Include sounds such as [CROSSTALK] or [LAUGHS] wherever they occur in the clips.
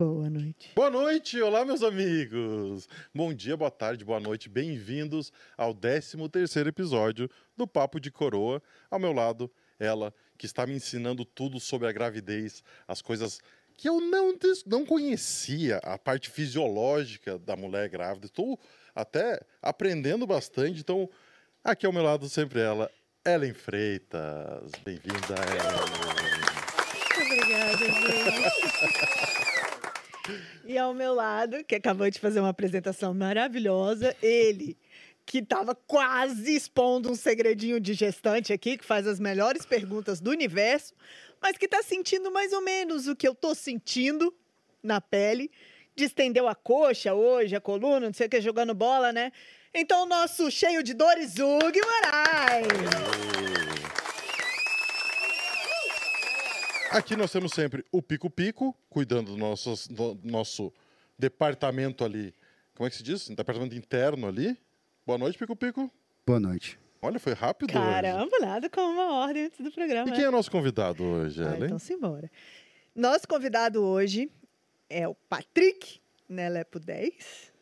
Boa noite. Boa noite, olá meus amigos. Bom dia, boa tarde, boa noite. Bem-vindos ao 13º episódio do Papo de Coroa. Ao meu lado, ela que está me ensinando tudo sobre a gravidez, as coisas que eu não, não conhecia, a parte fisiológica da mulher grávida. Estou até aprendendo bastante, então aqui ao meu lado sempre ela, Ellen Freitas. Bem-vinda, Ellen. Obrigada, gente. E ao meu lado, que acabou de fazer uma apresentação maravilhosa, ele, que estava quase expondo um segredinho de gestante aqui, que faz as melhores perguntas do universo, mas que está sentindo mais ou menos o que eu estou sentindo na pele. Distendeu a coxa hoje, a coluna, não sei o que, jogando bola, né? Então, o nosso cheio de dores, Hugo Moraes. Aqui nós temos sempre o Pico Pico, cuidando do nosso, do nosso departamento ali. Como é que se diz? Departamento interno ali. Boa noite, Pico Pico. Boa noite. Olha, foi rápido Caramba, hoje. nada como uma ordem antes do programa. E quem é o nosso convidado hoje, ah, Ellen? Então, simbora. Nosso convidado hoje é o Patrick Nelepo 10.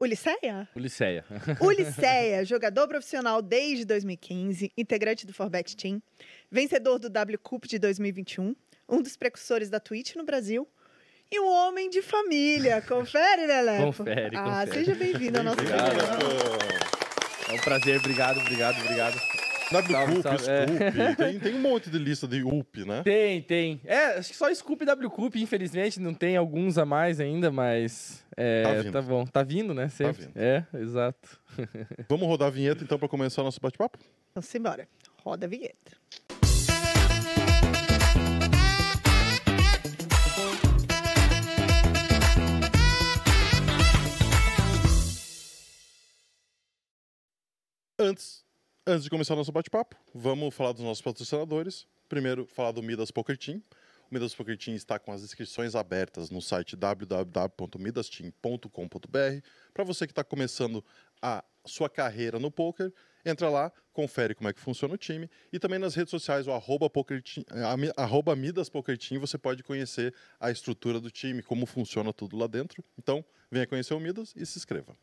Ulisseia? Ulisseia. Ulisseia, [LAUGHS] jogador profissional desde 2015, integrante do Forbet Team, vencedor do W Cup de 2021, um dos precursores da Twitch no Brasil e um homem de família. [LAUGHS] Confere, Lelepo? Confere, Ah, confere. seja bem-vindo ao nosso Obrigado. É um prazer, obrigado, obrigado, obrigado. Salve, Cup, salve, é. Scoop. Tem, tem um monte de lista de UP, né? Tem, tem. É, acho que só Scoop e W Cup, infelizmente, não tem alguns a mais ainda, mas. É, Tá tá, vindo. bom. Tá vindo, né? Sempre. vindo. É, exato. [LAUGHS] Vamos rodar a vinheta então para começar o nosso bate-papo? Então, simbora. Roda a vinheta. Antes, antes de começar o nosso bate-papo, vamos falar dos nossos patrocinadores. Primeiro, falar do Midas Poker Team. O Midas Poker Team está com as inscrições abertas no site www.midasteam.com.br. Para você que está começando a sua carreira no poker, entra lá, confere como é que funciona o time. E também nas redes sociais, o arroba, poker team, arroba Midas Poker Team, você pode conhecer a estrutura do time, como funciona tudo lá dentro. Então, venha conhecer o Midas e se inscreva.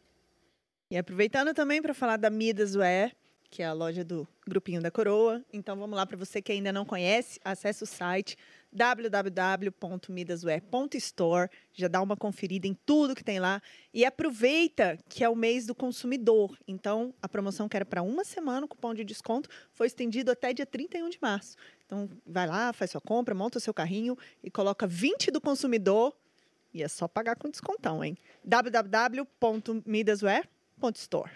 E aproveitando também para falar da Midas Wear, que é a loja do Grupinho da Coroa. Então vamos lá para você que ainda não conhece, acesse o site www.midaswear.store, já dá uma conferida em tudo que tem lá e aproveita que é o mês do consumidor. Então a promoção que era para uma semana, o cupom de desconto foi estendido até dia 31 de março. Então vai lá, faz sua compra, monta o seu carrinho e coloca 20 do consumidor e é só pagar com descontão, hein? www.midaswear.store.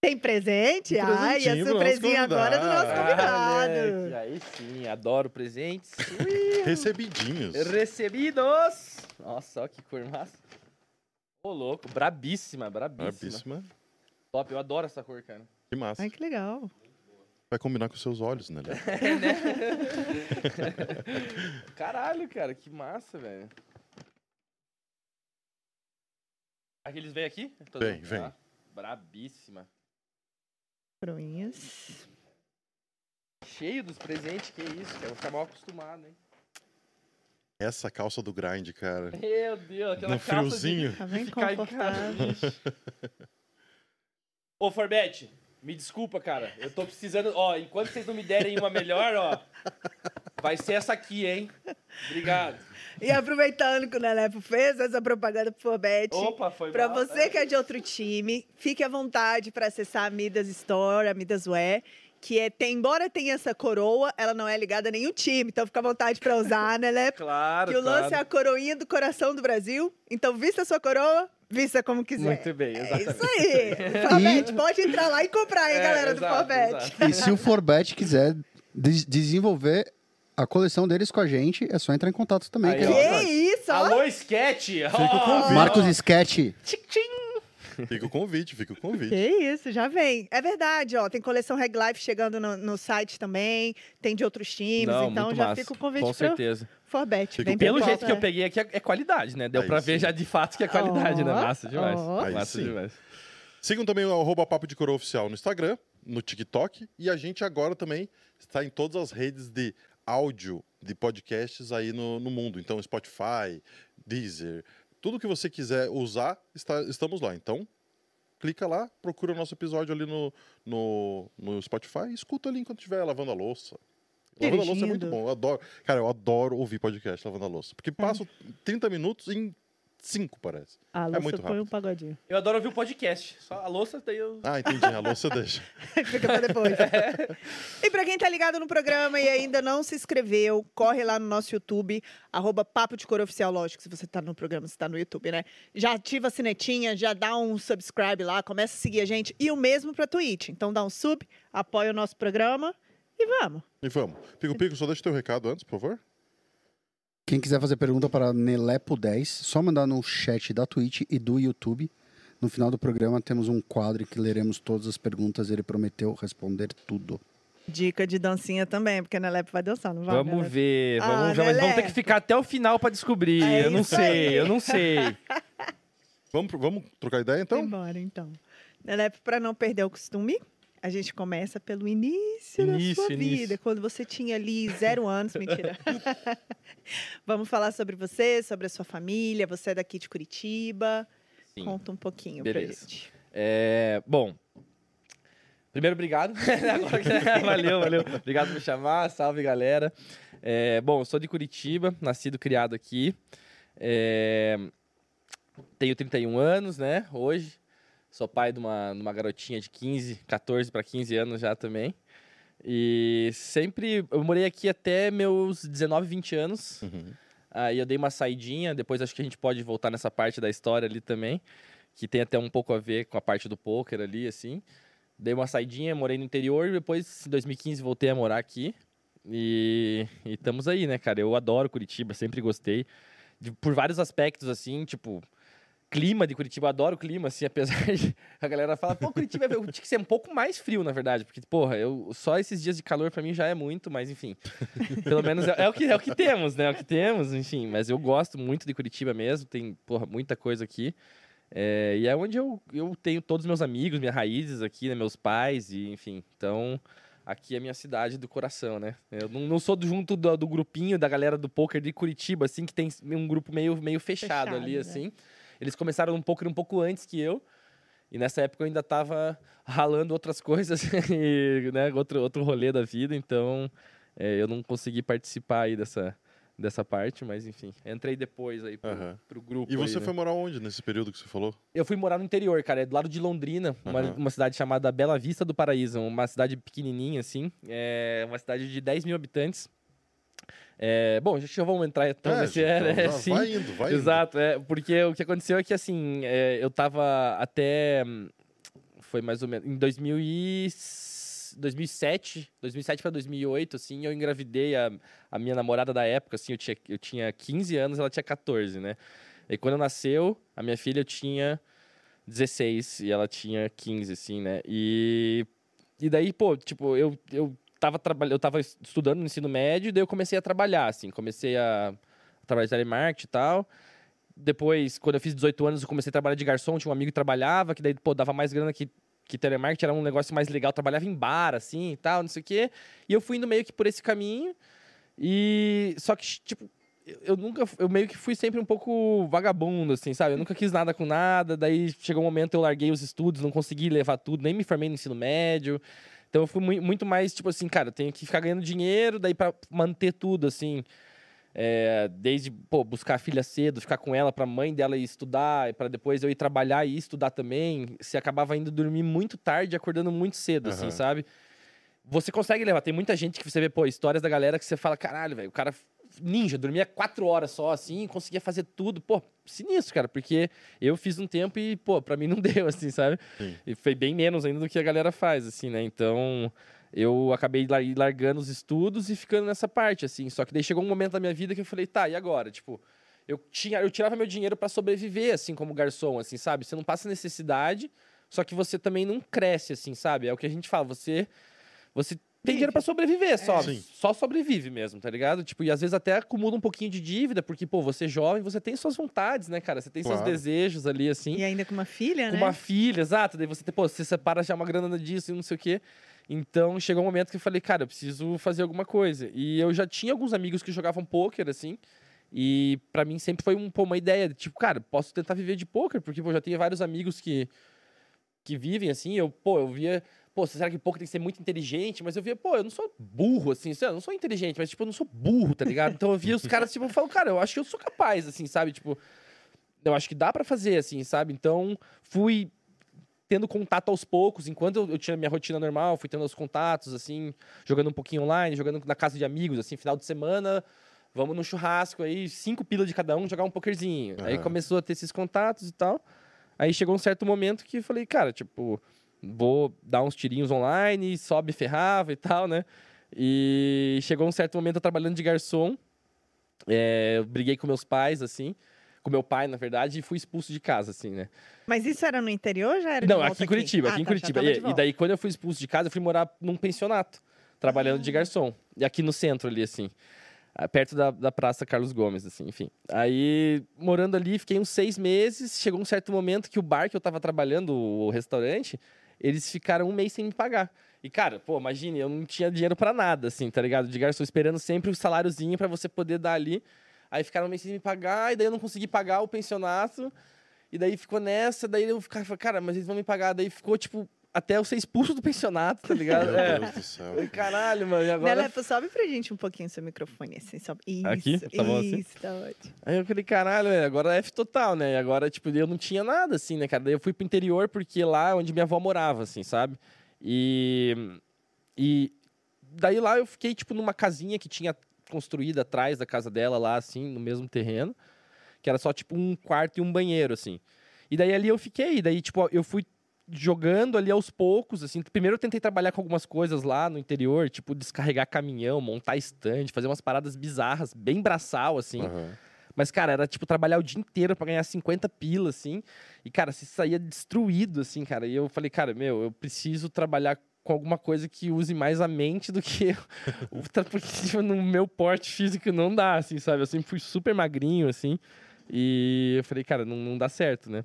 Tem presente? Um Ai, a surpresinha agora do nosso convidado. Moleque, convidado. aí sim, adoro presentes. Recebidinhos. Recebidos! Nossa, olha que cor massa. Ô, louco, brabíssima, brabíssima. Brabíssima. Top, eu adoro essa cor, cara. Que massa. Ai, que legal. Vai combinar com os seus olhos, né, Léo? [LAUGHS] Caralho, cara, que massa, velho. Aqueles vêm aqui? Vem, vem. Ah, brabíssima. Proinhas. Cheio dos presentes, que isso, cara. Vou ficar mal acostumado, hein? Essa calça do grind, cara. Meu Deus, aquela No calça friozinho. Tá bem [LAUGHS] ficar em confortável. [LAUGHS] Ô, Forbet, me desculpa, cara. Eu tô precisando. Ó, enquanto vocês não me derem uma melhor, ó. Vai ser essa aqui, hein? Obrigado. [LAUGHS] E aproveitando que o Nelepo fez essa propaganda pro Forbet, Opa, foi Para mal, você tá? que é de outro time, fique à vontade para acessar a Midas Store, a Midas Wear, que é, tem, embora tenha essa coroa, ela não é ligada a nenhum time, então fica à vontade para usar, né, Lep? [LAUGHS] Claro, Que o lance é claro. a coroinha do coração do Brasil. Então, vista a sua coroa, vista como quiser. Muito bem, É exatamente. isso aí. [LAUGHS] Forbet, pode entrar lá e comprar, hein, É, galera do exato, Forbet. exato. E se o Forbet quiser des- desenvolver a coleção deles com a gente, é só entrar em contato também. Aí, que ó. a gente Que faz. isso, ó. Alô, Sketch! Fica o Ó, convite. Marcos Sketch. Tchim, tchim. Fica o convite, fica o convite. Que isso, já vem. É verdade, ó. Tem coleção Reg Life chegando no, no site também. Tem de outros times. Não, então já massa. fica o convite Com certeza. Forbet. Por Pelo jeito que eu é. peguei aqui, é, é qualidade, né? Deu Aí pra ver sim. já de fato que é qualidade, né? Ó, Massa demais. Aí Massa sim. demais. Sigam também o arroba Papo de Coroa Oficial no Instagram, no TikTok. E a gente agora também está em todas as redes de áudio de podcasts aí no, no mundo. Então, Spotify, Deezer, tudo que você quiser usar, está- estamos lá. Então, clica lá, procura o nosso episódio ali no, no, no Spotify e escuta ali enquanto estiver lavando a louça. Lavando a louça é muito Dirigindo. bom. Eu adoro. Cara, eu adoro ouvir podcast lavando a louça. Porque passo 30 minutos em 5, parece. A É louça muito põe um rápido. pagodinho. Eu adoro ouvir o podcast. Só a louça, daí eu. Ah, entendi. A louça deixa. [LAUGHS] Fica pra depois. [LAUGHS] e pra quem tá ligado no programa e ainda não se inscreveu, corre lá no nosso YouTube, arroba Papo de Cor Oficial, lógico, se você tá no programa, você tá no YouTube, né? Já ativa a sinetinha, já dá um subscribe lá, começa a seguir a gente. E o mesmo pra Twitch. Então dá um sub, apoia o nosso programa e vamos. E vamos. Pico Pico, só deixa teu recado antes, por favor. Quem quiser fazer pergunta para Nelepo10, só mandar no chat da Twitch e do YouTube. No final do programa temos um quadro em que leremos todas as perguntas. Ele prometeu responder tudo. Dica de dancinha também, porque a Nelepe vai dançar, não vai? Vamos Nelepe? ver, Ah, vamos, já, mas vamos ter que ficar até o final pra descobrir. É eu não sei, eu não sei. Vamos, pro- vamos trocar ideia, então? Embora, então. Nelepe, para não perder o costume, a gente começa pelo início, da Início, sua início. vida, quando você tinha ali zero anos, [LAUGHS] mentira. [LAUGHS] Vamos falar sobre você, sobre a sua família, você é daqui de Curitiba. Sim. Conta um pouquinho Beleza. pra gente. É, bom, primeiro, obrigado. [LAUGHS] Que- valeu, valeu. Obrigado por me chamar. Salve, galera. É, bom, eu sou de Curitiba, nascido e criado aqui. É, tenho 31 anos, né? Hoje. Sou pai de uma, de uma garotinha de 15, 14 para 15 anos já também. E sempre. Eu morei aqui até meus 19, 20 anos. Uhum. Aí eu dei uma saidinha, depois acho que a gente pode voltar nessa parte da história ali também, que tem até um pouco a ver com a parte do poker ali, assim. Dei uma saidinha, morei no interior e depois, em 2015, voltei a morar aqui. E estamos aí, né, cara? Eu adoro Curitiba, sempre gostei. De- por vários aspectos, assim, tipo, clima de Curitiba, eu adoro o clima, assim, [LAUGHS] apesar de a galera falar, pô, Curitiba é- tinha que ser um pouco mais frio, na verdade, porque, porra, eu, só esses dias de calor pra mim já é muito, mas enfim. Pelo menos é, é o que, é o que temos, né? É o que temos, enfim. Mas eu gosto muito de Curitiba mesmo, tem, porra, muita coisa aqui. É, e é onde eu, eu tenho todos os meus amigos, minhas raízes aqui, né? Meus pais, e enfim. Então, aqui é a minha cidade do coração, né? Eu não, não sou do, junto do, do grupinho da galera do poker de Curitiba, assim, que tem um grupo meio, meio fechado, Fechado, ali, né? assim. Eles começaram um poker um pouco antes que eu. E nessa época eu ainda tava [LAUGHS] ralando outras coisas, [LAUGHS] e, né? Outro, outro rolê da vida, então é, eu não consegui participar aí dessa, dessa parte, mas enfim. Entrei depois aí pro, Aham. pro grupo. E aí, você né? foi morar onde nesse período que você falou? Eu fui morar no interior, cara, é do lado de Londrina, uma, Aham. uma cidade chamada Bela Vista do Paraíso, uma cidade pequenininha, assim, é uma cidade de 10 mil habitantes. É, bom, já vamos entrar então É, nesse... é, já é, sim. Vai indo, vai indo. Exato, é, porque o que aconteceu é que, assim, é, eu tava até... Foi mais ou menos... Em 2000 e... 2007, 2007 para 2008, assim, eu engravidei a, a minha namorada da época, assim, eu tinha, eu tinha 15 anos, ela tinha 14, né? E quando nasceu, a minha filha eu tinha 16 e ela tinha 15, assim, né? E, e daí, pô, tipo, eu, eu, tava eu tava estudando no ensino médio, daí eu comecei a trabalhar, assim, comecei a trabalhar de telemarketing e tal. Depois, quando eu fiz 18 anos, eu comecei a trabalhar de garçom, tinha um amigo que trabalhava, que daí, pô, dava mais grana que, que telemarketing, era um negócio mais legal, trabalhava em bar, assim, e tal, não sei o quê. E eu fui indo meio que por esse caminho, e... Só que, tipo, eu nunca, eu meio que fui sempre um pouco vagabundo, assim, sabe? Eu nunca quis nada com nada, daí chegou um momento eu larguei os estudos, não consegui levar tudo, nem me formei no ensino médio. Então eu fui mui- muito mais, tipo assim, cara, eu tenho que ficar ganhando dinheiro, daí pra manter tudo, assim. É, desde, pô, buscar a filha cedo, ficar com ela pra mãe dela ir estudar, para depois eu ir trabalhar e estudar também. Você acabava indo dormir muito tarde, acordando muito cedo, assim, Aham. sabe? Você consegue levar. Tem muita gente que você vê, pô, histórias da galera que você fala, caralho, velho, o cara ninja, dormia quatro horas só, assim, conseguia fazer tudo. Pô, sinistro, cara, porque eu fiz um tempo e, pô, pra mim não [LAUGHS] deu, assim, sabe? Sim. E foi bem menos ainda do que a galera faz, assim, né? Então, eu acabei lar- largando os estudos e ficando nessa parte, assim. Só que daí chegou um momento da minha vida que eu falei, tá, e agora? Tipo, eu, tinha, eu tirava meu dinheiro pra sobreviver, assim, como garçom, assim, sabe? Você não passa necessidade, só que você também não cresce, assim, sabe? É o que a gente fala, você... Você tem dinheiro pra sobreviver só. Sim. Só sobrevive mesmo, tá ligado? Tipo, e às vezes até acumula um pouquinho de dívida, porque, pô, você é jovem, você tem suas vontades, né, cara? Você tem seus Claro. desejos ali, assim E ainda com uma filha, com né? uma filha, exato. Daí você, pô, você separa já uma grana disso e não sei o quê. Então chegou um momento que eu falei, cara, eu preciso fazer alguma coisa. E eu já tinha alguns amigos que jogavam pôquer, assim. E pra mim sempre foi um, pô, uma ideia, de, tipo, cara, posso tentar viver de pôquer, porque pô, eu já tenho vários amigos que, que vivem assim. Eu, pô, eu via, pô, será que pôquer tem que ser muito inteligente? Mas eu via, pô, eu não sou burro, assim, eu não sou inteligente, mas tipo, eu não sou burro, tá ligado? Então eu via os caras, tipo, falo, cara, eu acho que eu sou capaz, assim, sabe? Tipo, eu acho que dá pra fazer, assim, sabe? Então fui tendo contato aos poucos, enquanto eu, eu tinha minha rotina normal, fui tendo os contatos, assim, jogando um pouquinho online, jogando na casa de amigos, assim, final de semana, vamos no churrasco aí, cinco pilas de cada um, jogar um pokerzinho. Aí Aham. começou a ter esses contatos e tal. Aí chegou um certo momento que eu falei, cara, tipo, vou dar uns tirinhos online, sobe ferrava e tal, né? E chegou um certo momento eu trabalhando de garçom, é, eu briguei com meus pais, assim, com meu pai, na verdade, e fui expulso de casa, assim, né? Mas isso era no interior já era Não, aqui em Curitiba, Ah, aqui em tá, Curitiba. E, e daí, quando eu fui expulso de casa, eu fui morar num pensionato, trabalhando Ah. de garçom. E aqui no centro ali, assim. Perto da, da Praça Carlos Gomes, assim, enfim. Aí, morando ali, fiquei uns seis meses. Chegou um certo momento que o bar que eu tava trabalhando, o restaurante, eles ficaram um mês sem me pagar. E, cara, pô, imagine, eu não tinha dinheiro pra nada, assim, tá ligado? De garçom, esperando sempre o saláriozinho pra você poder dar ali. Aí ficaram um mês sem me pagar, e daí eu não consegui pagar o pensionato. E daí ficou nessa, daí eu ficava, cara, mas eles vão me pagar. Daí ficou, tipo, até eu ser expulso do pensionato, tá ligado? Meu é. Deus do céu. Caralho, mano, e agora... Nelepo, sobe pra gente um pouquinho seu microfone, assim, sobe. Isso, Aqui? Tá bom assim? Isso, tá ótimo. Aí eu falei, caralho, é, agora é F total, né? E agora, tipo, eu não tinha nada, assim, né, cara? Daí eu fui pro interior, porque lá é onde minha avó morava, assim, sabe? E... E... Daí lá eu fiquei, tipo, numa casinha que tinha construída atrás da casa dela, lá, assim, no mesmo terreno. Que era só, tipo, um quarto e um banheiro, assim. E daí ali eu fiquei, daí, tipo, eu fui jogando ali aos poucos, assim. Primeiro eu tentei trabalhar com algumas coisas lá no interior, tipo, descarregar caminhão, montar estande, fazer umas paradas bizarras, bem braçal, assim. Aham. Mas, cara, era tipo trabalhar o dia inteiro pra ganhar 50 pila, assim. E, cara, você saía destruído, assim, cara. E eu falei, cara, meu, eu preciso trabalhar com alguma coisa que use mais a mente do que [LAUGHS] porque tipo, no meu porte físico não dá, assim, sabe? Eu sempre fui super magrinho, assim. E eu falei, cara, não, não dá certo, né?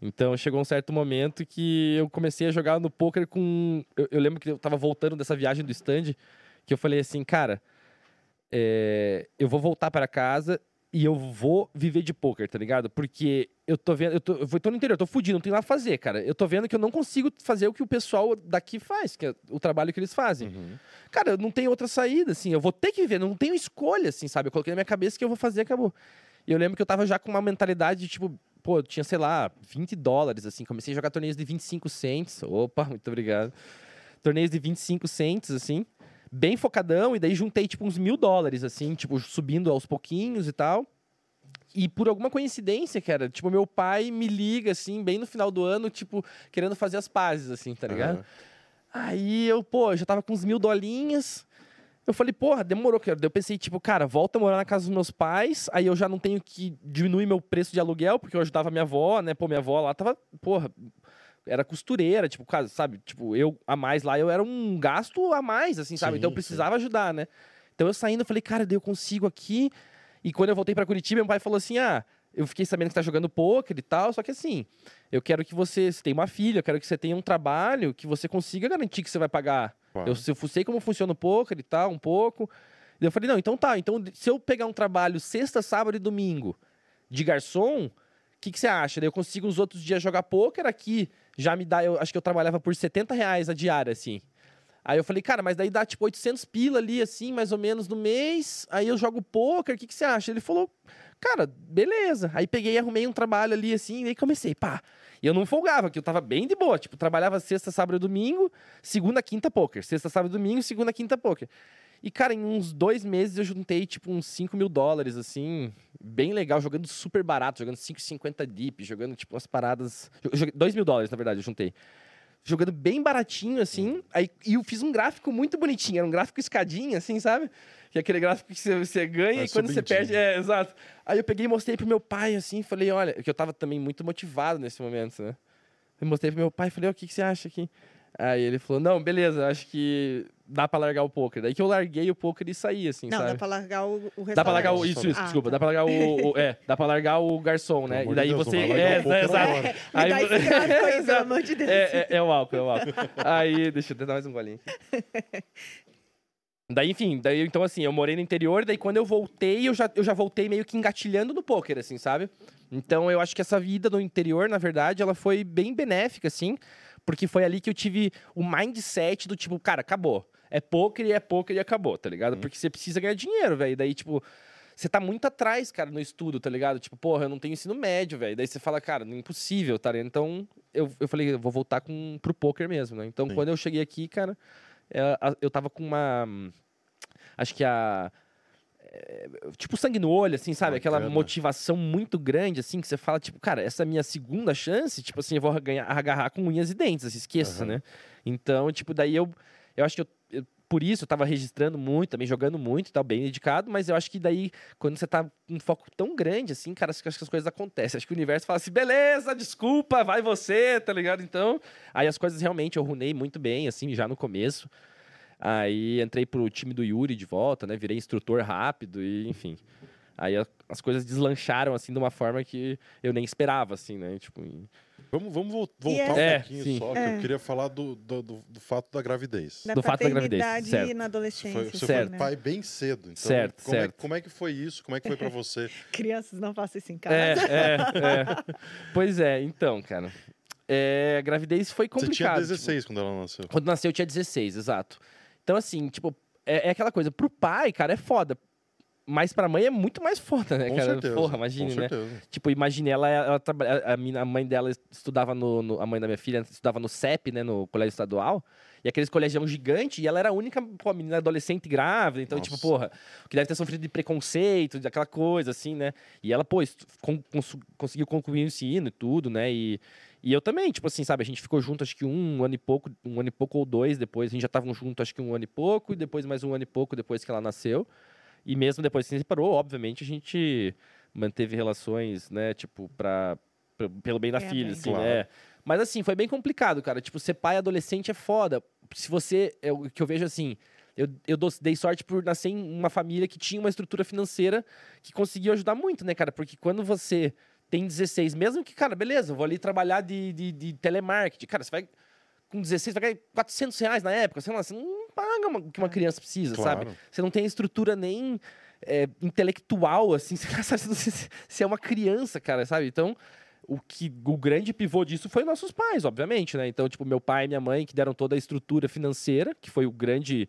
Então chegou um certo momento que eu comecei a jogar no poker com. Eu, eu lembro que eu tava voltando dessa viagem do stand, que eu falei assim, cara, é, eu vou voltar para casa e eu vou viver de poker, tá ligado? Porque eu tô vendo, eu tô, eu tô no interior, eu tô fudido, não tem nada a fazer, cara. Eu tô vendo que eu não consigo fazer o que o pessoal daqui faz, que é o trabalho que eles fazem. Uhum. Cara, não tem outra saída, assim. Eu vou ter que viver, não tenho escolha, assim, sabe? Eu coloquei na minha cabeça que eu vou fazer, acabou. E eu lembro que eu tava já com uma mentalidade de, tipo, pô, eu tinha, sei lá, 20 dólares, assim. Comecei a jogar torneios de 25 cents. Opa, muito obrigado. Torneios de 25 cents, assim. Bem focadão, e daí juntei, tipo, uns mil dólares, assim, tipo, subindo aos pouquinhos e tal. E por alguma coincidência, cara, tipo, meu pai me liga, assim, bem no final do ano, tipo, querendo fazer as pazes, assim, tá ligado? Aham. Aí eu, pô, já tava com uns mil dolinhas. Eu falei, porra, demorou, cara. Eu pensei, tipo, cara, volta a morar na casa dos meus pais, aí eu já não tenho que diminuir meu preço de aluguel, porque eu ajudava minha avó, né? Pô, minha avó lá tava, porra, era costureira, tipo, sabe? Tipo, eu a mais lá, eu era um gasto a mais, assim, sabe? Sim, então eu sim. precisava ajudar, né? Então eu saindo, eu falei, cara, eu consigo aqui. E quando eu voltei pra Curitiba, meu pai falou assim: ah, eu fiquei sabendo que você tá jogando poker e tal, só que assim, eu quero que você, você tem uma filha, eu quero que você tenha um trabalho que você consiga garantir que você vai pagar. Claro. Eu, se eu sei como funciona o poker e tal, um pouco. Daí eu falei, não, então tá. Então, se eu pegar um trabalho sexta, sábado e domingo de garçom, o que, que você acha? Daí eu consigo os outros dias jogar poker aqui. Já me dá, eu acho que eu trabalhava por 70 reais a diária, assim. Aí eu falei, cara, mas daí dá tipo 800 pila ali, assim, mais ou menos no mês. Aí eu jogo poker, o que, que você acha? Ele falou, cara, beleza. Aí peguei arrumei um trabalho ali, assim, e aí comecei, pá. E eu não folgava, que eu tava bem de boa. Tipo, trabalhava sexta, sábado e domingo, segunda, quinta, poker. Sexta, sábado e domingo, segunda, quinta, poker. E, cara, em uns dois meses eu juntei, tipo, uns 5 mil dólares, assim, bem legal, jogando super barato, jogando 5,50 deep, jogando, tipo, umas paradas. eu joguei 2 mil dólares, na verdade, eu juntei. Jogando bem baratinho, assim. Aí, e eu fiz um gráfico muito bonitinho, era um gráfico escadinha, assim, sabe? Que é aquele gráfico que você, você ganha É, e quando você perde. É, exato. Aí eu peguei e mostrei pro meu pai, assim, falei, olha, que eu tava também muito motivado nesse momento, né? Eu mostrei pro meu pai, falei, ó, o que, que você acha aqui? Aí ele falou, não, beleza, acho que dá pra largar o poker. Daí que eu larguei o poker e saí, assim, Não, sabe? dá pra largar o, o restaurante. Dá pra largar o. Isso, Restaurante. isso, Ah, desculpa. tá. Dá pra largar o. o- é, dá pra largar o garçom, né? Pelo E daí você. Não É, é, exato. [LAUGHS] gráfico aí, pelo amor de Deus. [LAUGHS] É, é, é o álcool, é o álcool. Aí, deixa eu tentar mais um golinho. aqui. [LAUGHS] Daí, enfim, daí, então assim, eu morei no interior, daí quando eu voltei, eu já, eu já voltei meio que engatilhando no poker, assim, sabe? Então eu acho que essa vida no interior, na verdade, ela foi bem benéfica, assim, porque foi ali que eu tive o mindset do tipo, cara, acabou. É poker e é poker e acabou, tá ligado? Porque você precisa ganhar dinheiro, velho. Daí, tipo, você tá muito atrás, cara, no estudo, tá ligado? Tipo, porra, eu não tenho ensino médio, velho. Daí você fala, cara, não é impossível, tá ligado? Então, eu, eu falei, eu vou voltar com, pro poker mesmo, né? Então, Sim. quando eu cheguei aqui, cara, é, eu tava com uma. hum, Acho que a. é, Tipo, sangue no olho, assim, sabe? Aquela Bacana. motivação muito grande, assim, que você fala, tipo, cara, essa é a minha segunda chance, tipo assim, eu vou ganhar, agarrar com unhas e dentes, assim, esqueça, Aham. né? Então, tipo, daí eu. Eu acho que eu, eu- por isso eu tava registrando muito, também jogando muito tal, bem dedicado, mas eu acho que daí, quando você tá com um foco tão grande, assim, cara, acho que as coisas acontecem. Acho que o universo fala assim, beleza, desculpa, vai você, tá ligado? Então, aí as coisas realmente eu runei muito bem, assim, já no começo. Aí entrei pro time do Yuri de volta, né? Virei instrutor rápido e, enfim. Aí a- as coisas deslancharam, assim, de uma forma que eu nem esperava, assim, né? Tipo, e- Vamos, vamos vol- voltar é- um É, pouquinho sim. só, que É. eu queria falar do, do, do- do fato da gravidez. Da do fato da gravidez, certo. na adolescência. Foi, você assim, Certo. foi pai bem cedo. Então, Certo, como, É, certo. como é que foi isso? Como é que foi pra você? [LAUGHS] Crianças não façam isso em casa. É, é, é. Pois é, então, cara. É, a gravidez foi Você complicado. tinha tipo, 16 quando ela nasceu. Quando nasceu, eu tinha 16, exato. Então, assim, tipo, é, é aquela coisa. Pro pai, cara, é foda. Mas pra mãe é muito mais foda, né, Com cara? certeza. Porra, imagine, né? certeza. Tipo, imagine ela, ela a, a mãe dela estudava no, no- A mãe da minha filha estudava no CEP, né? No colégio estadual. E aqueles colégios gigante, e ela era a única pô, menina adolescente grávida. Então, tipo, Nossa. porra, que deve ter sofrido de preconceito, daquela coisa, assim, né? E ela, pô, con- cons- conseguiu concluir o ensino e tudo, né? E, e eu também, tipo assim, sabe? A gente ficou junto, acho que um ano e pouco, um ano e pouco ou dois depois. A gente já estavam junto, acho que um ano e pouco, e depois mais um ano e pouco depois que ela nasceu. E mesmo depois que se separou, obviamente, a gente manteve relações, né, tipo, pra, pra- pelo bem da É, filha, bem. assim, Claro. né? Mas assim, foi bem complicado, cara. Tipo, ser pai adolescente é foda. Se você. é O que eu vejo assim. Eu, eu dei sorte por nascer em uma família que tinha uma estrutura financeira que conseguiu ajudar muito, né, cara? Porque quando você tem 16, mesmo que, cara, beleza, eu vou ali trabalhar de, de, de telemarketing. Cara, você vai. Com 16, vai ganhar 400 reais na época. Sei lá, você não paga o que uma criança precisa, sabe? Claro. Você não tem estrutura nem é, intelectual, assim. [LAUGHS] Você não sabe se se é uma criança, cara, sabe? Então, o que o grande pivô disso foi nossos pais, obviamente, né? Então, tipo, meu pai e minha mãe que deram toda a estrutura financeira, que foi o grande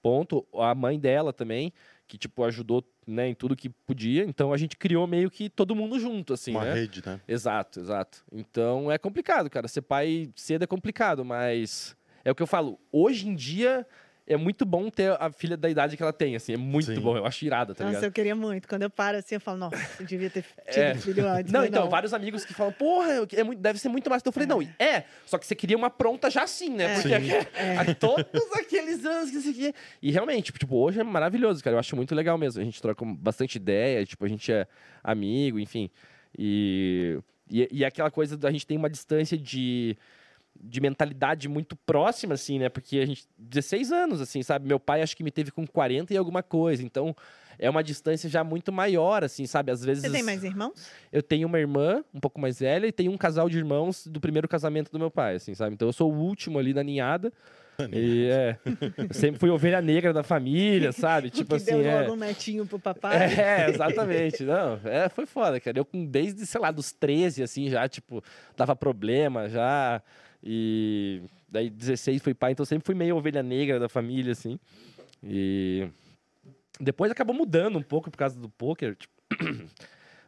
ponto. A mãe dela também, que, tipo, ajudou né, em tudo que podia. Então, a gente criou meio que todo mundo junto, assim, Uma né? rede, né? Exato, exato. Então é complicado, cara. Ser pai cedo é complicado, mas é o que eu falo. Hoje em dia é muito bom ter a filha da idade que ela tem, assim. É muito Sim. bom. Eu acho irada, tá Nossa, ligado? eu queria muito. Quando eu paro assim, eu falo, nossa, eu devia ter [LAUGHS] tido É. filho antes. Não, então, vários amigos que falam, porra, é muito- deve ser muito massa. Então eu falei, não, é, só que você queria uma pronta já assim, né? É. Porque a- [LAUGHS] todos aqueles anos que você quer. E realmente, tipo, hoje é maravilhoso, cara. Eu acho muito legal mesmo. A gente troca bastante ideia, tipo, a gente é amigo, enfim. E, e, e é aquela coisa da gente tem uma distância de, de mentalidade muito próxima, assim, né? Porque a gente. 16 anos, assim, sabe? Meu pai acho que me teve com 40 e alguma coisa. Então. É uma distância já muito maior, assim, sabe? Às vezes. Você tem mais irmãos? Eu tenho uma irmã, um pouco mais velha, e tenho um casal de irmãos do primeiro casamento do meu pai, assim, sabe? Então eu sou o último ali da ninhada. E é. Eu sempre fui ovelha negra da família, [LAUGHS] sabe? Tipo assim, deu é. logo um netinho pro papai? É, exatamente. Não, é, foi foda, cara. Eu com desde, sei lá, dos 13, assim, já, tipo, dava problema já. E daí 16 fui pai, então sempre fui meio ovelha negra da família, assim. E depois acabou mudando um pouco por causa do poker, tipo. [COUGHS]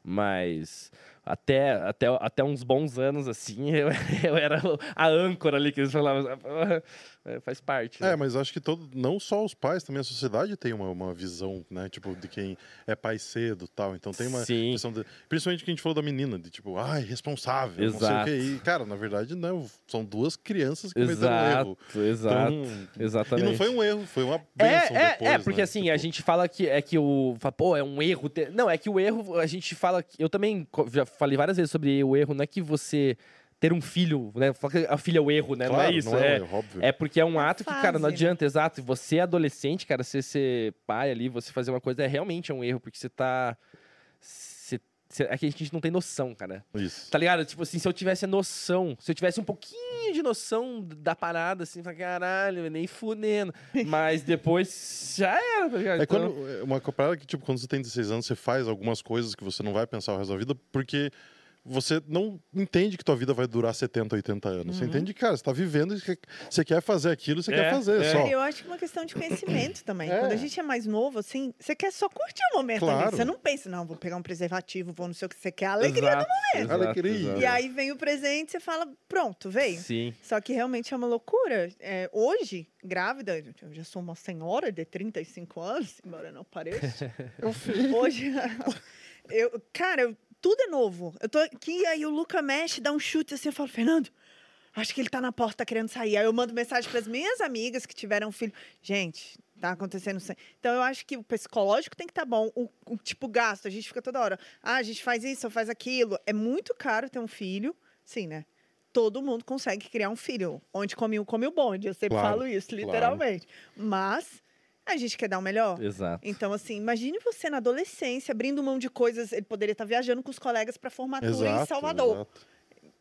Mas até, até, até uns bons anos, assim, eu, [LAUGHS] eu era a âncora ali que eles falavam. É, Faz parte. É, né? mas acho que todo, não só os pais, também a sociedade tem uma, uma visão, né? Tipo, de quem é pai cedo tal. Então tem uma Sim. questão de, Principalmente que a gente falou da menina, de tipo, ai, responsável, não Exato. sei o quê. E, cara, na verdade, não. São duas crianças que cometeram um erro. Exato, exato. Então, exatamente. e não foi um erro, foi uma É, bênção é, depois, é, porque né? assim, Tipo, a gente fala que é que o. Pô, é um erro. ter- Não, é que o erro, a gente fala. que- Eu também já falei várias vezes sobre o erro, não é que você ter um filho, né? A filha é o erro, né? não é Claro, isso. Não é, é, um erro, óbvio. é porque é um É ato que, cara, não né? adianta, exato. E Você é adolescente, cara, você ser pai ali, você fazer uma coisa é realmente um erro, porque você tá. É que a gente não tem noção, cara. Isso. Tá ligado? Tipo assim, se eu tivesse a noção, se eu tivesse um pouquinho de noção da parada, assim, pra caralho, nem fudendo. Mas [LAUGHS] depois já era, tá ligado? É Então- quando, é uma parada que, tipo, quando você tem 16 anos, você faz algumas coisas que você não vai pensar o resto da vida, porque você não entende que tua vida vai durar 70, 80 anos. Você entende que, cara, você tá vivendo e você- quer fazer aquilo, você É, quer fazer é. só. Eu acho que é uma questão de conhecimento [CLEARS THROAT] também. É. Quando a gente é mais novo, assim, você quer só curtir o momento ali. Claro. Você não pensa, não, vou pegar um preservativo, vou não sei o que. Você quer a alegria Exato, do momento. exato, Alegria. exato. E aí vem o presente, você fala, pronto, veio. Sim. Só que realmente é uma loucura. É, hoje, grávida, eu já sou uma senhora de 35 anos, embora não pareça. [LAUGHS] hoje, [LAUGHS] eu, cara, eu- tudo é novo. Eu tô aqui, aí o Luca mexe, dá um chute assim, eu falo, Fernando, acho que ele tá na porta tá querendo sair. Aí eu mando mensagem para as minhas amigas que tiveram filho. Gente, tá acontecendo isso. Então eu acho que o psicológico tem que estar bom. O, o tipo gasto, a gente fica toda hora. Ah, a gente faz isso, faz aquilo. É muito caro ter um filho. Sim, né? Todo mundo consegue criar um filho. Onde come um, come o bonde. Eu sempre Claro, falo isso, claro. literalmente. Mas a gente quer dar o melhor. Exato. Então, assim, imagine você na adolescência, abrindo mão de coisas. Ele poderia estar viajando com os colegas para formatura em Salvador. exato.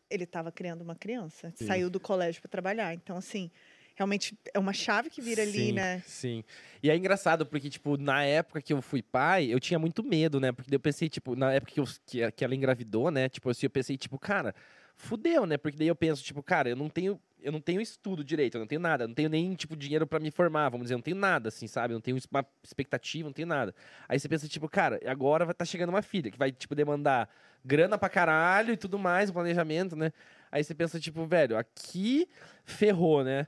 Ele estava criando uma criança, Sim. saiu do colégio para trabalhar. Então, assim, realmente é uma chave que vira ali, sim, né? Sim. E é engraçado, porque, tipo, na época que eu fui pai, eu tinha muito medo, né? Porque daí eu pensei, tipo, na época que, eu, que, que ela engravidou, né? Tipo, assim, eu pensei, tipo, cara, fudeu, né? Porque daí eu penso, tipo, cara, eu não tenho. Eu não tenho estudo direito, eu não tenho nada, eu não tenho nem, tipo, dinheiro pra me formar, vamos dizer, eu não tenho nada, assim, sabe? Eu não tenho uma expectativa, não tenho nada. Aí você pensa, tipo, cara, agora vai tá chegando uma filha que vai, tipo, demandar grana pra caralho e tudo mais, o planejamento, né? Aí você pensa, tipo, velho, aqui ferrou, né?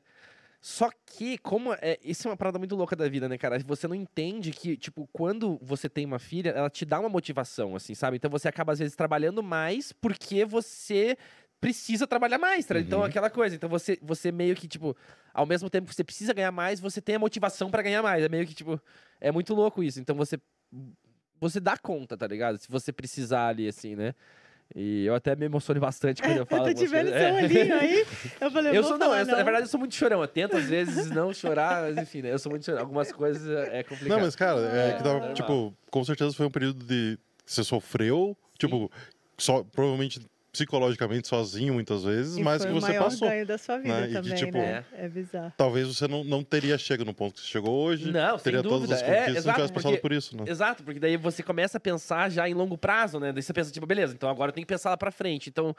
Só que, como é, isso é uma parada muito louca da vida, né, cara? Você não entende que, tipo, quando você tem uma filha, ela te dá uma motivação, assim, sabe? Então você acaba, às vezes, trabalhando mais porque você precisa trabalhar mais, tá? Então, Uhum. aquela coisa. Então você, você meio que, tipo, ao mesmo tempo que você precisa ganhar mais, você tem a motivação pra ganhar mais. É meio que, tipo, é muito louco isso. Então você. Você dá conta, tá ligado? Se você precisar ali, assim, né? E eu até me emociono bastante quando eu falo. eu tô te vendo seu É. olhinho aí. Eu falei, Eu vou sou, não, falar eu sou- na verdade eu sou muito chorão. Eu tento às vezes não chorar, mas enfim, né? Eu sou muito chorão. Algumas coisas é complicado. Não, mas, cara, é que tava, Ah. tipo, com certeza foi um período de você sofreu, tipo, só, provavelmente psicologicamente sozinho muitas vezes, E mas foi que o você maior passou. ganho da sua vida né? E de, também, tipo, né? É bizarro. Talvez você não, não teria chegado no ponto que você chegou hoje. Não, sem teria todas dúvida. as É, conquistas se não exato, tivesse passado porque- por isso, né? Exato, porque daí você começa a pensar já em longo prazo, né? Daí você pensa, tipo, beleza, então agora eu tenho que pensar lá pra frente. Então,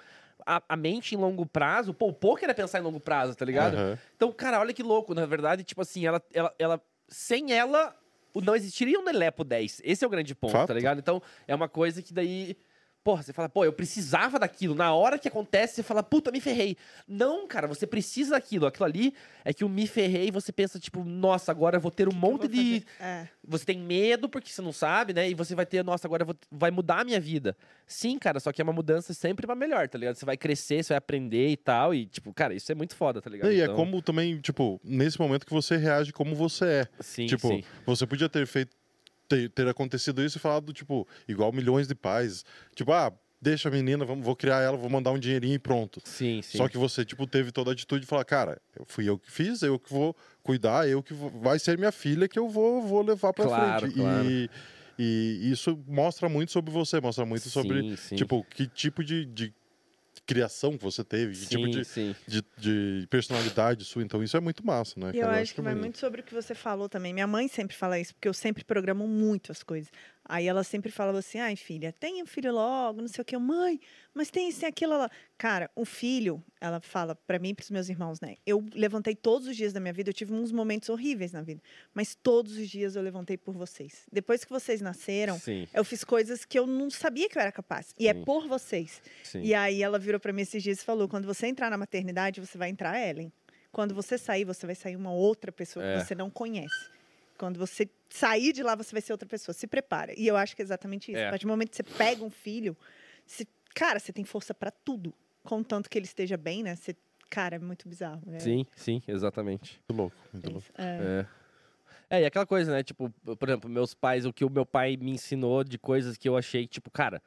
a, a mente em longo prazo, pô, o poker é pensar em longo prazo, tá ligado? Aham. Então, cara, olha que louco, na verdade, tipo assim, ela, ela, ela sem ela, o- não existiria um Nelepo 10. Esse é o grande ponto, Fato. tá ligado? Então, é uma coisa que daí. Porra, você fala, pô, eu precisava daquilo. Na hora que acontece, você fala, puta, me ferrei. Não, cara, você precisa daquilo. Aquilo ali é que o me ferrei, você pensa, tipo, nossa, agora eu vou ter um Eu monte vou de. É. Você tem medo porque você não sabe, né? E você vai ter, nossa, agora vou- vai mudar a minha vida. Sim, cara, só que é uma mudança sempre pra melhor, tá ligado? Você vai crescer, você vai aprender e tal. E, tipo, cara, isso é muito foda, tá ligado? E é Então, como também, tipo, nesse momento que você reage como você é. Sim, tipo, sim. você podia ter feito, ter, ter acontecido isso e falado, tipo, igual milhões de pais. Tipo, ah, deixa a menina, vamos, vou criar ela, vou mandar um dinheirinho e pronto. Sim, sim. Só que você, tipo, teve toda a atitude de falar, cara, fui eu que fiz, eu que vou cuidar, eu que vou, vai ser minha filha que eu vou, vou levar pra Claro, frente. claro. E, e isso mostra muito sobre você, mostra muito sobre, Sim, sim. tipo, que tipo de, de criação que você teve, que tipo sim, de, sim. de, de personalidade sua. Então isso é muito massa, né? E eu cara? acho que é vai muito sobre o que você falou também. Minha mãe sempre fala isso, porque eu sempre programo muito as coisas. Aí ela sempre falava assim: ai, filha, tenha um filho logo, não sei o que. Mãe, mas tem isso e aquilo lá. Cara, um filho, ela fala pra mim e pros meus irmãos, né? Eu levantei todos os dias da minha vida, eu tive uns momentos horríveis na vida, mas todos os dias eu levantei por vocês. Depois que vocês nasceram, Sim, eu fiz coisas que eu não sabia que eu era capaz. E é Sim. por vocês. sim. E aí ela virou pra mim esses dias e falou: quando você entrar na maternidade, você vai entrar Ellen. Quando você sair, você vai sair uma outra pessoa É. que você não conhece. Quando você sair de lá, você vai ser outra pessoa. Se prepara. E eu acho que é exatamente isso. É. A partir do momento que você pega um filho, você- cara, você tem força pra tudo. Contanto que ele esteja bem, né? Você, cara, é muito bizarro. É, Sim, sim, exatamente. Muito louco, muito louco. é. É. É, e aquela coisa, né? Tipo, por exemplo, meus pais, o que o meu pai me ensinou de coisas que eu achei, tipo, cara,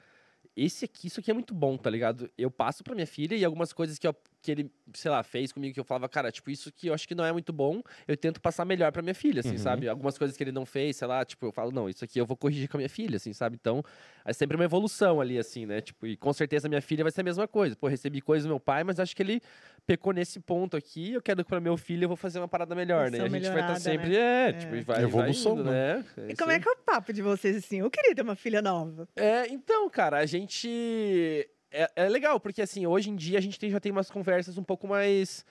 esse aqui, isso aqui é muito bom, tá ligado? Eu passo pra minha filha e algumas coisas que, eu, que ele, sei lá, fez comigo que eu falava, cara, tipo, isso que eu acho que não é muito bom, eu tento passar melhor pra minha filha, assim, Uhum. sabe? Algumas coisas que ele não fez, sei lá, tipo, eu falo, não, isso aqui eu vou corrigir com a minha filha, assim, sabe? Então, é sempre uma evolução ali, assim, né? Tipo, e com certeza minha filha vai ser a mesma coisa. Pô, recebi coisas do meu pai, mas acho que ele pecou nesse ponto aqui, eu quero que pra meu filho eu vou fazer uma parada melhor, né? E a gente vai estar melhorada, sempre, né? é, tipo, e vai, Evolução, vai indo, né? né? E isso como é aí. que é o papo de vocês assim? Eu queria ter uma filha nova. É, então, cara, a gente. É, é legal, porque assim, hoje em dia a gente tem- já tem umas conversas um pouco mais.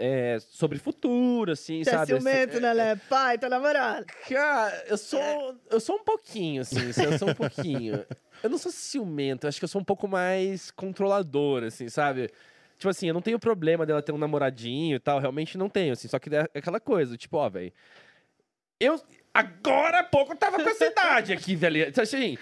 é, sobre futuro, assim, Você é sabe? ciumento, Assim, né, Lé? Pai, tá namorado. Cara, eu sou. Eu sou um pouquinho, assim, eu sou um pouquinho. [LAUGHS] Eu não sou ciumento, acho que eu sou um pouco mais controlador, assim, sabe? Tipo assim, eu não tenho problema dela ter um namoradinho e tal, realmente não tenho, assim, só que é aquela coisa, tipo, ó, velho. Eu. Agora há pouco eu tava com essa idade aqui, velho. Então, assim.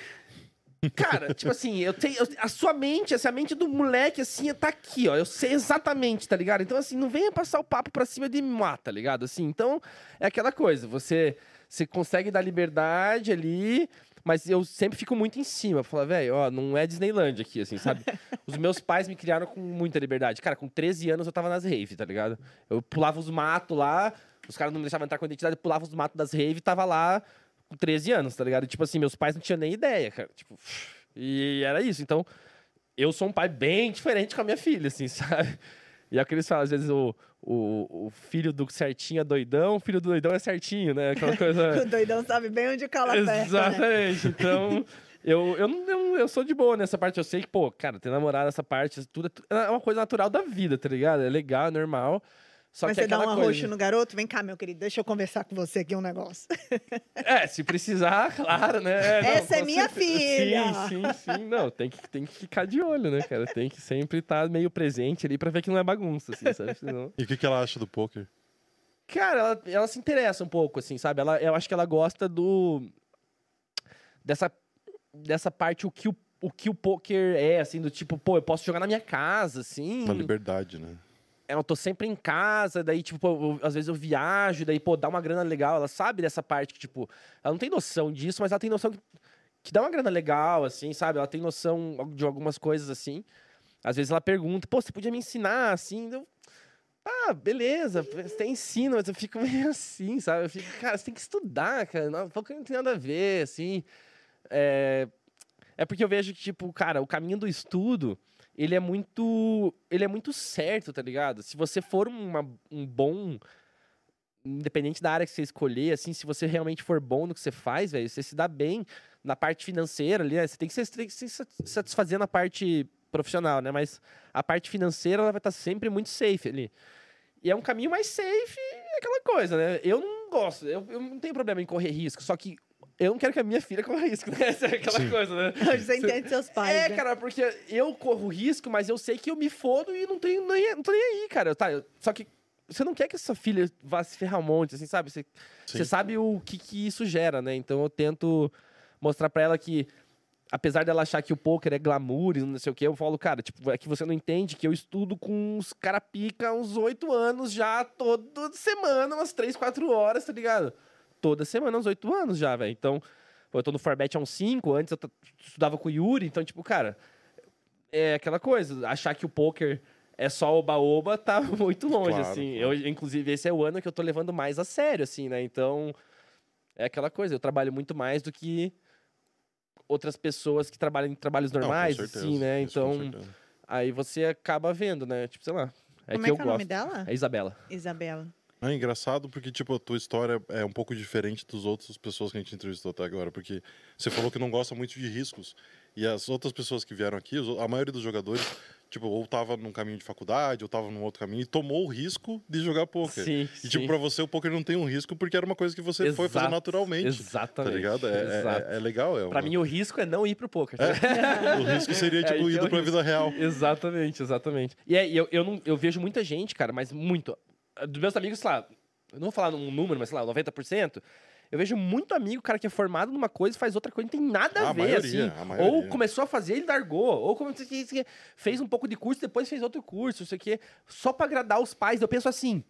Cara, tipo assim, eu tenho. eu- a sua mente, essa mente do moleque, assim, tá aqui, ó. Eu sei exatamente, tá ligado? Então, assim, não venha passar o papo pra cima de mim, tá ligado? Assim, então, é aquela coisa, você. Você consegue dar liberdade ali, mas eu sempre fico muito em cima. Falar, velho, ó, não é Disneyland aqui, assim, sabe? [LAUGHS] Os meus pais me criaram com muita liberdade. Cara, com 13 anos eu tava nas rave, tá ligado? Eu pulava os matos lá, os caras não me deixavam entrar com a identidade, eu pulava os matos das rave e tava lá com 13 anos, tá ligado? E, tipo assim, meus pais não tinham nem ideia, cara. Tipo, e era isso. Então, eu sou um pai bem diferente com a minha filha, assim, [LAUGHS] sabe? E é o que eles falam, às vezes o, o, o filho do certinho é doidão, o filho do doidão é certinho, né? Aquela [LAUGHS] coisa. O doidão sabe bem onde cala a né? Exatamente. Então, eu, eu, não- eu, sou de boa nessa parte. Eu sei que, pô, cara, ter namorado, essa parte, tudo é é uma coisa natural da vida, tá ligado? É legal, é normal. Só Mas que é você dá um aquela arroxo coisa. no garoto? Vem cá, meu querido, deixa eu conversar com você aqui um negócio. [LAUGHS] É, se precisar, claro, né? Não, Essa é minha certeza. filha! Sim, sim, sim. Não, tem que, tem que ficar de olho, né, cara? Tem que sempre estar meio presente ali pra ver que não é bagunça, assim, sabe? Senão... E o que, que ela acha do poker? Cara, ela, ela se interessa um pouco, assim, sabe? Ela, eu acho que ela gosta do. Dessa, dessa parte, o que o, o que o poker é, assim, do tipo, pô, eu posso jogar na minha casa, assim. Uma liberdade, né? Eu tô sempre em casa, daí, tipo, eu- às vezes eu viajo, daí, pô, dá uma grana legal. Ela sabe dessa parte que, tipo, ela não tem noção disso, mas ela tem noção que, que dá uma grana legal, assim, sabe? Ela tem noção de algumas coisas, assim. Às vezes ela pergunta, pô, você podia me ensinar, assim? Eu, ah, beleza, você até ensina, mas eu fico [LAUGHS] meio assim, sabe? Eu fico, cara, você tem que estudar, cara. Não, não tem nada a ver, assim. É, é porque eu vejo que, tipo, cara, o caminho do estudo, ele é muito. Ele é muito certo, tá ligado? Se você for uma- um bom. Independente da área que você escolher, assim, se você realmente for bom no que você faz, velho, você se dá bem na parte financeira ali, né? Você tem que, se, se sat- satisfazer na parte profissional, né? Mas a parte financeira, ela vai estar sempre muito safe ali. E é um caminho mais safe, é aquela coisa, né? Eu não gosto, eu, eu não tenho problema em correr risco, só que eu não quero que a minha filha corra risco, né? [LAUGHS] Essa é aquela Sim. coisa, né? Hoje você entende seus pais, É, né? cara, porque eu corro risco, mas eu sei que eu me fodo e não tenho nem, não tô nem aí, cara. Tá, eu- só que você não quer que a sua filha vá se ferrar um monte, assim, sabe? Você, você sabe o que, que isso gera, né? Então eu tento mostrar pra ela que, apesar dela achar que o poker é glamour e não sei o que, eu falo, cara, tipo, é que você não entende que eu estudo com uns cara pica há uns oito anos já, toda semana, umas três, quatro horas, tá ligado? Toda semana, uns oito anos já, velho. Então, pô, eu tô no Forbet há uns cinco, antes eu estudava com o Yuri, então, tipo, cara, é aquela coisa, achar que o poker é só oba-oba tá [LAUGHS] muito longe, Claro, assim. claro. Eu, inclusive, esse é o ano que eu tô levando mais a sério, assim, né? Então, é aquela coisa, eu trabalho muito mais do que outras pessoas que trabalham em trabalhos Não, normais, certeza, assim, né? Então, aí você acaba vendo, né? Tipo, sei lá. É Como que é eu que é o nome gosto. dela? É Isabela. Isabela. É engraçado porque, tipo, a tua história é um pouco diferente dos outras pessoas que a gente entrevistou até agora. Porque você falou que não gosta muito de riscos. E as outras pessoas que vieram aqui, a maioria dos jogadores, tipo, ou tava num caminho de faculdade, ou tava num outro caminho, e tomou o risco de jogar poker. Sim, E, sim. tipo, pra você, o poker não tem um risco porque era uma coisa que você foi fazer Exato, naturalmente. Tá Exatamente. ligado? É, é- exato. é- é legal. É Pra uma- mim, o risco é não ir pro poker. tá? o risco seria, [LAUGHS] É, tipo, é indo o pra risco. vida real. Exatamente, exatamente. E aí, eu, eu, não, eu vejo muita gente, cara, mas muito. Dos meus amigos, sei lá, eu não vou falar um número, mas sei lá, 90%. Eu vejo muito amigo, cara, que é formado numa coisa e faz outra coisa, não tem nada a Ah, a ver, maioria, assim. a. Ou começou a fazer e largou. Ou como, fez um pouco de curso, depois fez outro curso, não sei o quê, só pra agradar os pais. Eu penso assim.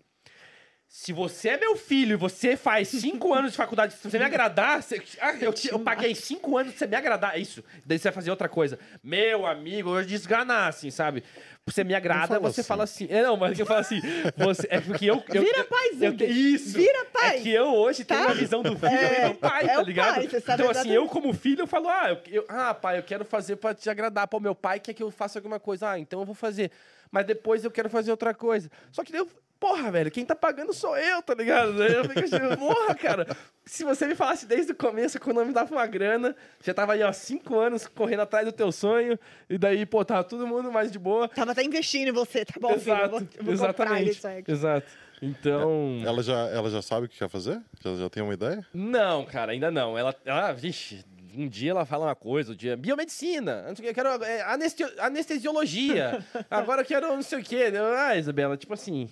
Se você é meu filho e você faz cinco anos de faculdade, se você me agradar, você- ah, eu, te- eu paguei cinco anos pra você me agradar, é isso. Daí você vai fazer outra coisa. Meu amigo, eu desganar, assim, sabe? Você me agrada, fala você assim. fala assim. É, não, mas eu falo assim. Você, é porque eu. eu Vira pai, eu, Zung. te- Isso. Vira pai. É que eu hoje tenho Tá? uma visão do filho É, meu pai, é tá o ligado? pai, você sabe então, assim, eu como filho, eu falo, ah, eu, eu- ah, pai, eu quero fazer pra te agradar. Pô, meu pai quer que eu faça alguma coisa. Ah, então eu vou fazer. Mas depois eu quero fazer outra coisa. Só que daí eu. Porra, velho, quem tá pagando sou eu, tá ligado? Eu fico assim, porra, cara. Se você me falasse desde o começo, quando eu me dava uma grana, já tava aí, ó, cinco anos correndo atrás do teu sonho, e daí, pô, tava todo mundo mais de boa. Tava até investindo em você, tá bom, filho? Eu vou, eu exatamente. Exato. Então. Ela já, ela já sabe o que quer fazer? Já, já tem uma ideia? Não, cara, ainda não. Ela, ela, vixe, um dia ela fala uma coisa, um dia biomedicina, o eu quero é, anestesiologia, [LAUGHS] agora eu quero não sei o quê. Eu, Ah, Isabela, tipo assim,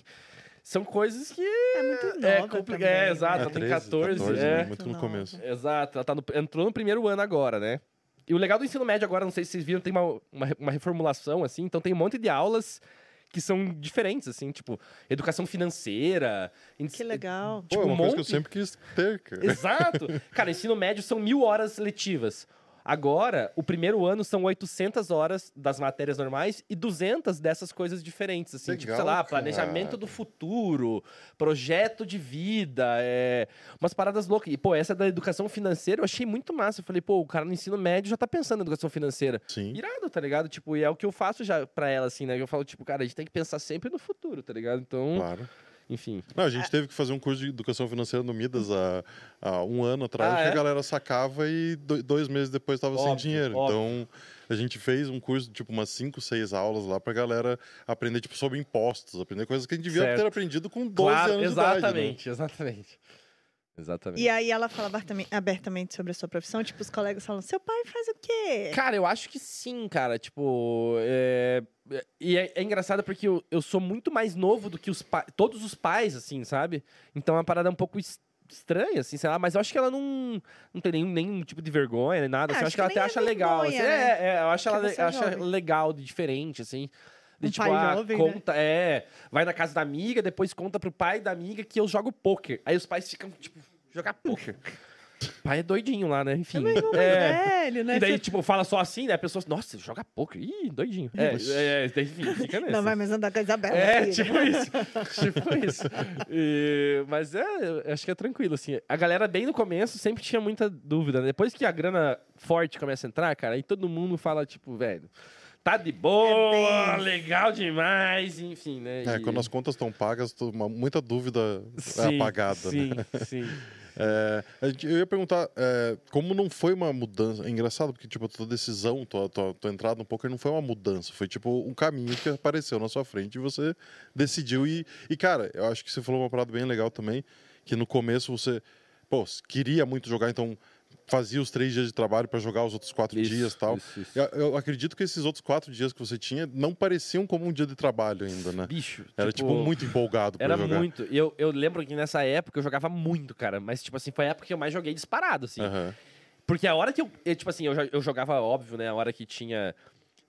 são coisas que... É muito nova É, compli- também, é né? exato, ela tem 13, 14, 14, é. né? muito no começo. Exato, ela tá no- entrou no primeiro ano agora, né? E o legal do ensino médio agora, não sei se vocês viram, tem uma, uma, uma reformulação, assim, então tem um monte de aulas que são diferentes, assim, tipo, educação financeira... Que legal. Pô, Tipo, é uma um coisa que eu monte. sempre quis ter, cara. Exato. Cara, ensino médio são mil horas letivas. Agora, o primeiro ano são 800 horas das matérias normais e 200 dessas coisas diferentes, assim. tipo, sei Legal, lá, cara. planejamento do futuro, projeto de vida, é... umas paradas loucas. E, pô, essa da educação financeira eu achei muito massa. Eu falei, pô, o cara no ensino médio já tá pensando em educação financeira. Sim. Irado, tá ligado? Tipo, e é o que eu faço já pra ela, assim, né? Eu falo, tipo, cara, a gente tem que pensar sempre no futuro, tá ligado? Então, Claro. Enfim. Não, a gente teve que fazer um curso de educação financeira no Midas há, há um ano atrás, Ah, que é? a galera sacava e do- dois meses depois estava sem dinheiro. óbvio. Então, a gente fez um curso, tipo, umas 5, 6 aulas lá pra galera aprender, tipo, sobre impostos, aprender coisas que a gente devia Certo. ter aprendido com 12 Claro, anos de idade, né? exatamente, exatamente. Exatamente. E aí ela fala abertamente, abertamente sobre a sua profissão, tipo, os colegas falam, seu pai faz o quê? Cara, eu acho que sim, cara. Tipo, é... E é, é engraçado porque eu, eu sou muito mais novo do que os todos os pais, assim, sabe? Então é uma parada um pouco es- estranha, assim, sei lá. Mas eu acho que ela não, não tem nenhum, nenhum tipo de vergonha, nem nada. Ah, assim, acho que ela até nem é acha legal. assim. vergonha, né? É, é, eu acho ela é acha legal, de diferente, assim. De, Um tipo, ah, jovem, né? conta, é, vai na casa da amiga, depois conta pro pai da amiga que eu jogo poker. Aí os pais ficam, tipo, jogar poker. O pai é doidinho lá, né? Enfim. É é. velho, né? E daí, Você- tipo, fala só assim, né? A pessoa, nossa, joga poker. Ih, doidinho. É, é, é, enfim, fica nessa. Não vai mais andar com a Isabela. É, filha. tipo isso. [LAUGHS] tipo isso. E- mas é, eu acho que é tranquilo, assim. A galera, bem no começo, sempre tinha muita dúvida. né? Depois que a grana forte começa a entrar, cara, aí todo mundo fala, tipo, velho, tá de boa, É bem- legal demais, enfim, né? É, E- quando as contas estão pagas, muita dúvida é Sim, apagada, Sim, né? sim. É, eu ia perguntar, é, como não foi uma mudança? É engraçado, porque, tipo, a tua decisão, tua, tua, tua entrada no poker não foi uma mudança, foi, tipo, um caminho que apareceu na sua frente e você decidiu. E, e, cara, eu acho que você falou uma parada bem legal também, que no começo você, pô, queria muito jogar, então fazia os três dias de trabalho para jogar os outros quatro Isso, dias e tal. isso, isso. Eu, eu acredito que esses outros quatro dias que você tinha não pareciam como um dia de trabalho ainda, né? Bicho. Era, tipo, muito empolgado pra Era jogar. muito. E eu, eu lembro que nessa época eu jogava muito, cara. Mas, tipo assim, foi a época que eu mais joguei disparado, assim. Aham. Porque a hora que eu. eu, tipo assim, eu, eu jogava, óbvio, né? A hora que tinha.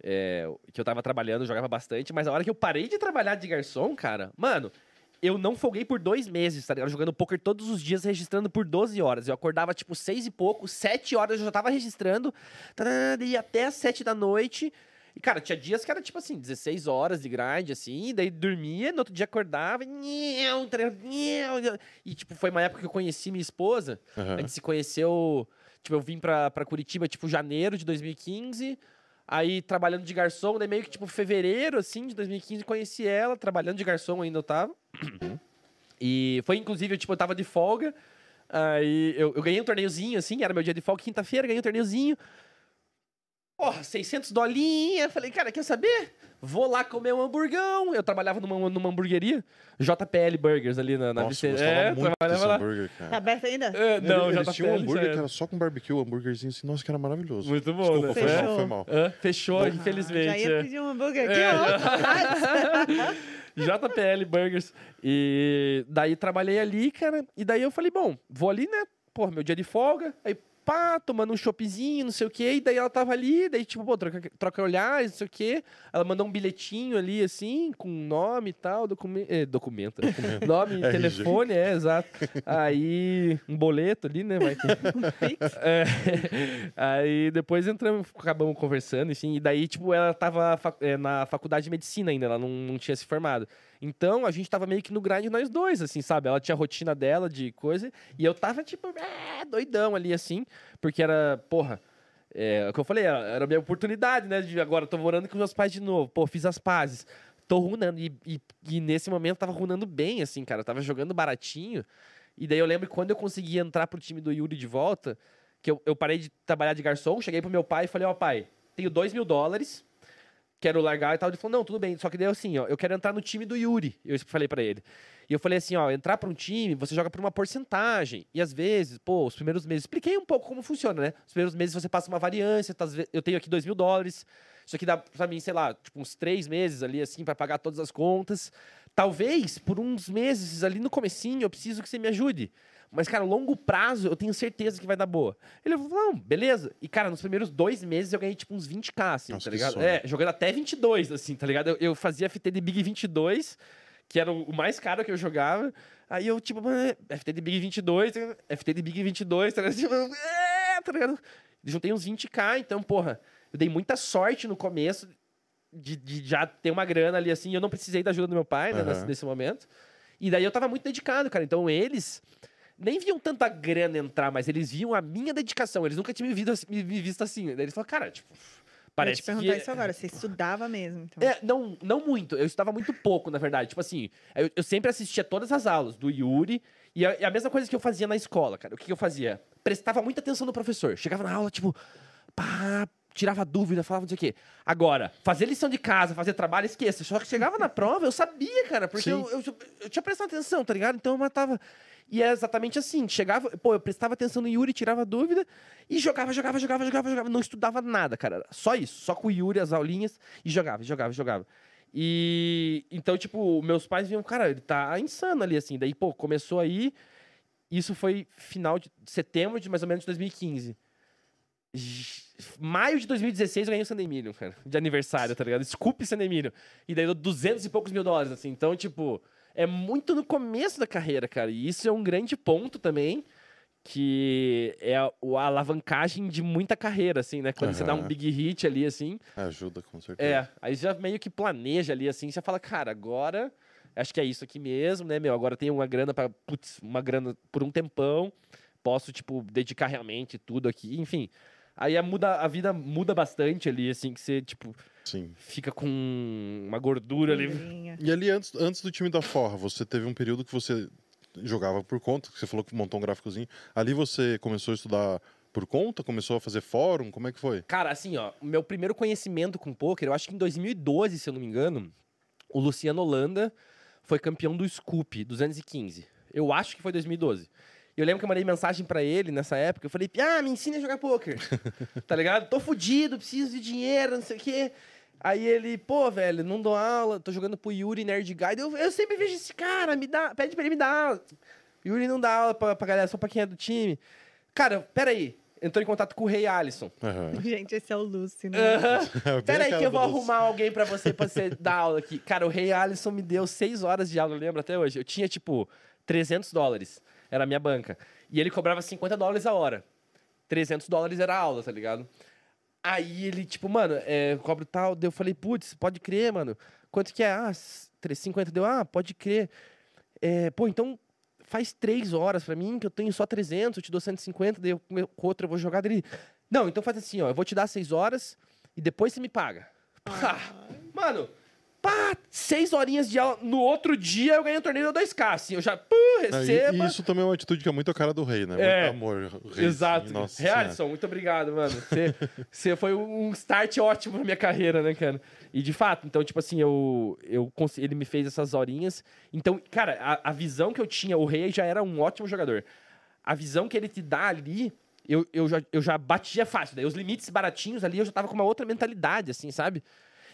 é, que eu tava trabalhando, eu jogava bastante. Mas a hora que eu parei de trabalhar de garçom, cara, mano. Eu não folguei por dois meses, tá ligado? Jogando poker todos os dias, registrando por 12 horas. Eu acordava, tipo, seis e pouco, sete horas eu já tava registrando. tarará, Ia até as sete da noite. E, cara, tinha dias que era, tipo assim, 16 horas de grind, assim. E daí dormia, no outro dia acordava. tá. E, tipo, foi uma época que eu conheci minha esposa. A aham. gente se conheceu. Tipo, eu vim pra, pra Curitiba, tipo, janeiro de 2015. Aí, trabalhando de garçom, daí meio que, tipo, fevereiro, assim, de 2015, conheci ela, trabalhando de garçom ainda eu tava. E foi, inclusive, eu, tipo, eu tava de folga. Aí, eu, eu ganhei um torneiozinho, assim, era meu dia de folga, quinta-feira, ganhei um torneiozinho. Porra, 600 dolinha. Falei, cara, quer saber? Vou lá comer um hamburgão. Eu trabalhava numa, numa hamburgueria, JPL Burgers, ali na, na Nossa, Vicente. gostava É, muito desse trabalhava lá. hambúrguer, cara. Tá aberto ainda? É, não, eles tinham um hambúrguer era. que era só com barbecue, um hambúrguerzinho assim, nossa, que era maravilhoso. Muito bom, Desculpa, né? foi Fechou. mal, foi mal. Hã? Fechou, Ah, infelizmente. Já ia é. pedir um hambúrguer aqui, É, ó. [LAUGHS] JPL Burgers. E daí trabalhei ali, cara. E daí eu falei, bom, vou ali, né? Pô, meu dia de folga. Aí pá, tomando um choppzinho, não sei o quê. E daí ela tava ali, daí, tipo, pô, troca, troca olhares, não sei o quê. Ela mandou um bilhetinho ali, assim, com nome e tal, docume eh, documento. [LAUGHS] nome, [LAUGHS] RG. telefone, é, exato. Aí, um boleto ali, né, [LAUGHS] Mike? É, aí depois entramos, acabamos conversando, enfim, e daí, tipo, ela tava é, na faculdade de medicina ainda, ela não, não tinha se formado. Então, a gente tava meio que no grind nós dois, assim, sabe? Ela tinha a rotina dela de coisa, e eu tava, tipo, é, doidão ali, assim, porque era, porra, é, o que eu falei, era a minha oportunidade, né? De agora, tô morando com meus pais de novo, pô, fiz as pazes. Tô runando, e, e, e nesse momento tava runando bem, assim, cara, tava jogando baratinho. E daí eu lembro que quando eu consegui entrar pro time do Yuri de volta, que eu, eu parei de trabalhar de garçom, cheguei pro meu pai e falei, ó, pai, tenho dois mil dólares, quero largar e tal. Ele falou, não, tudo bem, só que daí assim, ó, eu quero entrar no time do Yuri. Eu falei pra ele. E eu falei assim, ó, entrar pra um time, você joga por uma porcentagem. E às vezes, pô, os primeiros meses, expliquei um pouco como funciona, né? Os primeiros meses você passa uma variância, tá, eu tenho aqui dois mil dólares, isso aqui dá pra mim, sei lá, tipo, uns três meses ali, assim, pra pagar todas as contas. Talvez, por uns meses ali no comecinho, eu preciso que você me ajude. Mas, cara, longo prazo, eu tenho certeza que vai dar boa. Ele falou, não, beleza. E, cara, nos primeiros dois meses eu ganhei, tipo, uns 20k, assim, Nossa, tá ligado? É, jogando até 22, assim, tá ligado? Eu, eu fazia FT de Big 22, que era o mais caro que eu jogava. Aí eu, tipo, "Ah, FT de Big 22, FT de Big 22, tá ligado? [LAUGHS] Tipo, é, tá ligado? Juntei uns 20k, então, porra, eu dei muita sorte no começo de, de já ter uma grana ali, assim. Eu não precisei da ajuda do meu pai, né, Aham. nesse, nesse momento. E daí eu tava muito dedicado, cara. Então eles nem viam tanta grana entrar, mas eles viam a minha dedicação. Eles nunca tinham me, visto, me, me visto assim. Daí eles falaram, cara, tipo, Eu ia parece te perguntar que... isso agora. Você estudava mesmo, então. É, não, não muito. Eu estudava muito pouco, na verdade. Tipo assim, eu, eu sempre assistia todas as aulas do Yuri. E a, e a mesma coisa que eu fazia na escola, cara. O que, que eu fazia? Prestava muita atenção no professor. Chegava na aula, tipo, pá, tirava dúvida, falava não sei o quê. Agora, fazer lição de casa, fazer trabalho, esqueça. Só que chegava na prova, eu sabia, cara, porque eu, eu, eu tinha prestado atenção, tá ligado? Então eu matava. E é exatamente assim. Chegava, pô, eu prestava atenção no Yuri, tirava dúvida e jogava, jogava, jogava, jogava, jogava. Não estudava nada, cara. Só isso. Só com o Yuri, as aulinhas, e jogava, jogava, jogava. E então, tipo, meus pais viam, cara, ele tá insano ali, assim. Daí, pô, começou aí. Isso foi final de setembro de mais ou menos 2015. J- Maio de 2016 eu ganhei o San Emílio, cara, de aniversário, tá ligado? Scoop San Emílio. E daí deu 200 e poucos mil dólares, assim. Então, tipo, é muito no começo da carreira, cara. E isso é um grande ponto também, que é a, a alavancagem de muita carreira, assim, né? Quando você dá um big hit ali, assim. Ajuda, com certeza. É, aí já meio que planeja ali, assim, você fala, cara, agora acho que é isso aqui mesmo, né, meu? Agora tem uma grana para putz, uma grana por um tempão, posso, tipo, dedicar realmente tudo aqui, enfim. Aí a, muda, a vida muda bastante ali, assim, que você, tipo, Sim. fica com uma gordura ali. E ali, antes, antes do time da Forra, você teve um período que você jogava por conta, que você falou que montou um gráficozinho. Ali você começou a estudar por conta? Começou a fazer fórum? Como é que foi? Cara, assim, ó, meu primeiro conhecimento com poker, eu acho que em 2012, se eu não me engano, o Luciano Holanda foi campeão do Scoop 215. Eu acho que foi 2012. Eu lembro que eu mandei mensagem pra ele nessa época. Eu falei, ah, me ensina a jogar poker. [LAUGHS] tá ligado? Tô fudido, preciso de dinheiro, não sei o quê. Aí ele, pô, velho, não dou aula, tô jogando pro Yuri Nerd Guide. Eu, eu sempre vejo esse cara, me dá, pede pra ele me dar aula. Yuri não dá aula pra, pra galera, só pra quem é do time. Cara, peraí. Entrou em contato com o Rei Alisson. Aham. [LAUGHS] Gente, esse é o Lúcio, né? Aham. Bem Pera a aí cara que eu vou Lúcio. arrumar alguém pra você pra você [LAUGHS] dar aula aqui. Cara, o Rei Alisson me deu seis horas de aula, eu lembro até hoje. Eu tinha, tipo, 300 dólares. Era a minha banca. E ele cobrava 50 dólares a hora. 300 dólares era a aula, tá ligado? Aí ele, tipo, mano, é, cobro tal. Daí eu falei, putz, pode crer, mano. Quanto que é? Ah, 350. Deu, ah, pode crer. É, pô, então faz três horas pra mim, que eu tenho só 300, eu te dou 150, daí eu, com outro eu vou jogar dele. Não, então faz assim, ó, eu vou te dar seis horas e depois você me paga. Pá, [LAUGHS] mano, pá, seis horinhas de aula. No outro dia eu ganhei um torneio do 2K, assim, eu já, pô, receba. E isso também é uma atitude que é muito a cara do rei, né? É. Muito amor. Rei, Exato. Realison, Senhora. muito obrigado, mano. Você, [LAUGHS] foi um start ótimo na minha carreira, né, cara? E de fato, então, tipo assim, eu, eu ele me fez essas horinhas. Então, cara, a, a visão que eu tinha, o Rei já era um ótimo jogador. A visão que ele te dá ali, eu, eu, já, eu já batia fácil. Daí os limites baratinhos ali, eu já tava com uma outra mentalidade, assim, sabe?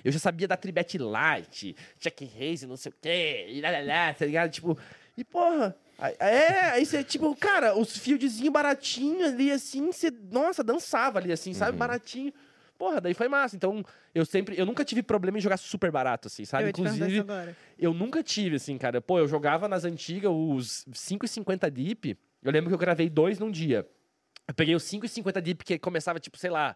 Eu já sabia da Tribet Light, Check Raise, não sei o quê, e lá, lá, lá, tá ligado? Tipo, e porra, É, aí você, tipo, cara, os fieldzinhos baratinhos ali, assim, você, nossa, dançava ali, assim, sabe? Uhum. Baratinho. Porra, daí foi massa. Então, eu sempre, eu nunca tive problema em jogar super barato, assim, Eu sabe? isso Inclusive, eu nunca tive, assim, cara. Pô, eu jogava nas antigas os 5,50 deep. Eu lembro que eu gravei dois num dia. Eu peguei os 5,50 deep, que começava, tipo, sei lá,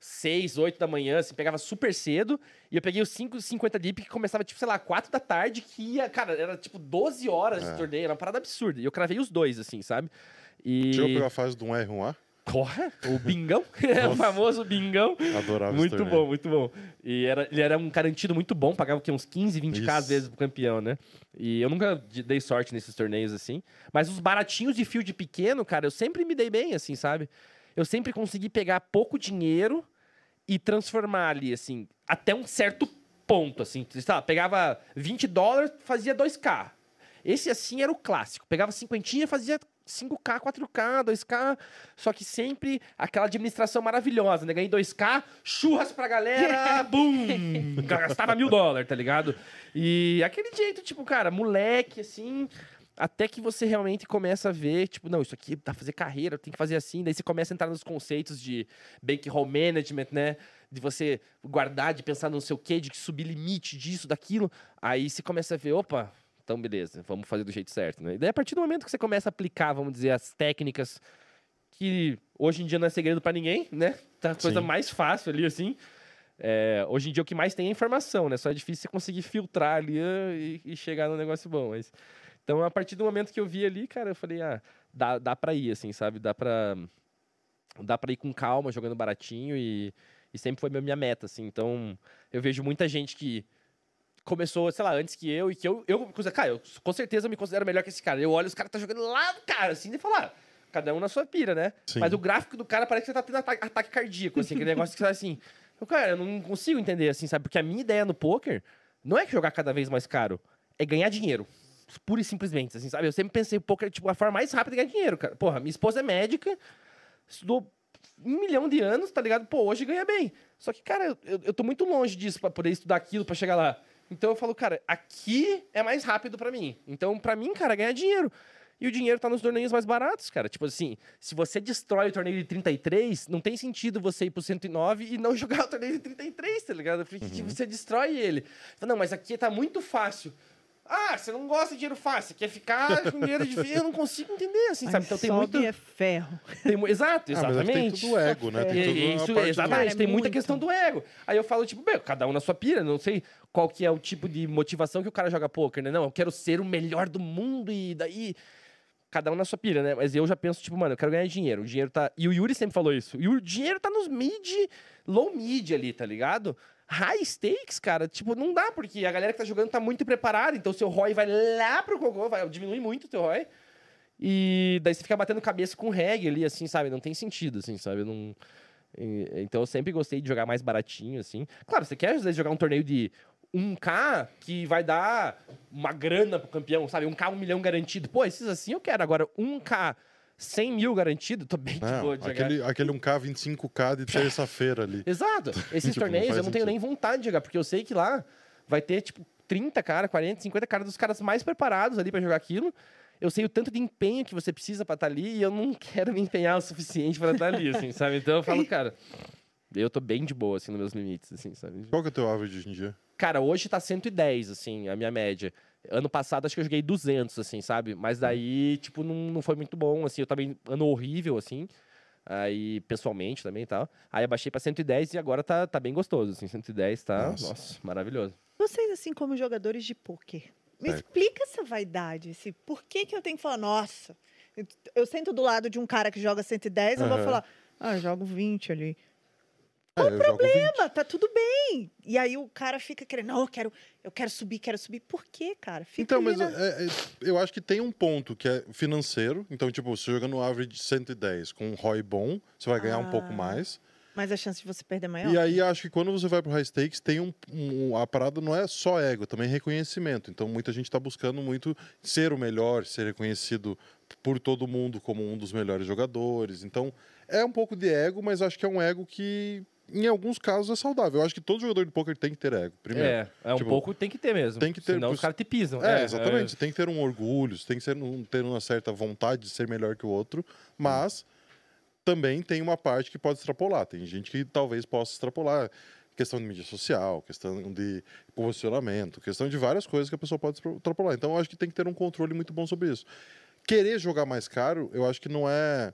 6, 8 da manhã, assim, pegava super cedo. E eu peguei os 5,50 deep, que começava, tipo, sei lá, 4 da tarde, que ia, cara, era tipo 12 horas É. de torneio, era uma parada absurda. E eu cravei os dois, assim, sabe? E. Chegou a pegar a fase do 1R, 1A? Porra, o [LAUGHS] bingão, [LAUGHS] o famoso bingão. Adorava Muito bom, muito bom. E era, ele era um garantido muito bom, pagava uns 15, 20k às Isso. vezes pro campeão, né? E eu nunca de- dei sorte nesses torneios assim. Mas os baratinhos de field pequeno, cara, eu sempre me dei bem, assim, sabe? Eu sempre consegui pegar pouco dinheiro e transformar ali, assim, até um certo ponto, assim. Lá, pegava 20 dólares, fazia 2k. Esse, assim, era o clássico. Pegava cinquentinha, fazia 5K, 4K, 2K, só que sempre aquela administração maravilhosa, né? Ganhei 2K, churras pra galera, [LAUGHS] bum! Gastava mil dólares, tá ligado? E aquele jeito, tipo, cara, moleque, assim, até que você realmente começa a ver, tipo, não, isso aqui dá pra fazer carreira, tem que fazer assim, daí você começa a entrar nos conceitos de bankroll management, né? De você guardar, de pensar no seu quê, de subir limite disso, daquilo. Aí você começa a ver, opa, então beleza, vamos fazer do jeito certo, né? E daí a partir do momento que você começa a aplicar, vamos dizer, as técnicas que hoje em dia não é segredo pra ninguém, né? Tá a coisa Sim. mais fácil ali, assim. É, hoje em dia o que mais tem é informação, né? Só é difícil você conseguir filtrar ali ah, e, e chegar no negócio bom. Mas... Então, a partir do momento que eu vi ali, cara, eu falei, ah, dá, dá pra ir, assim, sabe? Dá pra, dá pra ir com calma, jogando baratinho e, e sempre foi minha meta, assim. Então, eu vejo muita gente que começou, sei lá, antes que eu e que eu, eu cara, eu com certeza me considero melhor que esse cara. Eu olho os caras tá jogando lá do cara, assim, e falar, cada um na sua pira, né? Sim. Mas o gráfico do cara parece que você tá tendo ataque, ataque cardíaco, assim, aquele negócio que você tá assim. Eu, cara, eu não consigo entender, assim, sabe? Porque a minha ideia no poker não é que jogar cada vez mais caro, é ganhar dinheiro. Pura e simplesmente, assim, sabe? Eu sempre pensei, poker, tipo, a forma mais rápida de ganhar dinheiro, cara. Porra, minha esposa é médica, estudou um milhão de anos, tá ligado? Pô, hoje ganha bem. Só que, cara, eu, eu tô muito longe disso pra poder estudar aquilo, pra chegar lá. Então eu falo, cara, aqui é mais rápido pra mim. Então, pra mim, cara, ganhar dinheiro. E o dinheiro tá nos torneios mais baratos, cara. Tipo assim, se você destrói o torneio de 33, não tem sentido você ir pro 109 e não [LAUGHS] jogar o torneio de 33, tá ligado? Porque tipo, você destrói ele. Não, mas aqui tá muito fácil. Ah, você não gosta de dinheiro fácil, quer ficar com dinheiro difícil. Eu não consigo entender, assim, sabe? Mas Então tem muito. é ferro. tem Exato, Ah, mas acho que tem exatamente. tudo ego, né? Tem tudo a isso, parte do- exatamente, é tem muita muito. questão do ego. Aí eu falo, tipo, meu, cada um na sua pira, não sei qual que é o tipo de motivação que o cara joga poker, né? Não, eu quero ser o melhor do mundo e daí. Cada um na sua pira, né? Mas eu já penso, tipo, mano, eu quero ganhar dinheiro. O dinheiro tá. E o Yuri sempre falou isso. E o dinheiro tá nos mid, low mid ali, tá ligado? High stakes, cara, tipo, não dá, porque a galera que tá jogando tá muito preparada, então seu ROI vai lá pro Gogô, vai diminuir muito o teu ROI. E daí você fica batendo cabeça com reggae ali, assim, sabe? Não tem sentido, assim, sabe? Não... Então eu sempre gostei de jogar mais baratinho, assim. Claro, você quer às vezes jogar um torneio de 1K que vai dar uma grana pro campeão, sabe? 1K, um milhão garantido. Pô, esses assim eu quero. Agora, 1K, 100 mil garantido, tô bem de boa de jogar. aquele, aquele 1K, 25K de terça-feira ali. [LAUGHS] Exato. Esses [LAUGHS] Tipo, torneios eu não tenho sentido. nem vontade de jogar, porque eu sei que lá vai ter, tipo, 30 cara, 40, 50 cara dos caras mais preparados ali pra jogar aquilo. Eu sei o tanto de empenho que você precisa pra estar ali e eu não [LAUGHS] quero me empenhar o suficiente pra estar ali, assim, sabe? Então eu falo, cara, eu tô bem de boa, assim, nos meus limites, assim, sabe? Qual que é o teu average hoje em dia? Cara, hoje tá 110, assim, a minha média. Ano passado acho que eu joguei 200, assim, sabe? Mas daí, tipo, não, não foi muito bom, assim. Eu também, ano horrível, assim. Aí, pessoalmente também e tal. Aí eu baixei pra 110 e agora tá, tá bem gostoso, assim. 110 tá, Nossa. nossa, maravilhoso. Vocês, assim como jogadores de pôquer, me Certo. explica essa vaidade. Esse, por que, que eu tenho que falar, nossa, eu, sento do lado de um cara que joga 110, eu vou falar, ah, jogo 20 ali. É, eu jogo 20. Mas tá tudo bem. E aí o cara fica querendo, não, eu quero, eu quero subir, quero subir. Por quê, cara? Fica Então, mas na- é- é- eu acho que tem um ponto que é financeiro. Então, tipo, você joga no average 110 com um ROI bom, você vai ganhar um pouco Ah. mais. Mas a chance de você perder é maior. E aí, acho que quando você vai pro high stakes, tem um, um- A parada não é só ego, também é reconhecimento. Então, muita gente tá buscando muito ser o melhor, ser reconhecido por todo mundo como um dos melhores jogadores. Então, é um pouco de ego, mas acho que é um ego que em alguns casos, é saudável. Eu acho que todo jogador de poker tem que ter ego, primeiro. É, é um Tipo, pouco tem que ter mesmo. tem que ter- Senão os caras te pisam. É, exatamente. Você tem que ter um orgulho, tem que ser, um- ter uma certa vontade de ser melhor que o outro, mas também tem uma parte que pode extrapolar. Tem gente que talvez possa extrapolar. Questão de mídia social, questão de posicionamento, questão de várias coisas que a pessoa pode extrapolar. Então, eu acho que tem que ter um controle muito bom sobre isso. Querer jogar mais caro, eu acho que não é.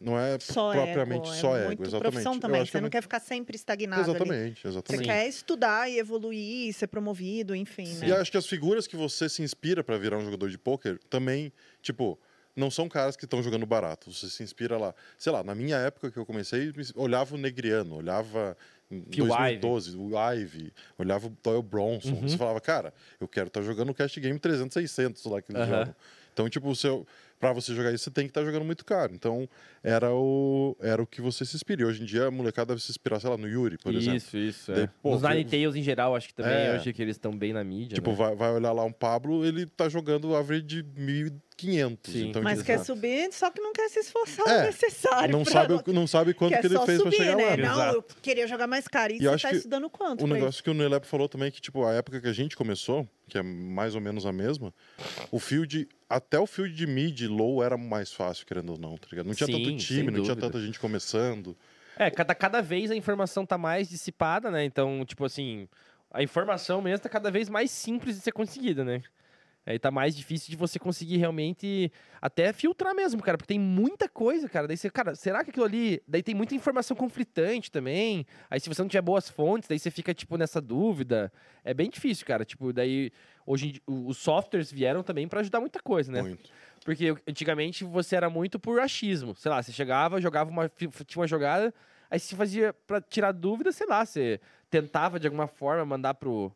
Não é Só propriamente ego, só é ego, muito exatamente. profissão Eu também. acho que Você é não quer ficar sempre estagnado ali. Exatamente, Você exatamente. quer estudar e evoluir, ser promovido, enfim, né? E acho que as figuras que você se inspira pra virar um jogador de pôquer também, tipo, não são caras que estão jogando barato. Você se inspira lá. Sei lá, na minha época que eu comecei, me- olhava o Negriano, olhava em Phil 2012, o Ivy, olhava o Doyle Bronson. Uhum. Você falava, cara, eu quero estar jogando o Cash Game 300, 600 lá que eles Aham. jogam. Então, tipo, o seu, pra você jogar isso, você tem que estar jogando muito caro. Então, era o, era o que você se inspira. E hoje em dia, a molecada deve se inspirar, sei lá, no Yuri, por exemplo. Isso, isso. É. pô, vê- Nine Tails em geral, acho que também É. hoje que eles estão bem na mídia. Tipo, né? vai, vai olhar lá um Pablo, ele tá jogando average de 1.500. Sim. Então, Mas quer subir, só que não quer se esforçar É, o necessário. não pra- sabe, o- não sabe quanto quer que ele fez pra chegar né? lá. Não, Exato. eu queria jogar mais caro. E, E você tá estudando quanto? O negócio que o Nelepo falou também é que, tipo, a época que a gente começou, que é mais ou menos a mesma, o field, até o field de mid e low era mais fácil, querendo ou não, tá ligado? Não tinha Sim, tanto time, não tinha dúvida. tanta gente começando. É, cada, cada vez a informação tá mais dissipada, né? Então, tipo assim, a informação mesmo tá cada vez mais simples de ser conseguida, né? Aí tá mais difícil de você conseguir realmente até filtrar mesmo, cara, porque tem muita coisa, cara. Daí você, cara, será que aquilo ali. Daí tem muita informação conflitante também. Aí se você não tiver boas fontes, daí você fica, tipo, nessa dúvida. É bem difícil, cara. Tipo, daí. Hoje os softwares vieram também pra ajudar muita coisa, né? Muito. Porque antigamente você era muito por achismo. Sei lá, você chegava, jogava uma. Tinha uma jogada, aí você fazia pra tirar dúvida, sei lá, você tentava de alguma forma mandar pro.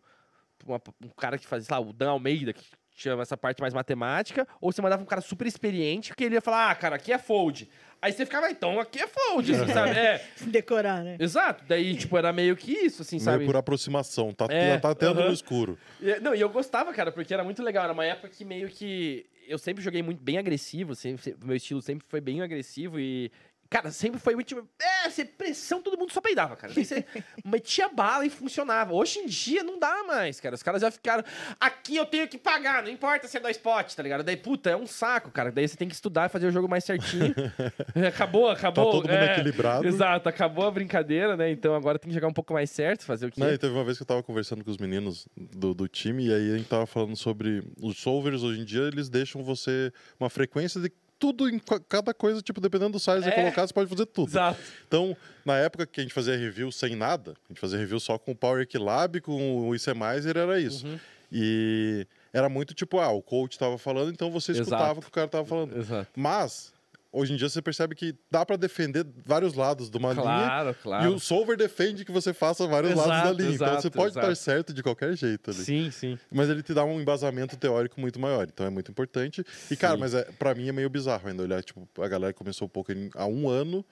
pro uma- um cara que fazia, sei lá, o Dan Almeida, que tinha essa parte mais matemática, ou você mandava um cara super experiente que ele ia falar, ah, cara, aqui é fold. Aí você ficava, "Ah, então aqui é fold, assim, [LAUGHS] sabe? É, Decorar, né? exato. Daí, tipo, era meio que isso, assim, Meio sabe? por aproximação, tá, É, tá tendo aham. no escuro. E- Não, e eu gostava, cara, porque era muito legal. Era uma época que meio que. Eu sempre joguei muito bem agressivo, sempre- meu estilo sempre foi bem agressivo e. Cara, sempre foi muito. tipo, É, você pressão, todo mundo só peidava, cara. Você [LAUGHS] metia bala e funcionava. Hoje em dia não dá mais, cara. Os caras já ficaram. Aqui eu tenho que pagar, não importa se é dois potes, tá ligado? Daí, puta, é um saco, cara. Daí você tem que estudar e fazer o jogo mais certinho. [LAUGHS] Acabou, acabou. Tá todo mundo é, equilibrado. Exato, acabou a brincadeira, né? Então agora tem que jogar um pouco mais certo, fazer o que. Não, e teve uma vez que eu tava conversando com os meninos do, do time, e aí a gente tava falando sobre os solvers hoje em dia, eles deixam você uma frequência de tudo em ca- cada coisa, tipo, dependendo do size que É. colocar, você pode fazer tudo. Exato. Então, na época que a gente fazia review sem nada, a gente fazia review só com o Power Lab, com o ICMizer, era isso. Uhum. E era muito tipo, ah, o coach tava falando, então você escutava Exato. o que o cara tava falando. Exato. Mas, hoje em dia você percebe que dá pra defender vários lados de uma linha. Claro, claro. E o solver defende que você faça vários Exato, lados da linha. então exato, você pode exato. estar certo de qualquer jeito ali. Sim, sim. Mas ele te dá um embasamento teórico muito maior. Então é muito importante. E, cara, Sim. mas é, pra mim é meio bizarro ainda olhar, tipo, a galera começou um pouco há um ano,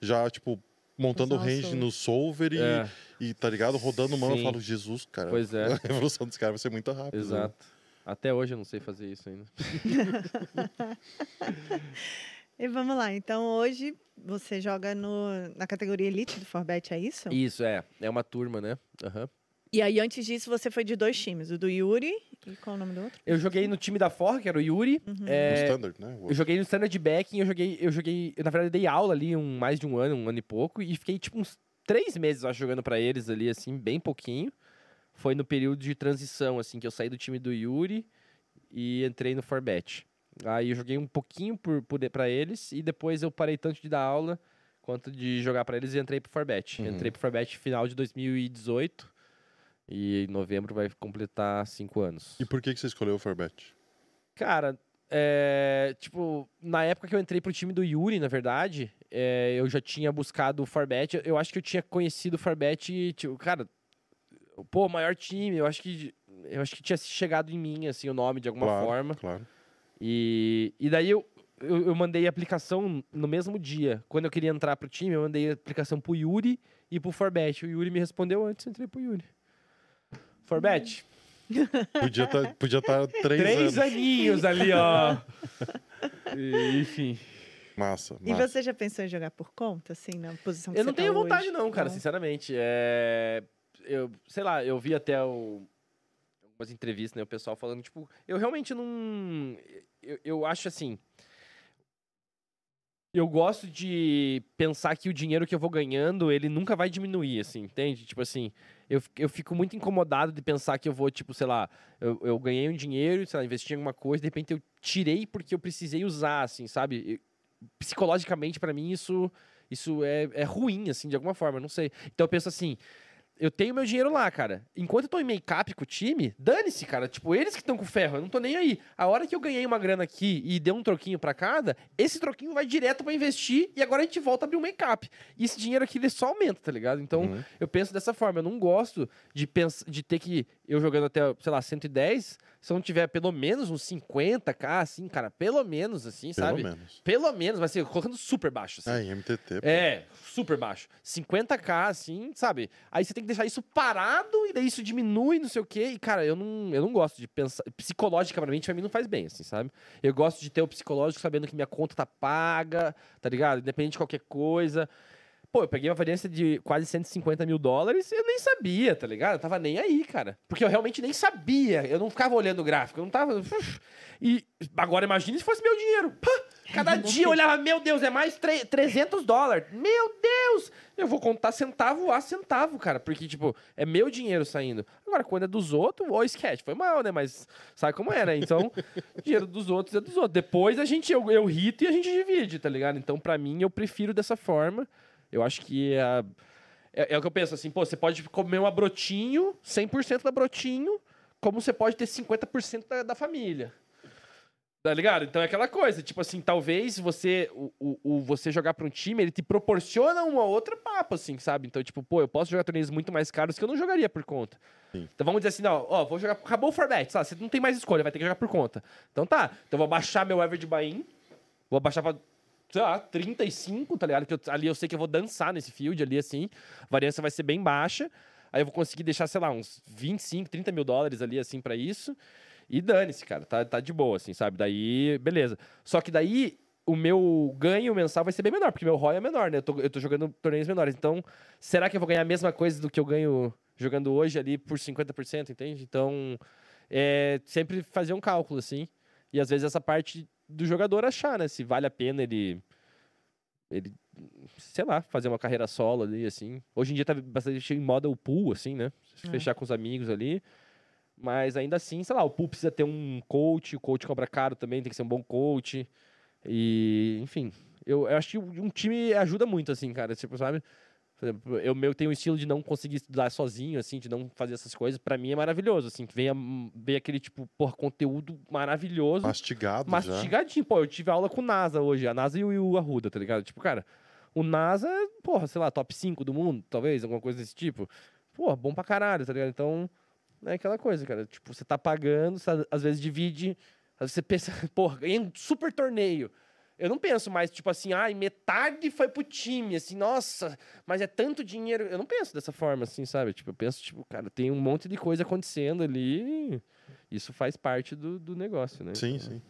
já, tipo, montando o range no solver e, É, e, tá ligado? Rodando mão. Eu falo, Jesus, cara. Pois é. [LAUGHS] A evolução dos caras vai ser muito rápida. né? exato. Até hoje eu não sei fazer isso ainda. [LAUGHS] [LAUGHS] E vamos lá. Então, hoje você joga no, na categoria Elite do Forbet, é isso? Isso, é. É uma turma, né? Aham. E aí, antes disso, você foi de dois times. O do Yuri e qual é o nome do outro? Eu joguei no time da Forra, que era o Yuri. Uhum. No É, standard, né? eu joguei no standard backing, eu joguei, eu joguei, eu, na verdade, dei aula ali um, mais de um ano, um ano e pouco, e fiquei tipo uns três meses, eu acho, jogando pra eles ali, assim, bem pouquinho. Foi no período de transição, assim, que eu saí do time do Yuri e entrei no Forbet. Aí eu joguei um pouquinho por, por, pra eles, e depois eu parei tanto de dar aula quanto de jogar pra eles e entrei pro Forbet. Uhum. Entrei pro Forbet final de 2018, e em novembro vai completar cinco anos. E por que, que você escolheu o Forbet? Cara, é, tipo, na época que eu entrei pro time do Yuri, na verdade, é, eu já tinha buscado o Farbet. Eu acho que eu tinha conhecido o Farbet, tipo, cara, pô, maior time, eu acho que eu acho que tinha chegado em mim assim o nome de alguma claro, forma. Claro. E, e daí eu, eu, eu mandei a aplicação no mesmo dia. Quando eu queria entrar pro time, eu mandei a aplicação pro Yuri e pro Forbet. O Yuri me respondeu antes, eu entrei pro Yuri. Forbet, [LAUGHS] Podia estar podia tá três, Três anos. aninhos ali, ó. [LAUGHS] E, enfim. Massa, E massa. você já pensou em jogar por conta, assim, na posição que Eu você não tá tenho hoje? vontade, não, cara, Não. sinceramente. É... Eu, sei lá, eu vi até o... algumas entrevistas, né? O pessoal falando, tipo, eu realmente não. Eu, eu acho assim. Eu gosto de pensar que o dinheiro que eu vou ganhando, ele nunca vai diminuir, assim, entende? Tipo assim, eu, eu fico muito incomodado de pensar que eu vou, tipo, sei lá, eu, eu ganhei um dinheiro, sei lá, investi em alguma coisa, de repente eu tirei porque eu precisei usar, assim, sabe? Psicologicamente, pra mim, isso, isso é, é ruim, assim, de alguma forma, não sei. Então eu penso assim, eu tenho meu dinheiro lá, cara. Enquanto eu tô em make-up com o time, dane-se, cara. Tipo, eles que estão com ferro, eu não tô nem aí. A hora que eu ganhei uma grana aqui e dei um troquinho pra cada, esse troquinho vai direto pra investir e agora a gente volta a abrir um make-up. E esse dinheiro aqui, ele só aumenta, tá ligado? Então, Uhum. eu penso dessa forma. Eu não gosto de, pens de ter que, eu jogando até, sei lá, 110, se não tiver pelo menos uns 50k, assim, cara, pelo menos, assim, Pelo sabe? menos. Pelo menos, vai ser colocando super baixo, assim. É, em MTT. pô. É, super baixo. 50k, assim, sabe? Aí você tem que deixar isso parado e daí isso diminui, não sei o quê. E, cara, eu não, eu não gosto de pensar. Psicologicamente, pra mim não faz bem, assim, sabe? Eu gosto de ter o psicológico sabendo que minha conta tá paga, tá ligado? Independente de qualquer coisa. Pô, eu peguei uma variância de quase 150 mil dólares e eu nem sabia, tá ligado? Eu tava nem aí, cara. Porque eu realmente nem sabia. Eu não ficava olhando o gráfico, eu não tava. E agora imagine se fosse meu dinheiro. Pá! Cada dia eu olhava, meu Deus, é mais tre- 300 dólares. Meu Deus! Eu vou contar centavo a centavo, cara. Porque, tipo, é meu dinheiro saindo. Agora, quando é dos outros, ô, sketch, foi mal, né? Mas sabe como é, né? Então, [LAUGHS] dinheiro dos outros é dos outros. Depois a gente, eu, eu rito e a gente divide, tá ligado? Então, pra mim, eu prefiro dessa forma. Eu acho que é, a- é, é o que eu penso, assim, pô, você pode comer uma brotinho, 100% da brotinho, como você pode ter 50% da, da família. Tá ligado? Então é aquela coisa, tipo assim, talvez você o, o, o- você jogar pra um time, ele te proporciona uma outra papo, assim, sabe? Então, tipo, pô, eu posso jogar torneios muito mais caros que eu não jogaria por conta. Sim. Então vamos dizer assim, ó, ó, vou jogar, acabou o format, sabe? Você não tem mais escolha, vai ter que jogar por conta. Então tá, então eu vou baixar meu average buy-in, vou baixar pra, sei lá, 35, tá ligado? Que eu- ali eu sei que eu vou dançar nesse field ali, assim, a variância vai ser bem baixa, aí eu vou conseguir deixar, sei lá, uns 25, 30 mil dólares ali, assim, pra isso. E dane-se, cara, tá, tá de boa, assim, sabe? Daí, beleza. Só que daí, o meu ganho mensal vai ser bem menor, porque meu ROI é menor, né? Eu tô, eu tô jogando torneios menores. Então, será que eu vou ganhar a mesma coisa do que eu ganho jogando hoje ali por 50%, entende? Então, é sempre fazer um cálculo, assim. E às vezes essa parte do jogador achar, né? Se vale a pena ele. Ele, sei lá, fazer uma carreira solo ali, assim. Hoje em dia tá bastante em moda o pool, assim, né? É. Fechar com os amigos ali. Mas ainda assim, sei lá, o pool precisa ter um coach, o coach cobra caro também, tem que ser um bom coach. E, enfim, eu, eu acho que um time ajuda muito, assim, cara. Tipo, sabe? Por eu meu tenho um estilo de não conseguir estudar sozinho, assim, de não fazer essas coisas. Pra mim é maravilhoso, assim, que venha vem aquele tipo, porra, conteúdo maravilhoso. Mastigado, já. Mastigadinho. Pô, eu tive aula com o NASA hoje, a NASA e o, e o Arruda, tá ligado? Tipo, cara, o NASA, é, porra, sei lá, top 5 do mundo, talvez, alguma coisa desse tipo. Porra, bom pra caralho, tá ligado? Então, é aquela coisa, cara. Tipo, você tá pagando, você, às vezes divide, às vezes você pensa, [LAUGHS] porra, ganhei um super torneio. Eu não penso mais, tipo assim, ai, metade foi pro time, assim, nossa, mas é tanto dinheiro. Eu não penso dessa forma, assim, sabe? Tipo, eu penso, tipo, cara, tem um monte de coisa acontecendo ali. Isso faz parte do, do negócio, né? Sim, Então, sim.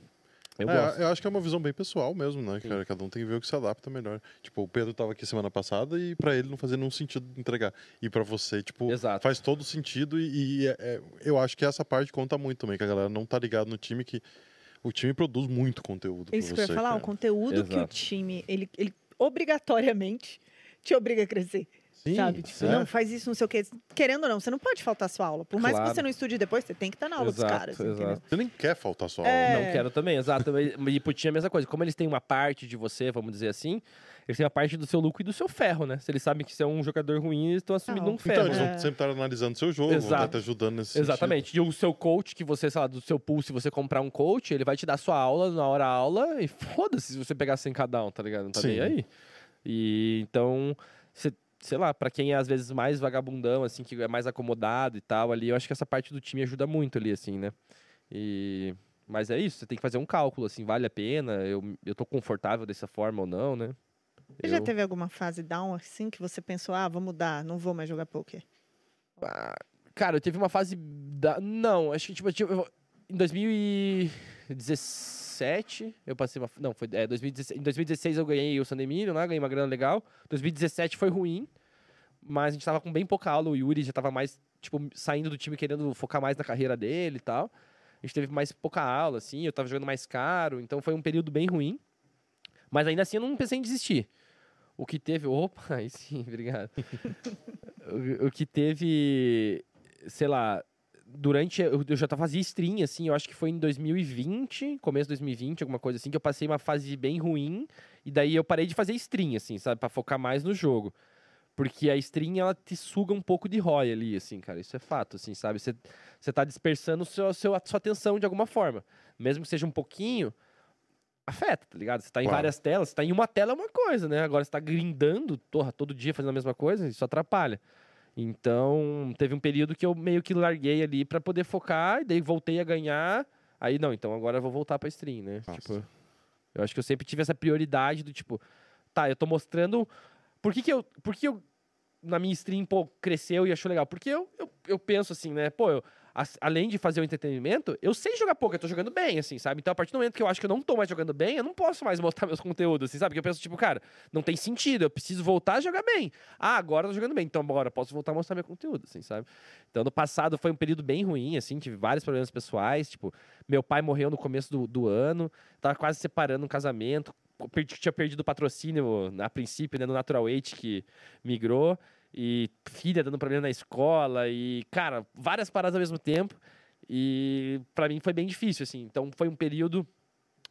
Eu É, eu acho que é uma visão bem pessoal mesmo, né, Sim. cara? Cada um tem que ver o que se adapta melhor. Tipo, o Pedro tava aqui semana passada e pra ele não fazia nenhum sentido entregar. E pra você, tipo, Exato. faz todo sentido e, e é- é- eu acho que essa parte conta muito também, que a galera não tá ligado no time que o time produz muito conteúdo pra Isso que eu ia falar, cara. o conteúdo que o Exato. time, ele, ele obrigatoriamente te obriga a crescer. Sim, sabe? Tipo, é. não, faz isso, não sei o quê. Querendo ou não, você não pode faltar a sua aula. Por mais Claro. que você não estude depois, você tem que estar na aula Exato, dos caras, exato. entendeu? Você nem quer faltar só É. aula. Não quero também, exato. E pro time é a mesma coisa. Como eles têm uma parte de você, vamos dizer assim, eles têm uma parte do seu lucro e do seu ferro, né? Se eles sabem que você é um jogador ruim, eles estão assumindo Não. um Então, ferro. eles É. vão sempre estar analisando seu jogo, vão Exato. estar te ajudando nesse sentido. Exatamente. E o seu coach, que você, sei lá, do seu pool, se você comprar um coach, ele vai te dar sua aula na hora aula e foda-se se você pegar sem cada um, tá ligado? Não tá Sim. nem aí. E então, cê- sei lá, pra quem é às vezes mais vagabundão, assim, que é mais acomodado e tal, ali, eu acho que essa parte do time ajuda muito ali, assim, né? E. Mas é isso, você tem que fazer um cálculo, assim, vale a pena? Eu, eu tô confortável dessa forma ou não, né? Você já Eu- teve alguma fase down assim que você pensou, ah, vou mudar, não vou mais jogar poker? Ah, Cara, eu teve uma fase. Da... Não, acho que tipo, eu em 2016. 2017, eu passei uma. Não, foi. É, 2016, em 2016 eu ganhei o San Emílio lá, ganhei uma grana legal. 2017 foi ruim, mas a gente tava com bem pouca aula. O Yuri já tava mais, tipo, saindo do time querendo focar mais na carreira dele e tal. A gente teve mais pouca aula, assim, eu tava jogando mais caro, então foi um período bem ruim. Mas ainda assim eu não pensei em desistir. O que teve. Opa, [LAUGHS] aí sim, obrigado. o, o que teve. Sei lá. Durante. Eu, eu já fazia stream, assim, eu acho que foi em 2020, começo de 2020, alguma coisa assim, que eu passei uma fase bem ruim. E daí eu parei de fazer stream, assim, sabe? Pra focar mais no jogo. Porque a stream, ela te suga um pouco de ROI ali, assim, cara. Isso é fato, assim, sabe? Você tá dispersando seu, seu, a sua atenção de alguma forma. Mesmo que seja um pouquinho, afeta, tá ligado? Você tá em Claro. várias telas, você tá em uma tela é uma coisa, né? Agora você tá grindando torra, todo dia fazendo a mesma coisa, isso atrapalha. Então, teve um período que eu meio que larguei ali pra poder focar, e daí voltei a ganhar. Aí, não, então agora eu vou voltar pra stream, né? Nossa. Tipo, eu acho que eu sempre tive essa prioridade do tipo, tá, eu tô mostrando. Por que, que eu. Por que eu. Na minha stream, pô, cresceu e achou legal? Porque eu, eu, eu penso assim, né? Pô, eu, além de fazer o entretenimento, eu sei jogar pouco, eu tô jogando bem, assim, sabe? Então, a partir do momento que eu acho que eu não tô mais jogando bem, eu não posso mais [LAUGHS] mostrar meus conteúdos, assim, sabe? Porque eu penso, tipo, cara, não tem sentido, eu preciso voltar a jogar bem. Ah, agora eu tô jogando bem, então eu posso voltar a mostrar meu conteúdo, assim, sabe? Então, no passado foi um período bem ruim, assim, tive vários problemas pessoais, tipo, meu pai morreu no começo do, do ano, tava quase separando um casamento, perdi, tinha perdido o patrocínio a princípio, né, no Natural Weight, que migrou, e filha dando problema na escola, e, cara, várias paradas ao mesmo tempo, e pra mim foi bem difícil, assim, então foi um período...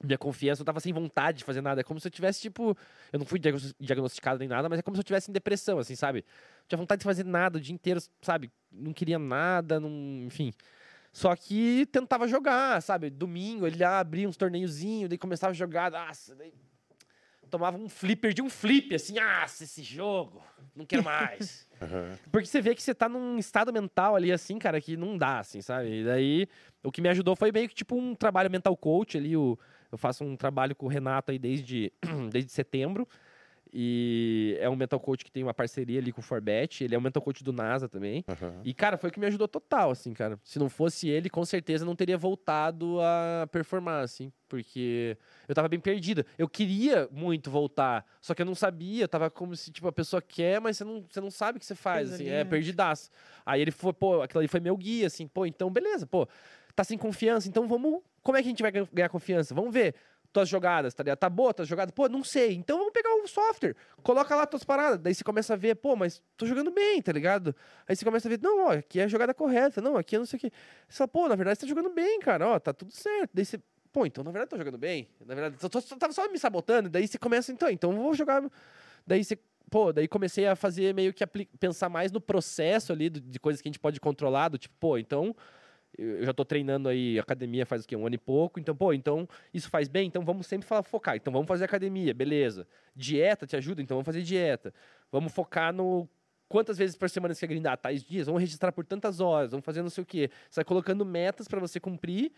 Minha confiança, eu tava sem vontade de fazer nada. É como se eu tivesse, tipo. Eu não fui diagnos- diagnosticado nem nada, mas é como se eu tivesse em depressão, assim, sabe? Não tinha vontade de fazer nada o dia inteiro, sabe? Não queria nada, não, enfim. Só que tentava jogar, sabe? Domingo, ele abria uns torneiozinhos, daí começava a jogar, nossa, daí tomava um flip, perdi um flip, assim, ah, esse jogo, não quero mais. [LAUGHS] Aham. Porque você vê que você tá num estado mental ali, assim, cara, que não dá, assim, sabe? E daí, o que me ajudou foi meio que, tipo, um trabalho mental coach ali, o, eu faço um trabalho com o Renato aí desde, [CLEARS THROAT] desde setembro, e é um mental coach que tem uma parceria ali com o Forbet, ele é um mental coach do NASA também, Aham. e, cara, foi o que me ajudou total, assim, cara. Se não fosse ele, com certeza não teria voltado a performar, assim. Porque eu tava bem perdida. Eu queria muito voltar, só que eu não sabia. Eu tava como se, tipo, a pessoa quer, mas você não, você não sabe o que você faz, assim. É, perdidaço. Aí ele foi, pô, aquilo ali foi meu guia, assim. Pô, então beleza, pô. Tá sem confiança, então vamos... Como é que a gente vai gan- ganhar confiança? Vamos ver tuas jogadas, tá ligado? Tá boa tuas jogadas? Pô, não sei. Então vamos pegar o software, coloca lá tuas paradas. Daí você começa a ver, pô, mas tô jogando bem, tá ligado? Aí você começa a ver, não, ó, aqui é a jogada correta, não, aqui é não sei o quê. Você fala, pô, na verdade você tá jogando bem, cara, ó, tá tudo certo. Daí você, pô, então na verdade eu tô jogando bem. Na verdade, eu tô, tava só me sabotando. Daí você começa, então, então eu vou jogar. Daí você, pô, daí comecei a fazer meio que pensar mais no processo ali de coisas que a gente pode controlar, do tipo, pô, então eu já tô treinando aí academia faz o quê? Um ano e pouco. Então, pô, então isso faz bem? Então vamos sempre falar focar. Então vamos fazer academia, beleza. Dieta te ajuda? Então vamos fazer dieta. Vamos focar no quantas vezes por semana você quer grindar? Tais dias? Vamos registrar por tantas horas, vamos fazer não sei o quê. Você vai colocando metas para você cumprir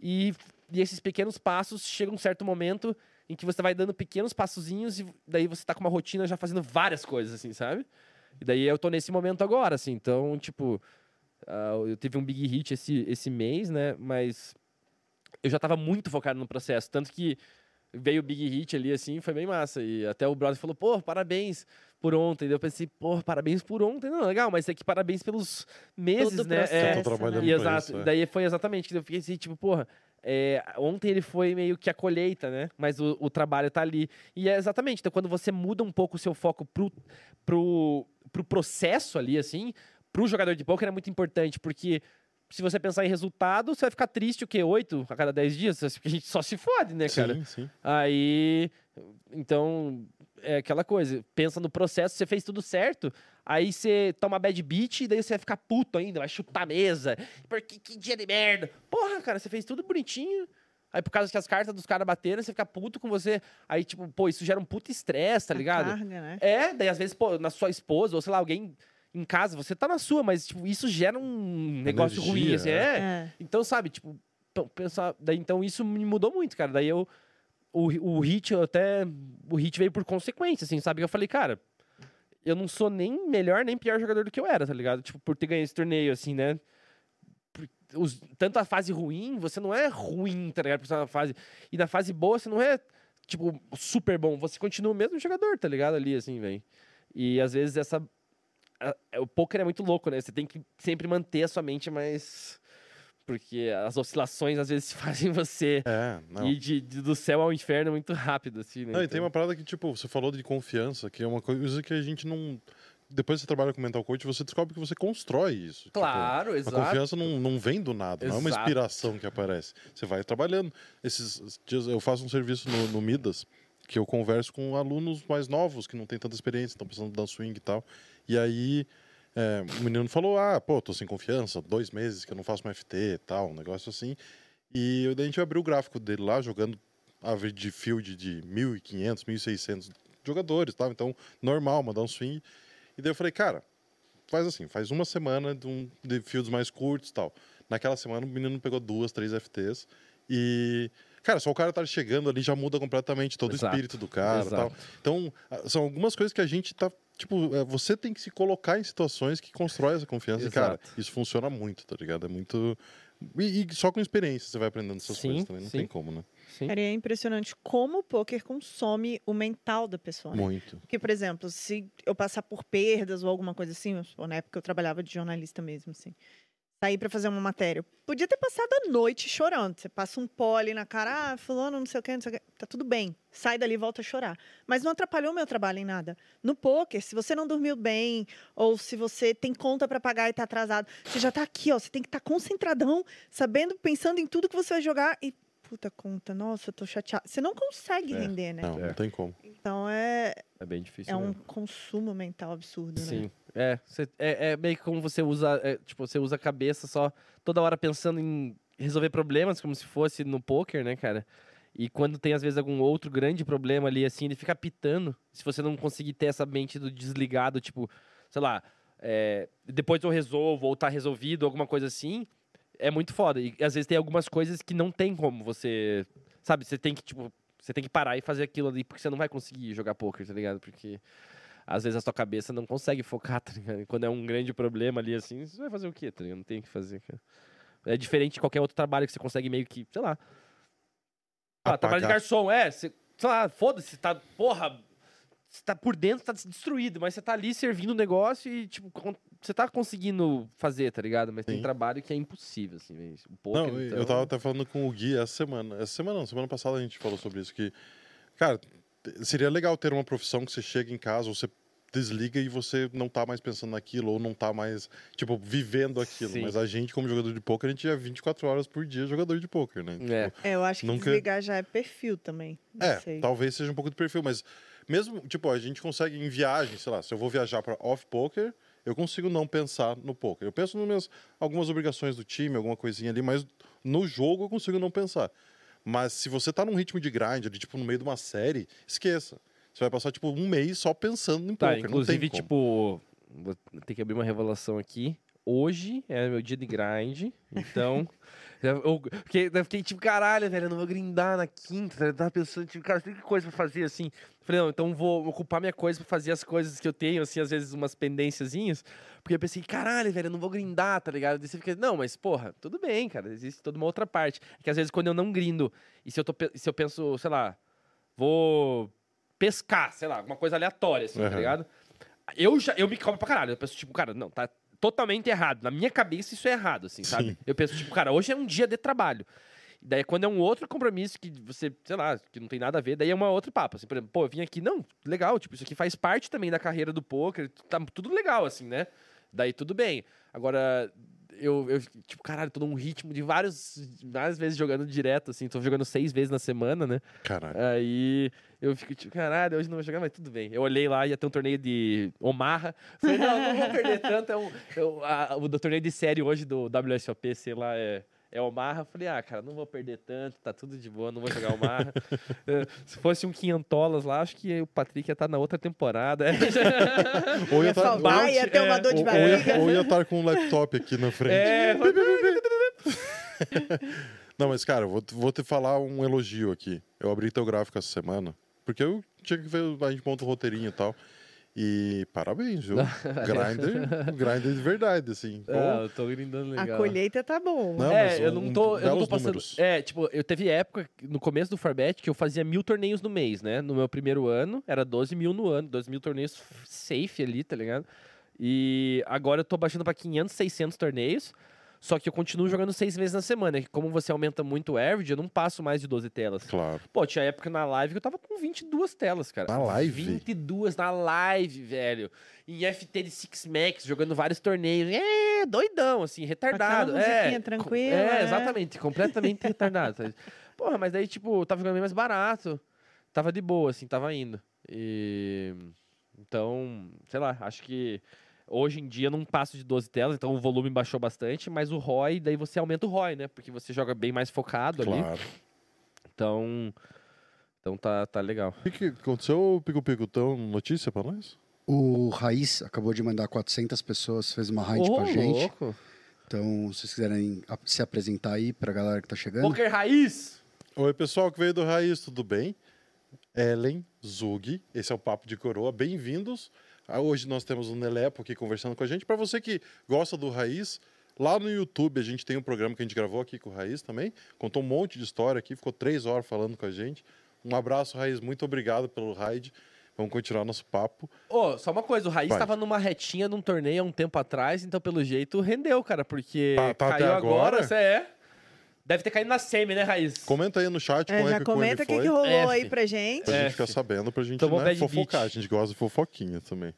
e, e esses pequenos passos chega um certo momento em que você vai dando pequenos passozinhos e daí você tá com uma rotina já fazendo várias coisas, assim, sabe? E daí eu tô nesse momento agora, assim. Então, tipo, ah, eu tive um big hit esse, esse mês, né? Mas eu já tava muito focado no processo. Tanto que veio o big hit ali, assim, foi bem massa. E até o brother falou, pô, parabéns por ontem. Eu pensei, pô, parabéns por ontem. Não, legal, mas é que parabéns pelos meses, Todo né? É, processo, Eu tô trabalhando né? e exato. isso, é. Daí foi exatamente que eu fiquei assim, tipo, porra. é, ontem ele foi meio que a colheita, né? Mas o, o trabalho tá ali. E é exatamente, então quando você muda um pouco o seu foco pro, pro, pro processo ali, assim, pro jogador de poker é muito importante, porque se você pensar em resultado, você vai ficar triste o quê? Oito a cada dez dias? Porque a gente só se fode, né, cara? Sim, sim. Aí, então, é aquela coisa, pensa no processo, você fez tudo certo, aí você toma bad beat, daí você vai ficar puto ainda, vai chutar a mesa, porque que dia de merda. Porra, cara, você fez tudo bonitinho, aí por causa que as cartas dos caras bateram, você fica puto com você, aí tipo, pô, isso gera um puto estresse, tá A ligado? carga, né? É, daí às vezes, pô, na sua esposa, ou sei lá, alguém em casa, você tá na sua, mas tipo, isso gera um negócio ruim, Energia, assim, é. é. É. Então, sabe, tipo, pensar, daí então isso me mudou muito, cara. Daí eu o, o hit eu até o hit veio por consequência, assim, sabe? Eu falei, cara, eu não sou nem melhor nem pior jogador do que eu era, tá ligado? Tipo, por ter ganho esse torneio assim, né? Por- os- tanto a fase ruim, você não é ruim, tá ligado? Por estar na fase. E na fase boa, você não é, tipo, super bom. Você continua o mesmo jogador, tá ligado? Ali, assim, velho. E às vezes essa. A- o poker é muito louco, né? Você tem que sempre manter a sua mente mais. Porque as oscilações às vezes [LAUGHS] fazem você É, ir de, de- do céu ao inferno muito rápido, assim, né? Não, e tem Então- uma parada que, tipo, você falou de confiança, que é uma coisa que a gente não. Depois que você trabalha com mental coach, você descobre que você constrói isso. Tipo, Claro, a exato. confiança não, não vem do nada, não é uma Exato. inspiração que aparece. Você vai trabalhando. Esses dias eu faço um serviço no, no Midas, que eu converso com alunos mais novos, que não têm tanta experiência, estão precisando dar swing e tal. E aí é, o menino falou: Ah, pô, tô sem confiança, dois meses que eu não faço mais FT e tal, um negócio assim. E daí a gente abriu o gráfico dele lá, jogando average field de 1.500, 1.600 jogadores, tal. Então, normal, mandar um swing. E daí eu falei, cara, faz assim, faz uma semana de, um, de fields mais curtos tal. Naquela semana o menino pegou duas, três FTs. E, cara, só o cara estar chegando ali já muda completamente todo Exato. o espírito do cara Exato. tal. Então, são algumas coisas que a gente tá. Tipo, é, você tem que se colocar em situações que constrói essa confiança. E, cara, Exato. isso funciona muito, tá ligado? É muito. E, e só com experiência você vai aprendendo essas Sim, coisas também. Não sim. tem como, né? Sim. Cara, é impressionante como o poker consome o mental da pessoa. né? Muito. Porque, por exemplo, se eu passar por perdas ou alguma coisa assim, ou na época eu trabalhava de jornalista mesmo, assim, sair pra fazer uma matéria, podia ter passado a noite chorando. Você passa um pó ali na cara, ah, fulano, não sei o quê, não sei o quê. Tá tudo bem. Sai dali e volta a chorar. Mas não atrapalhou meu trabalho em nada. No poker, se você não dormiu bem, ou se você tem conta pra pagar e tá atrasado, você já tá aqui, ó. Você tem que estar concentradão, sabendo, pensando em tudo que você vai jogar e. Puta conta, nossa, eu tô chateada. Você não consegue É, render, né? Não, É. não tem como. Então é, É bem difícil. é um mesmo. consumo mental absurdo, né? Sim. É, cê- é, é meio que como você usa, é, tipo, você usa a cabeça só toda hora pensando em resolver problemas, como se fosse no poker, né, cara? E quando tem, às vezes, algum outro grande problema ali, assim, ele fica pitando. Se você não conseguir ter essa mente do desligado, tipo, sei lá, é, depois eu resolvo, ou tá resolvido, alguma coisa assim, é muito foda. E às vezes tem algumas coisas que não tem como você. Sabe, você tem que, tipo, você tem que parar e fazer aquilo ali, porque você não vai conseguir jogar poker, tá ligado? Porque às vezes a sua cabeça não consegue focar, [LAUGHS] tá ligado? Quando é um grande problema ali assim, você vai fazer o quê, tá ligado? Não tem o que fazer, cara. É diferente de qualquer outro trabalho que você consegue meio que, sei lá. Ah, trabalho de garçom, é, você, sei lá, foda-se, tá, porra, você tá por dentro, tá destruído, mas você tá ali servindo o negócio e, tipo, você tá conseguindo fazer, tá ligado? Mas tem Sim. trabalho que é impossível, assim, velho. o poker, Não, então... eu tava até falando com o Gui essa semana. Essa semana não, semana passada a gente falou sobre isso. Que, cara, seria legal ter uma profissão que você chega em casa, você desliga e você não tá mais pensando naquilo, ou não tá mais, tipo, vivendo aquilo. Sim. Mas a gente, como jogador de poker, a gente é 24 horas por dia jogador de poker, né? É. Tipo, É, eu acho que Nunca- desligar já é perfil também. Não É, sei. talvez seja um pouco de perfil, mas mesmo, tipo, a gente consegue em viagem, sei lá, se eu vou viajar para off poker, eu consigo não pensar no poker. Eu penso nas minhas algumas obrigações do time, alguma coisinha ali, mas no jogo eu consigo não pensar. Mas se você tá num ritmo de grind, ali, tipo, no meio de uma série, esqueça. Você vai passar, tipo, um mês só pensando em Tá, poker. não tem inclusive, tipo, vou ter que abrir uma revelação aqui. Hoje é meu dia de grind, então. [LAUGHS] eu, fiquei, eu fiquei tipo, caralho, velho, eu não vou grindar na quinta. tá? Eu tava pensando, tipo, cara, tem que coisa pra fazer assim. Falei, não, então vou ocupar minha coisa pra fazer as coisas que eu tenho, assim, às vezes umas pendênciazinhas. Porque eu pensei, caralho, velho, eu não vou grindar, tá ligado? Daí você fica, não, mas porra, tudo bem, cara, existe toda uma outra parte. É que às vezes quando eu não grindo, e se eu, tô, se eu penso, sei lá, vou pescar, sei lá, alguma coisa aleatória, assim, tá Aham. ligado? Eu já, eu me calmo pra caralho. Eu penso, tipo, cara, não, tá totalmente errado. Na minha cabeça isso é errado, assim, sabe? Sim. Eu penso, tipo, cara, hoje é um dia de trabalho. Daí quando é um outro compromisso que você, sei lá, que não tem nada a ver, daí é uma outra papo. Assim, por exemplo, pô, eu vim aqui, não, legal, tipo, isso aqui faz parte também da carreira do poker, tá tudo legal, assim, né? Daí tudo bem. Agora, eu, eu tipo, caralho, tô num ritmo de vários, várias vezes jogando direto, assim, tô jogando seis vezes na semana, né? Caralho. Aí eu fico tipo, caralho, hoje não vou jogar, mas tudo bem. Eu olhei lá, ia ter um torneio de Omaha. Falei, não, não vou perder tanto. É um, é um- a- o do torneio de série hoje do WSOP, sei lá, é, é Omaha. Falei, ah, cara, não vou perder tanto, tá tudo de boa, não vou jogar Omaha. É, Se fosse um quinhentolas lá, acho que o Patrick ia estar na outra temporada. [LAUGHS] Ou Ia tá- salvar, ou- ia ter uma é, dor de ou, ou ia, barriga. ou ia estar com um laptop aqui na frente. é, [LAUGHS] Não, mas, cara, eu vou, vou te falar um elogio aqui. Eu abri teu gráfico essa semana, porque eu tinha que ver, a gente monta o roteirinho e tal. E parabéns, viu? [LAUGHS] grinder, grinder de verdade, assim. Pô, Ah, eu tô grindando A legal. colheita tá bom. Não, mas é, eu um- não tô, eu não tô passando. números. É, tipo, eu teve época no começo do Farbet que eu fazia mil torneios no mês, né? No meu primeiro ano, era 12 mil no ano, 12 mil torneios safe ali, tá ligado? E agora eu tô baixando pra 500, 600 torneios. Só que eu continuo jogando seis vezes na semana. que Como você aumenta muito o average, eu não passo mais de 12 telas. Claro. Pô, tinha época na live que eu tava com 22 telas, cara. Na live? 22 na live, velho. Em FT de Six Max, jogando vários torneios. É, doidão, assim, retardado. É, tranquila, É, é. exatamente, completamente retardado. sabe? [LAUGHS] Porra, mas daí, tipo, tava jogando bem mais barato. Tava de boa, assim, tava indo. E. Então, sei lá, acho que. Hoje em dia eu não passo de 12 telas, então o volume baixou bastante, mas o ROI, daí você aumenta o ROI, né? Porque você joga bem mais focado ali. Claro. Então. Então tá, tá legal. O que, que aconteceu, Pico Pico? Tão notícia pra nós? O Raiz acabou de mandar 400 pessoas, fez uma raid pra Ô, gente. louco. Então, se vocês quiserem a- se apresentar aí pra galera que tá chegando. Poker raiz! Oi, pessoal que veio do Raiz, tudo bem? Ellen, Zug, esse é o Papo de Coroa, bem-vindos. Ah, Hoje nós temos o Nelepo aqui conversando com a gente. Para você que gosta do Raiz, lá no YouTube a gente tem um programa que a gente gravou aqui com o Raiz também. Contou um monte de história aqui, ficou três horas falando com a gente. Um abraço, Raiz, muito obrigado pelo raid. Vamos continuar nosso papo. Ô, só uma coisa, o Raiz Vai. tava numa retinha num torneio há um tempo atrás, então pelo jeito rendeu, cara, porque Tá- tá até caiu agora? agora, você é. Deve ter caído na semi, né, Raiz? Comenta aí no chat É, como é que comenta o que, que rolou F. aí pra gente. Pra gente F. ficar sabendo, pra gente Tomou né, fofocar. A beat. gente gosta de fofoquinha também.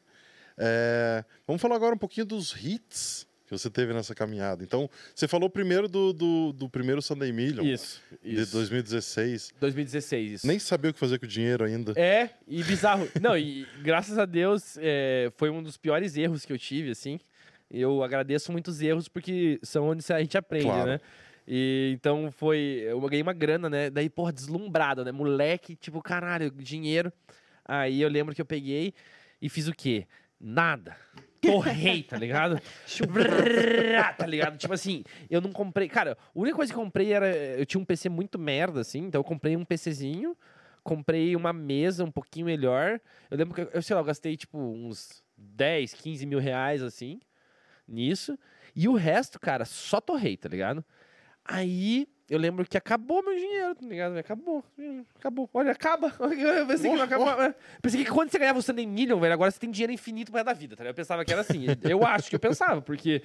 É, vamos falar agora um pouquinho dos hits que você teve nessa caminhada. Então, você falou primeiro do, do, do primeiro Sunday Million, Isso, de isso. 2016. 2016, isso. Nem sabia o que fazer com o dinheiro ainda. É, e bizarro. [LAUGHS] Não, e graças a Deus é, foi um dos piores erros que eu tive, assim. Eu agradeço muitos erros porque são onde a gente aprende, Claro. né? E então foi. Eu ganhei uma grana, né? Daí, porra, deslumbrado, né? Moleque, tipo, caralho, dinheiro. Aí eu lembro que eu peguei e fiz o quê? Nada. Torrei, tá ligado? [LAUGHS] Tá ligado? Tipo assim, eu não comprei. Cara, a única coisa que eu comprei era. Eu tinha um PC muito merda, assim, então eu comprei um PCzinho, comprei uma mesa um pouquinho melhor. Eu lembro que, eu sei lá, eu gastei tipo uns 10, 15 mil reais, assim, nisso. E o resto, cara, só torrei, tá ligado? Aí eu lembro que acabou meu dinheiro, tá ligado? Acabou. Acabou. Olha, acaba. [LAUGHS] Eu pensei que não acabava. Pensei que quando você ganhava o Sunday Million, velho, agora você tem dinheiro infinito resto da vida, tá ligado? Eu pensava que era assim. Eu acho que eu pensava, porque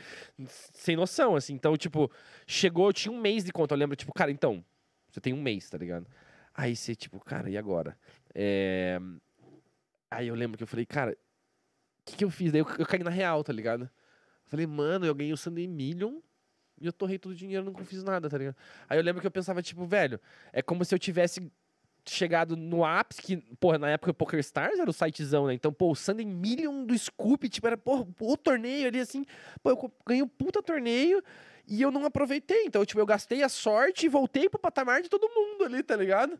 sem noção, assim. Então, tipo, chegou, eu tinha um mês de conta. Eu lembro, tipo, cara, então, você tem um mês, tá ligado? Aí você, tipo, cara, e agora? É... Aí eu lembro que eu falei, cara, o que, que eu fiz? Daí eu, eu caí na real, tá ligado? Eu falei, mano, eu ganhei o Sunday Million e eu torrei todo o dinheiro, não fiz nada, tá ligado? Aí eu lembro que eu pensava, tipo, velho, é como se eu tivesse chegado no ápice, que, porra, na época o Poker Stars era o sitezão, né? Então, pô, o Sunday Million do Scoop, tipo, era, porra, o torneio ali, assim, pô, eu ganhei um puta torneio e eu não aproveitei. Então, tipo, eu gastei a sorte e voltei pro patamar de todo mundo ali, tá ligado?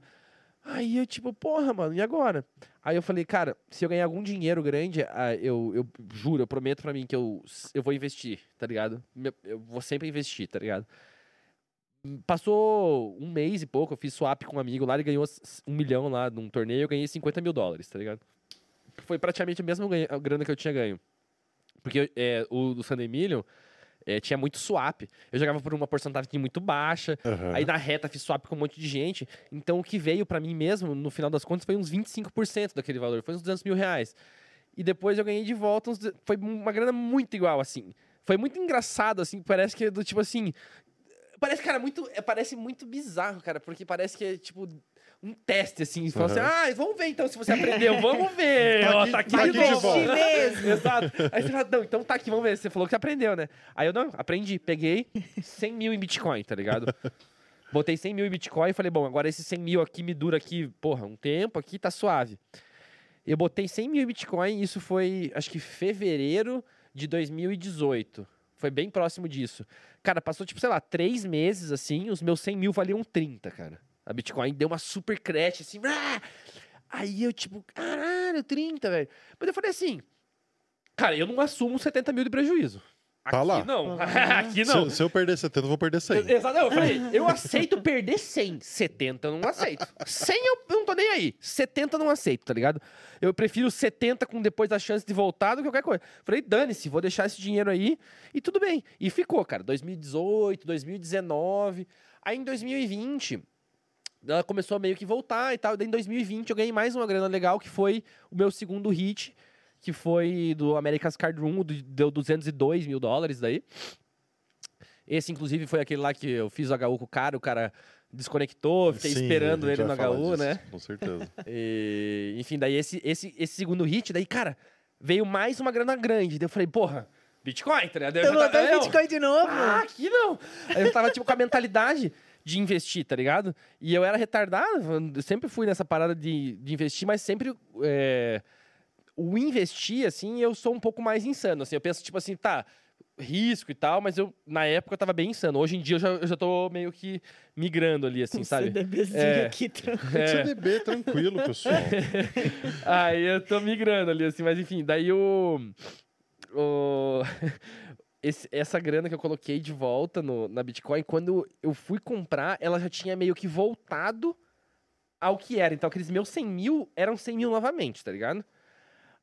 Aí eu, tipo, porra, mano, e agora? Aí eu falei, cara, se eu ganhar algum dinheiro grande, ah, eu, eu juro, eu prometo pra mim que eu, eu vou investir, tá ligado? Eu vou sempre investir, tá ligado? Passou um mês e pouco, eu fiz swap com um amigo lá, ele ganhou um milhão lá num torneio, eu ganhei 50 mil dólares, tá ligado? Foi praticamente a mesma grana que eu tinha ganho. Porque é, o do Sunday Million é, tinha muito swap. Eu jogava por uma porcentagem muito baixa, Aham. Aí na reta fiz swap com um monte de gente. Então o que veio pra mim mesmo, no final das contas, foi uns 25% daquele valor. Foi uns 200 mil reais. E depois eu ganhei de volta uns... Foi uma grana muito igual, assim. Foi muito engraçado, assim. Parece que é do tipo assim... Parece, cara, muito... é, Parece muito bizarro, cara. Porque parece que é, tipo... Um teste, assim. Fala assim, Aham. ah, vamos ver então se você aprendeu. Vamos ver. [LAUGHS] Tá Ó, aqui- tá aqui tá aqui de volta. mesmo. [LAUGHS] Exato. Aí você fala, não, então tá aqui, vamos ver. Você falou que você aprendeu, né? Aí eu, não, aprendi. Peguei 100 mil em Bitcoin, tá ligado? [LAUGHS] Botei 100 mil em Bitcoin e falei, bom, agora esse 100 mil aqui me dura aqui, porra, um tempo aqui, tá suave. Eu botei 100 mil em Bitcoin e isso foi, acho que fevereiro de 2018. Foi bem próximo disso. Cara, passou, tipo, sei lá, três meses, assim, os meus 100 mil valiam 30, cara. A Bitcoin deu uma super crash, assim, ah! Aí eu, tipo, caralho, 30, velho. Mas eu falei assim, cara, eu não assumo 70 mil de prejuízo. Aqui Tá lá. não. [LAUGHS] Aqui Se, não. se eu perder 70, eu vou perder 100. Exato, eu falei, eu [LAUGHS] aceito perder 100. 70 eu não aceito. 100 eu, eu não tô nem aí. 70 não aceito, tá ligado? Eu prefiro 70 com depois da chance de voltar do que qualquer coisa. Falei, dane-se, vou deixar esse dinheiro aí e tudo bem. E ficou, cara. 2018, 2019. Aí em 2020 ela começou a meio que voltar e tal. Daí em 2020 eu ganhei mais uma grana legal, que foi o meu segundo hit, que foi do America's Card Room, deu 202 mil dólares daí. Esse, inclusive, foi aquele lá que eu fiz o HU com o cara, o cara desconectou, fiquei Sim, esperando ele no HU, disso, né? Com certeza. [LAUGHS] E, enfim, daí esse, esse, esse segundo hit, daí, cara, veio mais uma grana grande. Daí eu falei, porra, Bitcoin, tá ligado? Eu eu- Bitcoin de novo? ah, aqui não. Aí eu tava, tipo, com a mentalidade de investir, tá ligado? E eu era retardado, eu sempre fui nessa parada de, de investir, mas sempre é, o investir, assim, eu sou um pouco mais insano, assim. Eu penso, tipo assim, tá, risco e tal, mas eu, na época, eu tava bem insano. Hoje em dia, eu já, eu já tô meio que migrando ali, assim, um sabe? CDBzinho É. aqui, [LAUGHS] tranquilo. É. CDB, tranquilo, pessoal. [LAUGHS] Aí eu tô migrando ali, assim, mas enfim, daí o. o [LAUGHS] esse- essa grana que eu coloquei de volta no, na Bitcoin, quando eu fui comprar, ela já tinha meio que voltado ao que era. Então, aqueles meus 100 mil eram 100 mil novamente, tá ligado?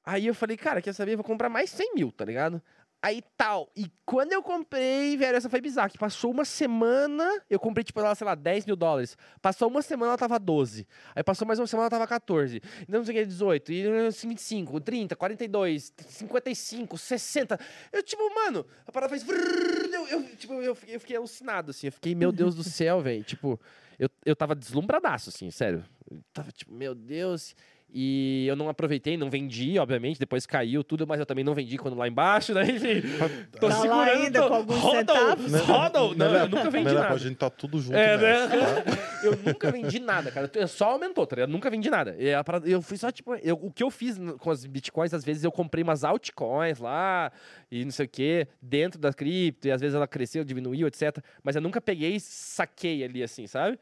Aí eu falei, cara, quer saber? Eu vou comprar mais 100 mil, tá ligado? Aí tal. E quando eu comprei, velho, essa foi bizarra. Que passou uma semana, eu comprei, tipo, ela, sei lá, 10 mil dólares. Passou uma semana, ela tava 12. Aí passou mais uma semana, ela tava 14. Então, não sei o que, 18. E eh, 25, 30, 42, 55, 60. Eu, tipo, mano, a parada fez. Eu, eu, tipo, eu, fiquei- eu fiquei alucinado, assim. Eu fiquei, meu Deus do céu, velho. Tipo, eu, eu tava deslumbradaço, assim, sério. Eu tava, tipo, meu Deus. E eu não aproveitei, não vendi, obviamente. Depois caiu tudo, mas eu também não vendi quando lá embaixo, né? Enfim, tô Tá lá segurando. ainda tô... com alguns Hodl, centavos? hodl. Não, eu nunca vendi Né, nada. A gente tá tudo junto É, nessa, né? tá? [LAUGHS] Eu nunca vendi nada, cara. Eu Só aumentou, tá ligado? Eu nunca vendi nada. E a parada- Eu fui só, tipo, eu- o que eu fiz com as bitcoins, às vezes eu comprei umas altcoins lá e não sei o quê, dentro da cripto, e às vezes ela cresceu, diminuiu, etc. Mas eu nunca peguei e saquei ali, assim, sabe?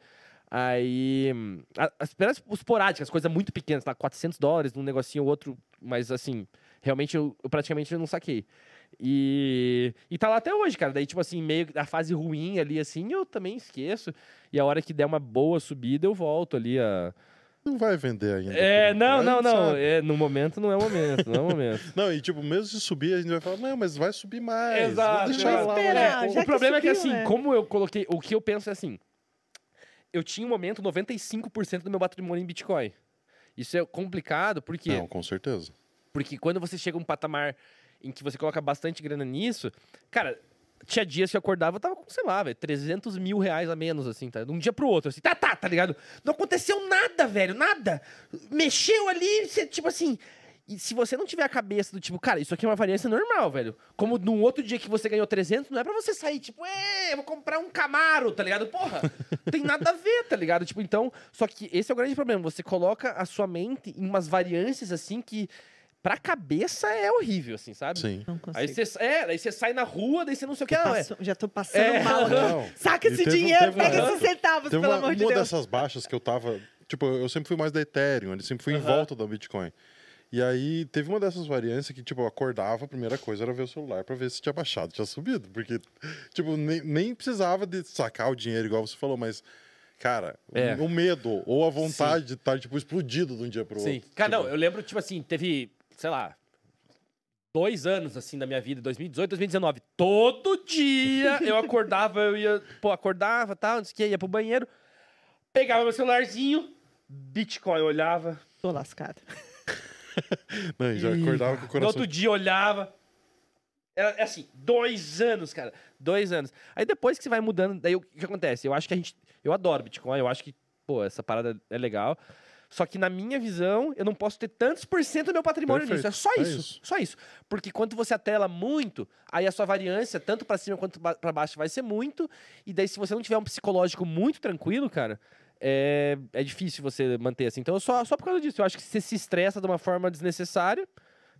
Aí. As apenas esporádicas, coisas muito pequenas, tá? 400 dólares num negocinho ou outro, mas assim, realmente eu, eu praticamente não saquei. E, e tá lá até hoje, cara. Daí, tipo assim, meio que a fase ruim ali, assim, eu também esqueço. E a hora que der uma boa subida, eu volto ali a. Não vai vender ainda. É, não, não, não. É, no momento não é o momento, não é o momento. [LAUGHS] Não, e tipo, mesmo se subir, a gente vai falar, não, mas vai subir mais. Exato, Vou deixar lá. Vai esperar. lá. Já o problema é que, subiu, assim, né? como eu coloquei. O que eu penso é assim. Eu tinha um momento 95% do meu patrimônio em Bitcoin. Isso é complicado, porque Não, com certeza. Porque quando você chega a um patamar em que você coloca bastante grana nisso, cara, tinha dias que eu acordava, eu tava com, sei lá, velho, 300 mil reais a menos, assim, tá? De um dia pro outro, assim, tá, tá, tá ligado? Não aconteceu nada, velho, nada. Mexeu ali, você, tipo assim. E se você não tiver a cabeça do tipo, cara, isso aqui é uma variância normal, velho. Como num outro dia que você ganhou 300, não é pra você sair, tipo, é, eu vou comprar um Camaro, tá ligado? Porra, [LAUGHS] tem nada a ver, tá ligado? Tipo, então, só que esse é o grande problema. Você coloca a sua mente em umas variâncias, assim, que pra cabeça é horrível, assim, sabe? Sim. Não consigo. Aí você, é, aí você sai na rua, daí você não sei o que, não, é. Já tô passando É, mal aqui. Não. Saca E esse teve- dinheiro, teve uma- pega esses centavos, Teve pelo uma, amor de uma Deus. dessas baixas que eu tava. Tipo, eu sempre fui mais da Ethereum, ele sempre fui em volta da Bitcoin. E aí teve uma dessas variâncias que, tipo, eu acordava, a primeira coisa era ver o celular pra ver se tinha baixado, tinha subido. Porque, tipo, nem, nem precisava de sacar o dinheiro, igual você falou, mas. Cara, É. o medo ou a vontade de estar, tipo, explodido de um dia pro Sim. outro. Cara, Tipo, não, eu lembro, tipo assim, teve, sei lá, dois anos, assim, da minha vida, 2018, 2019. Todo dia [LAUGHS] eu acordava, eu ia, pô, acordava, tal, não sei o que, ia pro banheiro, pegava meu celularzinho, Bitcoin, eu olhava. Tô lascado. [LAUGHS] Não, já acordava com o No coração. outro dia olhava. Era é assim, dois anos, cara. Dois anos. Aí depois que você vai mudando, daí o que acontece? Eu acho que a gente. Eu adoro Bitcoin, eu acho que, pô, essa parada é legal. Só que na minha visão, eu não posso ter tantos por cento do meu patrimônio Perfeito. nisso. É só É isso, isso. Só isso. Porque quando você atela muito, aí a sua variância, tanto pra cima quanto pra baixo, vai ser muito. E daí, se você não tiver um psicológico muito tranquilo, cara, é, é difícil você manter assim. Então, só, só por causa disso. Eu acho que você se estressa de uma forma desnecessária.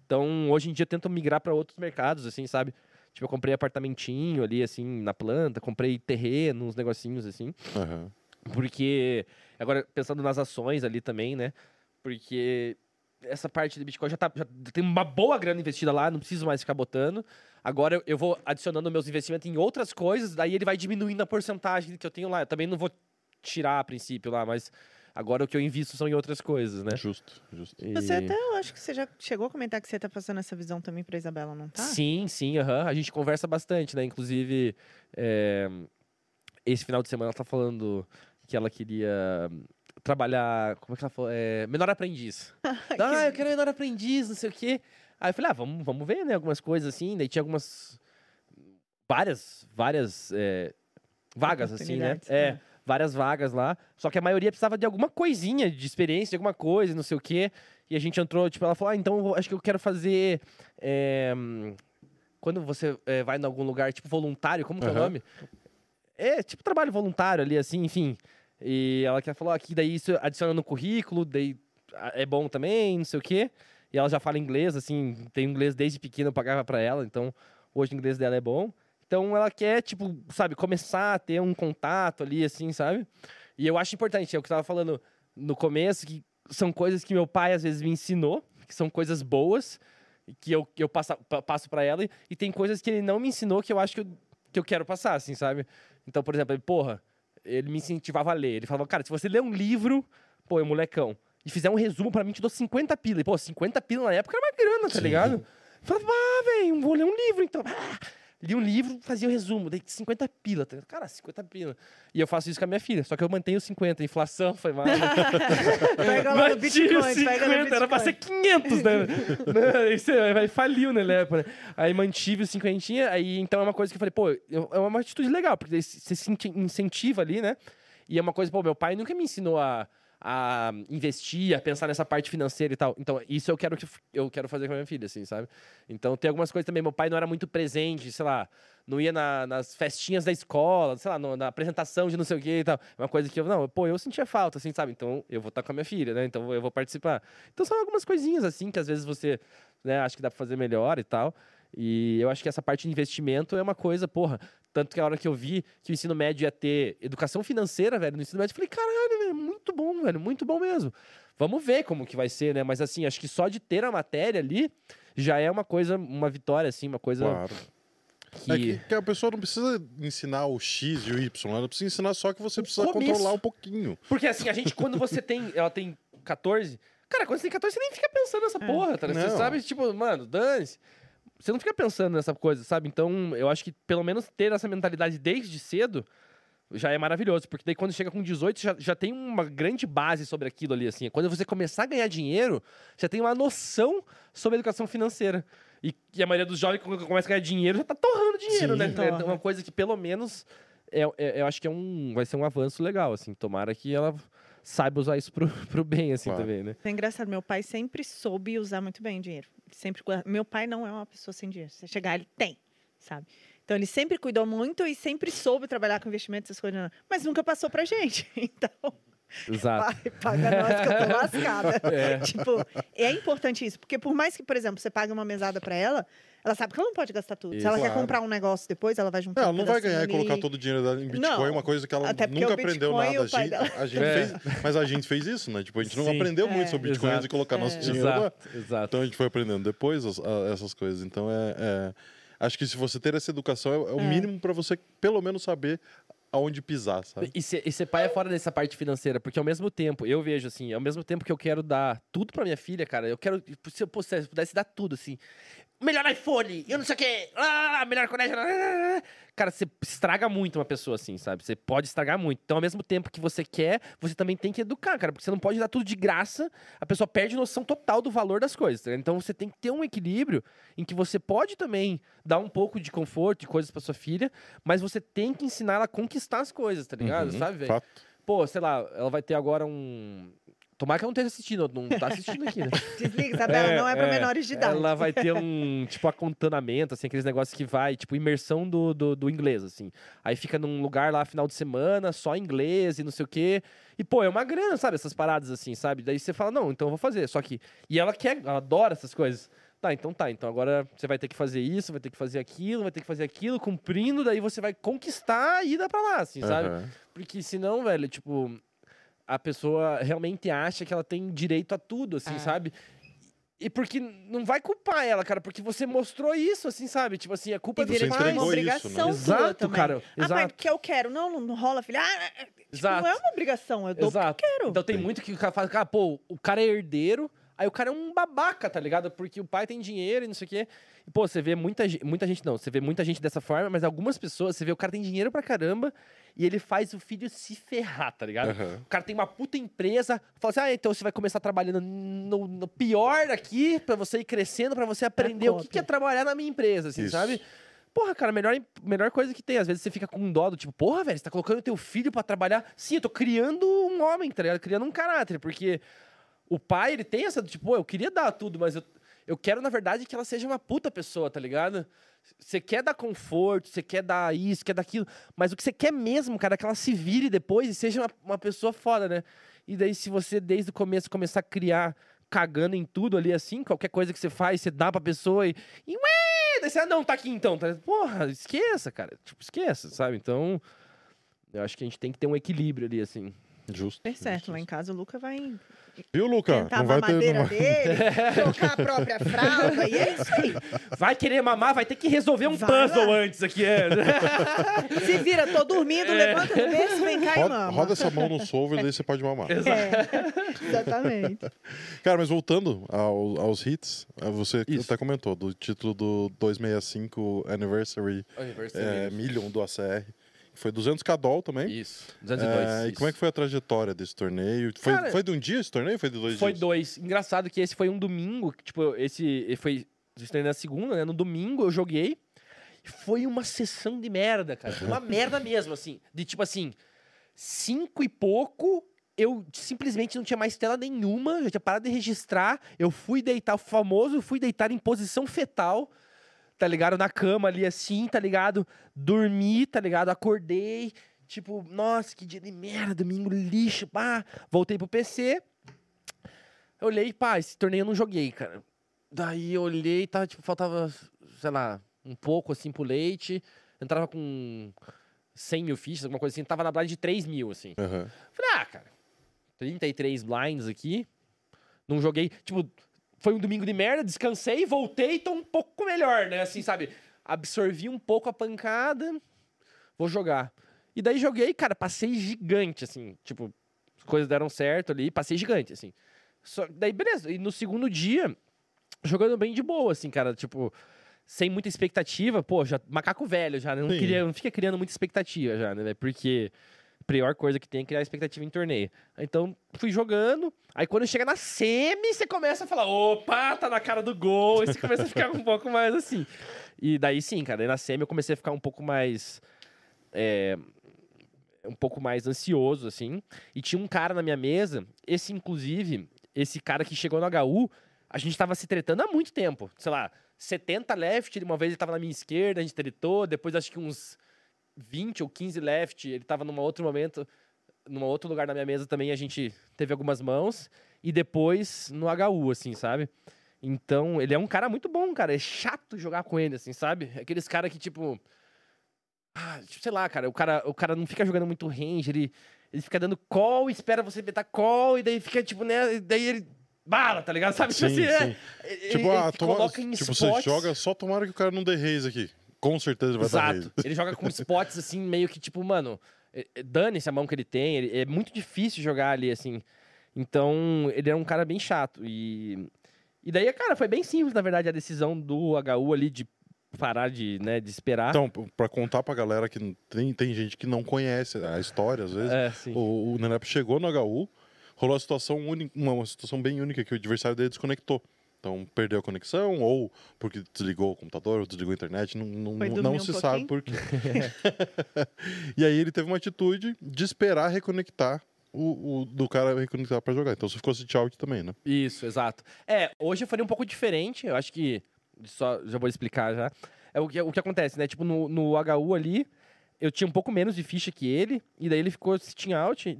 Então, hoje em dia, eu tento migrar para outros mercados, assim, sabe? Tipo, eu comprei apartamentinho ali, assim, na planta, comprei terreno, uns negocinhos, assim. Aham. Porque, agora, pensando nas ações ali também, né? Porque essa parte do Bitcoin já, tá, já tem uma boa grana investida lá, não preciso mais ficar botando. Agora eu- eu vou adicionando meus investimentos em outras coisas, daí ele vai diminuindo a porcentagem que eu tenho lá. Eu também não vou tirar a princípio lá, mas Agora o que eu invisto são em outras coisas, né? Justo, justo. E- Você até, eu acho que você já chegou a comentar que você tá passando essa visão também pra Isabela, não tá? Sim, sim, aham. A gente conversa bastante, né? Inclusive, é, esse final de semana ela tá falando que ela queria trabalhar. Como é que ela falou? É, menor aprendiz. [LAUGHS] ah, eu quero menor aprendiz, não sei o quê. Aí eu falei, ah, vamos, vamos ver, né? Algumas coisas assim. Daí tinha algumas. Várias, várias é, vagas, assim, né? É, é. Várias vagas lá. Só que a maioria precisava de alguma coisinha, de experiência, de alguma coisa, não sei o quê. E a gente entrou, tipo, ela falou, ah, então vou- acho que eu quero fazer. é, quando você é, vai em algum lugar, tipo, voluntário, como que é o nome? É, tipo, trabalho voluntário ali, assim, enfim. E ela que falou aqui, daí isso adiciona no currículo, daí ah, é bom também, não sei o quê. E ela já fala inglês, assim, tem inglês desde pequena, eu pagava pra ela, então hoje o inglês dela é bom. Então ela quer, tipo, sabe, começar a ter um contato ali, assim, sabe? E eu acho importante, é o que eu tava falando no começo, que são coisas que meu pai às vezes me ensinou, que são coisas boas, que eu, que eu passa, pa- passo pra ela, e, tem coisas que ele não me ensinou que eu acho que eu, que eu quero passar, assim, sabe? Então, por exemplo, ele, porra, ele me incentivava a ler. Ele falava, cara, se você ler um livro, pô, eu molecão, e fizer um resumo pra mim, te dou 50 pila. E, pô, 50 pila na época era uma grana, tá ligado? Eu falava, ah, velho, vou ler um livro, então. Ah, li um livro, fazia o resumo, dei 50 pila. tá? Cara, 50 pila. E eu faço isso com a minha filha, só que eu mantenho 50. Inflação foi mal. [LAUGHS] Pega lá no Bitcoin, Mantive pega no 50, era pra ser Bitcoin. 500, né? [LAUGHS] Não, Isso aí vai faliu, né, Lepa? né? Aí mantive os 50, aí então é uma coisa que eu falei, pô, é uma atitude legal, porque você se incentiva ali, né? E é uma coisa, pô, meu pai nunca me ensinou a, a investir, a pensar nessa parte financeira e tal. Então, isso eu quero que eu quero fazer com a minha filha, assim, sabe? Então, tem algumas coisas também. Meu pai não era muito presente, sei lá, não ia na- nas festinhas da escola, sei lá, no- na apresentação de não sei o que e tal. Uma coisa que eu, não, pô, eu sentia falta, assim, sabe? Então, eu vou estar com a minha filha, né? Então, eu vou participar. Então, são algumas coisinhas, assim, que às vezes você, né, acha que dá pra fazer melhor e tal. E eu acho que essa parte de investimento é uma coisa, porra. Tanto que a hora que eu vi que o ensino médio ia ter educação financeira, velho, no ensino médio, eu falei, caralho, velho, muito bom, velho, muito bom mesmo. Vamos ver como que vai ser, né? Mas assim, acho que só de ter a matéria ali já é uma coisa, uma vitória, assim, uma coisa Claro. que. É que, que a pessoa não precisa ensinar o X e o Y, ela precisa ensinar só que você O precisa começo. controlar um pouquinho. Porque assim, a gente, quando você tem. Ela tem 14. Cara, quando você tem 14, você nem fica pensando nessa É. porra, tá? Você sabe, tipo, mano, dane-se. Você não fica pensando nessa coisa, sabe? Então, eu acho que pelo menos ter essa mentalidade desde cedo já é maravilhoso. Porque daí quando chega com 18, já, já tem uma grande base sobre aquilo ali, assim. Quando você começar a ganhar dinheiro, já tem uma noção sobre a educação financeira. E, e a maioria dos jovens, quando começa a ganhar dinheiro, já tá torrando dinheiro, Sim. né? É Torra. uma coisa que pelo menos é, é- eu acho que é um, vai ser um avanço legal, assim. Tomara que ela saiba usar isso pro, [LAUGHS] pro bem, assim, Claro. também, né? É engraçado, meu pai sempre soube usar muito bem o dinheiro. Sempre Meu pai não é uma pessoa sem dinheiro. Se chegar, ele tem, sabe? Então ele sempre cuidou muito e sempre soube trabalhar com investimentos, essas coisas, mas nunca passou pra gente. [LAUGHS] Então, Exato. pai, paga nós que eu tô lascada. [LAUGHS] É. Tipo, é importante isso, porque por mais que, por exemplo, você pague uma mesada pra ela, ela sabe que ela não pode gastar tudo. Se Isso. ela quer Claro. comprar um negócio depois, ela vai juntar Ela um não vai ganhar e colocar todo o dinheiro dela em Bitcoin, Não, uma coisa que ela nunca aprendeu nada. A gente, a gente [LAUGHS] É. fez, mas a gente fez isso, né? Tipo, a gente não Sim. aprendeu muito É. sobre Bitcoin antes de Exato. colocar nosso dinheiro lá. Exato, exato. Então a gente foi aprendendo depois as- a- essas coisas. Então é, é- acho que se você ter essa educação é, é o É. mínimo para você pelo menos saber aonde pisar, sabe? E ser, e ser pai é fora dessa parte financeira, porque ao mesmo tempo, eu vejo assim, ao mesmo tempo que eu quero dar tudo pra minha filha, cara, eu quero, se eu pudesse, pudesse dar tudo, assim, melhor iPhone, eu não sei o quê, ah, melhor colégio, ah, ah, ah. cara, você estraga muito uma pessoa assim, sabe? Você pode estragar muito. Então, ao mesmo tempo que você quer, você também tem que educar, cara, porque você não pode dar tudo de graça, a pessoa perde noção total do valor das coisas. tá? Então, você tem que ter um equilíbrio em que você pode também dar um pouco de conforto e coisas pra sua filha, mas você tem que ensinar ela a conquistar as coisas, tá ligado? Uhum, Sabe, velho? Pô, sei lá, ela vai ter agora um. Tomara que ela não esteja assistindo, não tá assistindo aqui, né? [LAUGHS] Desliga, Isabela, não é pra menores de idade. Ela vai ter [LAUGHS] um, tipo, acontanamento, assim, aqueles negócios que vai, tipo, imersão do, do, do inglês, assim. Aí fica num lugar lá, final de semana, só inglês e não sei o quê. E, pô, é uma grana, sabe? Essas paradas, assim, sabe? Daí você fala, não, então eu vou fazer. Só que. E ela quer, ela adora essas coisas. Tá, então tá. Então agora você vai ter que fazer isso, vai ter que fazer aquilo, vai ter que fazer aquilo, cumprindo, daí você vai conquistar a ida pra lá, assim, sabe? Aham. Porque senão, velho, tipo, a pessoa realmente acha que ela tem direito a tudo, assim, É. sabe? E porque não vai culpar ela, cara, porque você mostrou isso, assim, sabe? Tipo assim, a culpa é dos pais. tipo uma entregou isso, né? obrigação Exato, também. cara, Ah, mas exato. que eu quero. Não, não, não rola, filha. Ah, é, tipo, Exato. não é uma obrigação, eu dou Exato. porque eu quero. Então tem muito que o cara fala, cara, pô, o cara é herdeiro, aí o cara é um babaca, tá ligado? Porque o pai tem dinheiro e não sei o quê. E, pô, você vê muita gente, muita gente não, você vê muita gente dessa forma, mas algumas pessoas, você vê o cara tem dinheiro pra caramba e ele faz o filho se ferrar, tá ligado? Aham. O cara tem uma puta empresa, fala assim, ah, então você vai começar trabalhando no, no pior aqui, pra você ir crescendo, pra você aprender o que, que é trabalhar na minha empresa, assim, Isso. sabe? Porra, cara, a melhor, melhor coisa que tem. Às vezes você fica com dó do tipo, porra, velho, você tá colocando teu filho pra trabalhar. Sim, eu tô criando um homem, tá ligado? Criando um caráter, porque o pai, ele tem essa, tipo, pô, eu queria dar tudo, mas eu, eu quero, na verdade, que ela seja uma puta pessoa, tá ligado? Você quer dar conforto, você quer dar isso, quer dar aquilo, mas o que você quer mesmo, cara, é que ela se vire depois e seja uma, uma pessoa foda, né? E daí, se você, desde o começo, começar a criar cagando em tudo ali, assim, qualquer coisa que você faz, você dá pra pessoa e. e ué, daí você, ah, não, tá aqui então. Tá? Porra, esqueça, cara. Tipo, esqueça, sabe? Então, eu acho que a gente tem que ter um equilíbrio ali, assim. Justo. É certo, justo. lá em casa o Luca vai Viu, Luca? tentar Não a vai ter. Não vai... dele, [LAUGHS] trocar a própria fralda, e é isso aí. Vai querer mamar, vai ter que resolver um Vai puzzle lá. antes aqui. É. [LAUGHS] Se vira, tô dormindo, levanta do berço, vem cá e Roda, mama. roda essa mão no solver, daí você pode mamar. É, exatamente. [LAUGHS] Cara, mas voltando ao- aos hits, eh, você Isso. até comentou do título do 265 Anniversary é, Million do ACR. Foi 200k doll também. Isso, 202. É, e isso. como é que foi a trajetória desse torneio? Foi, Cara, foi de um dia esse torneio? ou Foi de dois Foi dias? dois. Engraçado que esse foi um domingo, que, tipo, esse foi estreia na segunda, né? No domingo eu joguei. E Foi uma sessão de merda, cara. Foi uma [LAUGHS] merda mesmo, assim. De tipo assim, cinco e pouco, eu simplesmente não tinha mais tela nenhuma, já tinha parado de registrar. Eu fui deitar, o famoso, fui deitar em posição fetal, tá ligado? Na cama ali assim, tá ligado? Dormi, tá ligado? Acordei. Tipo, nossa, que dia de merda, domingo lixo, pá. Voltei pro PC. Eu olhei, pá, esse torneio eu não joguei, cara. Daí eu olhei, tava, tipo, faltava, sei lá, um pouco assim pro leite. Entrava com 100 mil fichas, alguma coisa assim. Tava na blind de 3 mil, assim. Aham. Falei, ah, cara, 33 blinds aqui. Não joguei. Tipo, foi um domingo de merda, descansei, voltei, tô um pouco melhor, né? Assim, sabe? Absorvi um pouco a pancada, vou jogar. E daí joguei, cara, passei gigante, assim. Tipo, as coisas deram certo ali, passei gigante, assim. Só, daí, beleza. E no segundo dia, jogando bem de boa, assim, cara. Tipo, sem muita expectativa. Pô, já, macaco velho já, né? Não, queria, não fica criando muita expectativa já, né? Porque pior coisa que tem é criar expectativa em torneio. Então, fui jogando. Aí, quando chega na semi, você começa a falar: opa, tá na cara do gol. Aí você começa a ficar um pouco mais assim. E daí, sim, cara. Daí na semi eu comecei a ficar um pouco mais. é, um pouco mais ansioso, assim. E tinha um cara na minha mesa, esse, inclusive, esse cara que chegou no HU, a gente tava se tretando há muito tempo. Sei lá, 70 left, uma vez ele tava na minha esquerda, a gente tretou, depois acho que uns 20 ou 15 left, ele tava num outro momento, num outro lugar na minha mesa também, a gente teve algumas mãos, e depois no HU, assim, sabe? Então, ele é um cara muito bom, cara. É chato jogar com ele, assim, sabe? Aqueles cara que, tipo. Ah, tipo, sei lá, cara. O cara, o cara não fica jogando muito range, ele, ele fica dando call, espera você betar call, e daí fica, tipo, né? Daí ele. Bala, tá ligado? Sabe? Tipo Sim, assim, é, sim. ele- Tipo, ele ah, toma, coloca em tipo spots. você joga, só tomara que o cara não dê raise aqui. Com certeza vai dar raise. Exato. Ele joga com [LAUGHS] spots assim, meio que tipo, mano, é- é- dane-se a mão que ele tem. ele- é muito difícil jogar ali, assim. Então, ele é um cara bem chato. E, e daí, cara, foi bem simples, na verdade, a decisão do HU ali de parar de, né, de esperar. Então, p- pra contar pra galera que tem, tem gente que não conhece a história, às vezes, é, sim. o, o Nenep chegou no HU, rolou a situação única, uma situação bem única que o adversário dele desconectou. Então, perdeu a conexão, ou porque desligou o computador, ou desligou a internet, não, não, não- um se pouquinho? sabe por quê. [LAUGHS] [LAUGHS] e aí ele teve uma atitude de esperar reconectar o, o- do cara reconectar pra jogar. Então você ficou sit out também, né? Isso, exato. É, hoje eu faria um pouco diferente, eu acho que. Só, já vou explicar já. É o que, o que acontece, né? Tipo, no, no HU ali, eu tinha um pouco menos de ficha que ele, e daí ele ficou sitting out.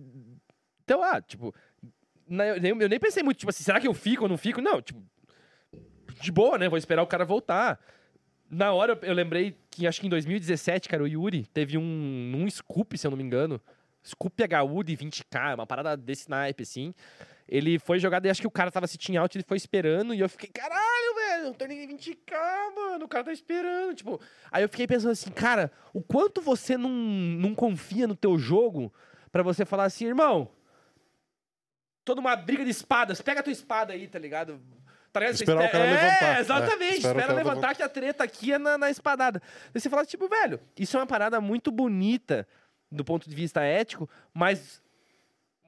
Então, ah, tipo. na- Eu nem, eu nem pensei muito, tipo assim, será que eu fico ou não fico? Não, tipo. De boa, né? Vou esperar o cara voltar. Na hora eu- lembrei que acho que em 2017, cara, o Yuri teve um, um scoop, se eu não me engano. Scoop HU de 20k, uma parada desse naipe, assim. Ele foi jogado e acho que o cara tava sitting out, ele foi esperando, e eu fiquei, caralho, velho, um torneio de 20k, mano, o cara tá esperando, tipo... Aí eu fiquei pensando assim, cara, o quanto você não, não confia no teu jogo pra você falar assim, irmão, toda uma briga de espadas, pega a tua espada aí, tá ligado? Tá ligado? Você Esperar o cara é, levantar. exatamente, É, espera espera levantar que a treta aqui é na, na espadada. Aí você fala, tipo, velho, isso é uma parada muito bonita do ponto de vista ético, mas,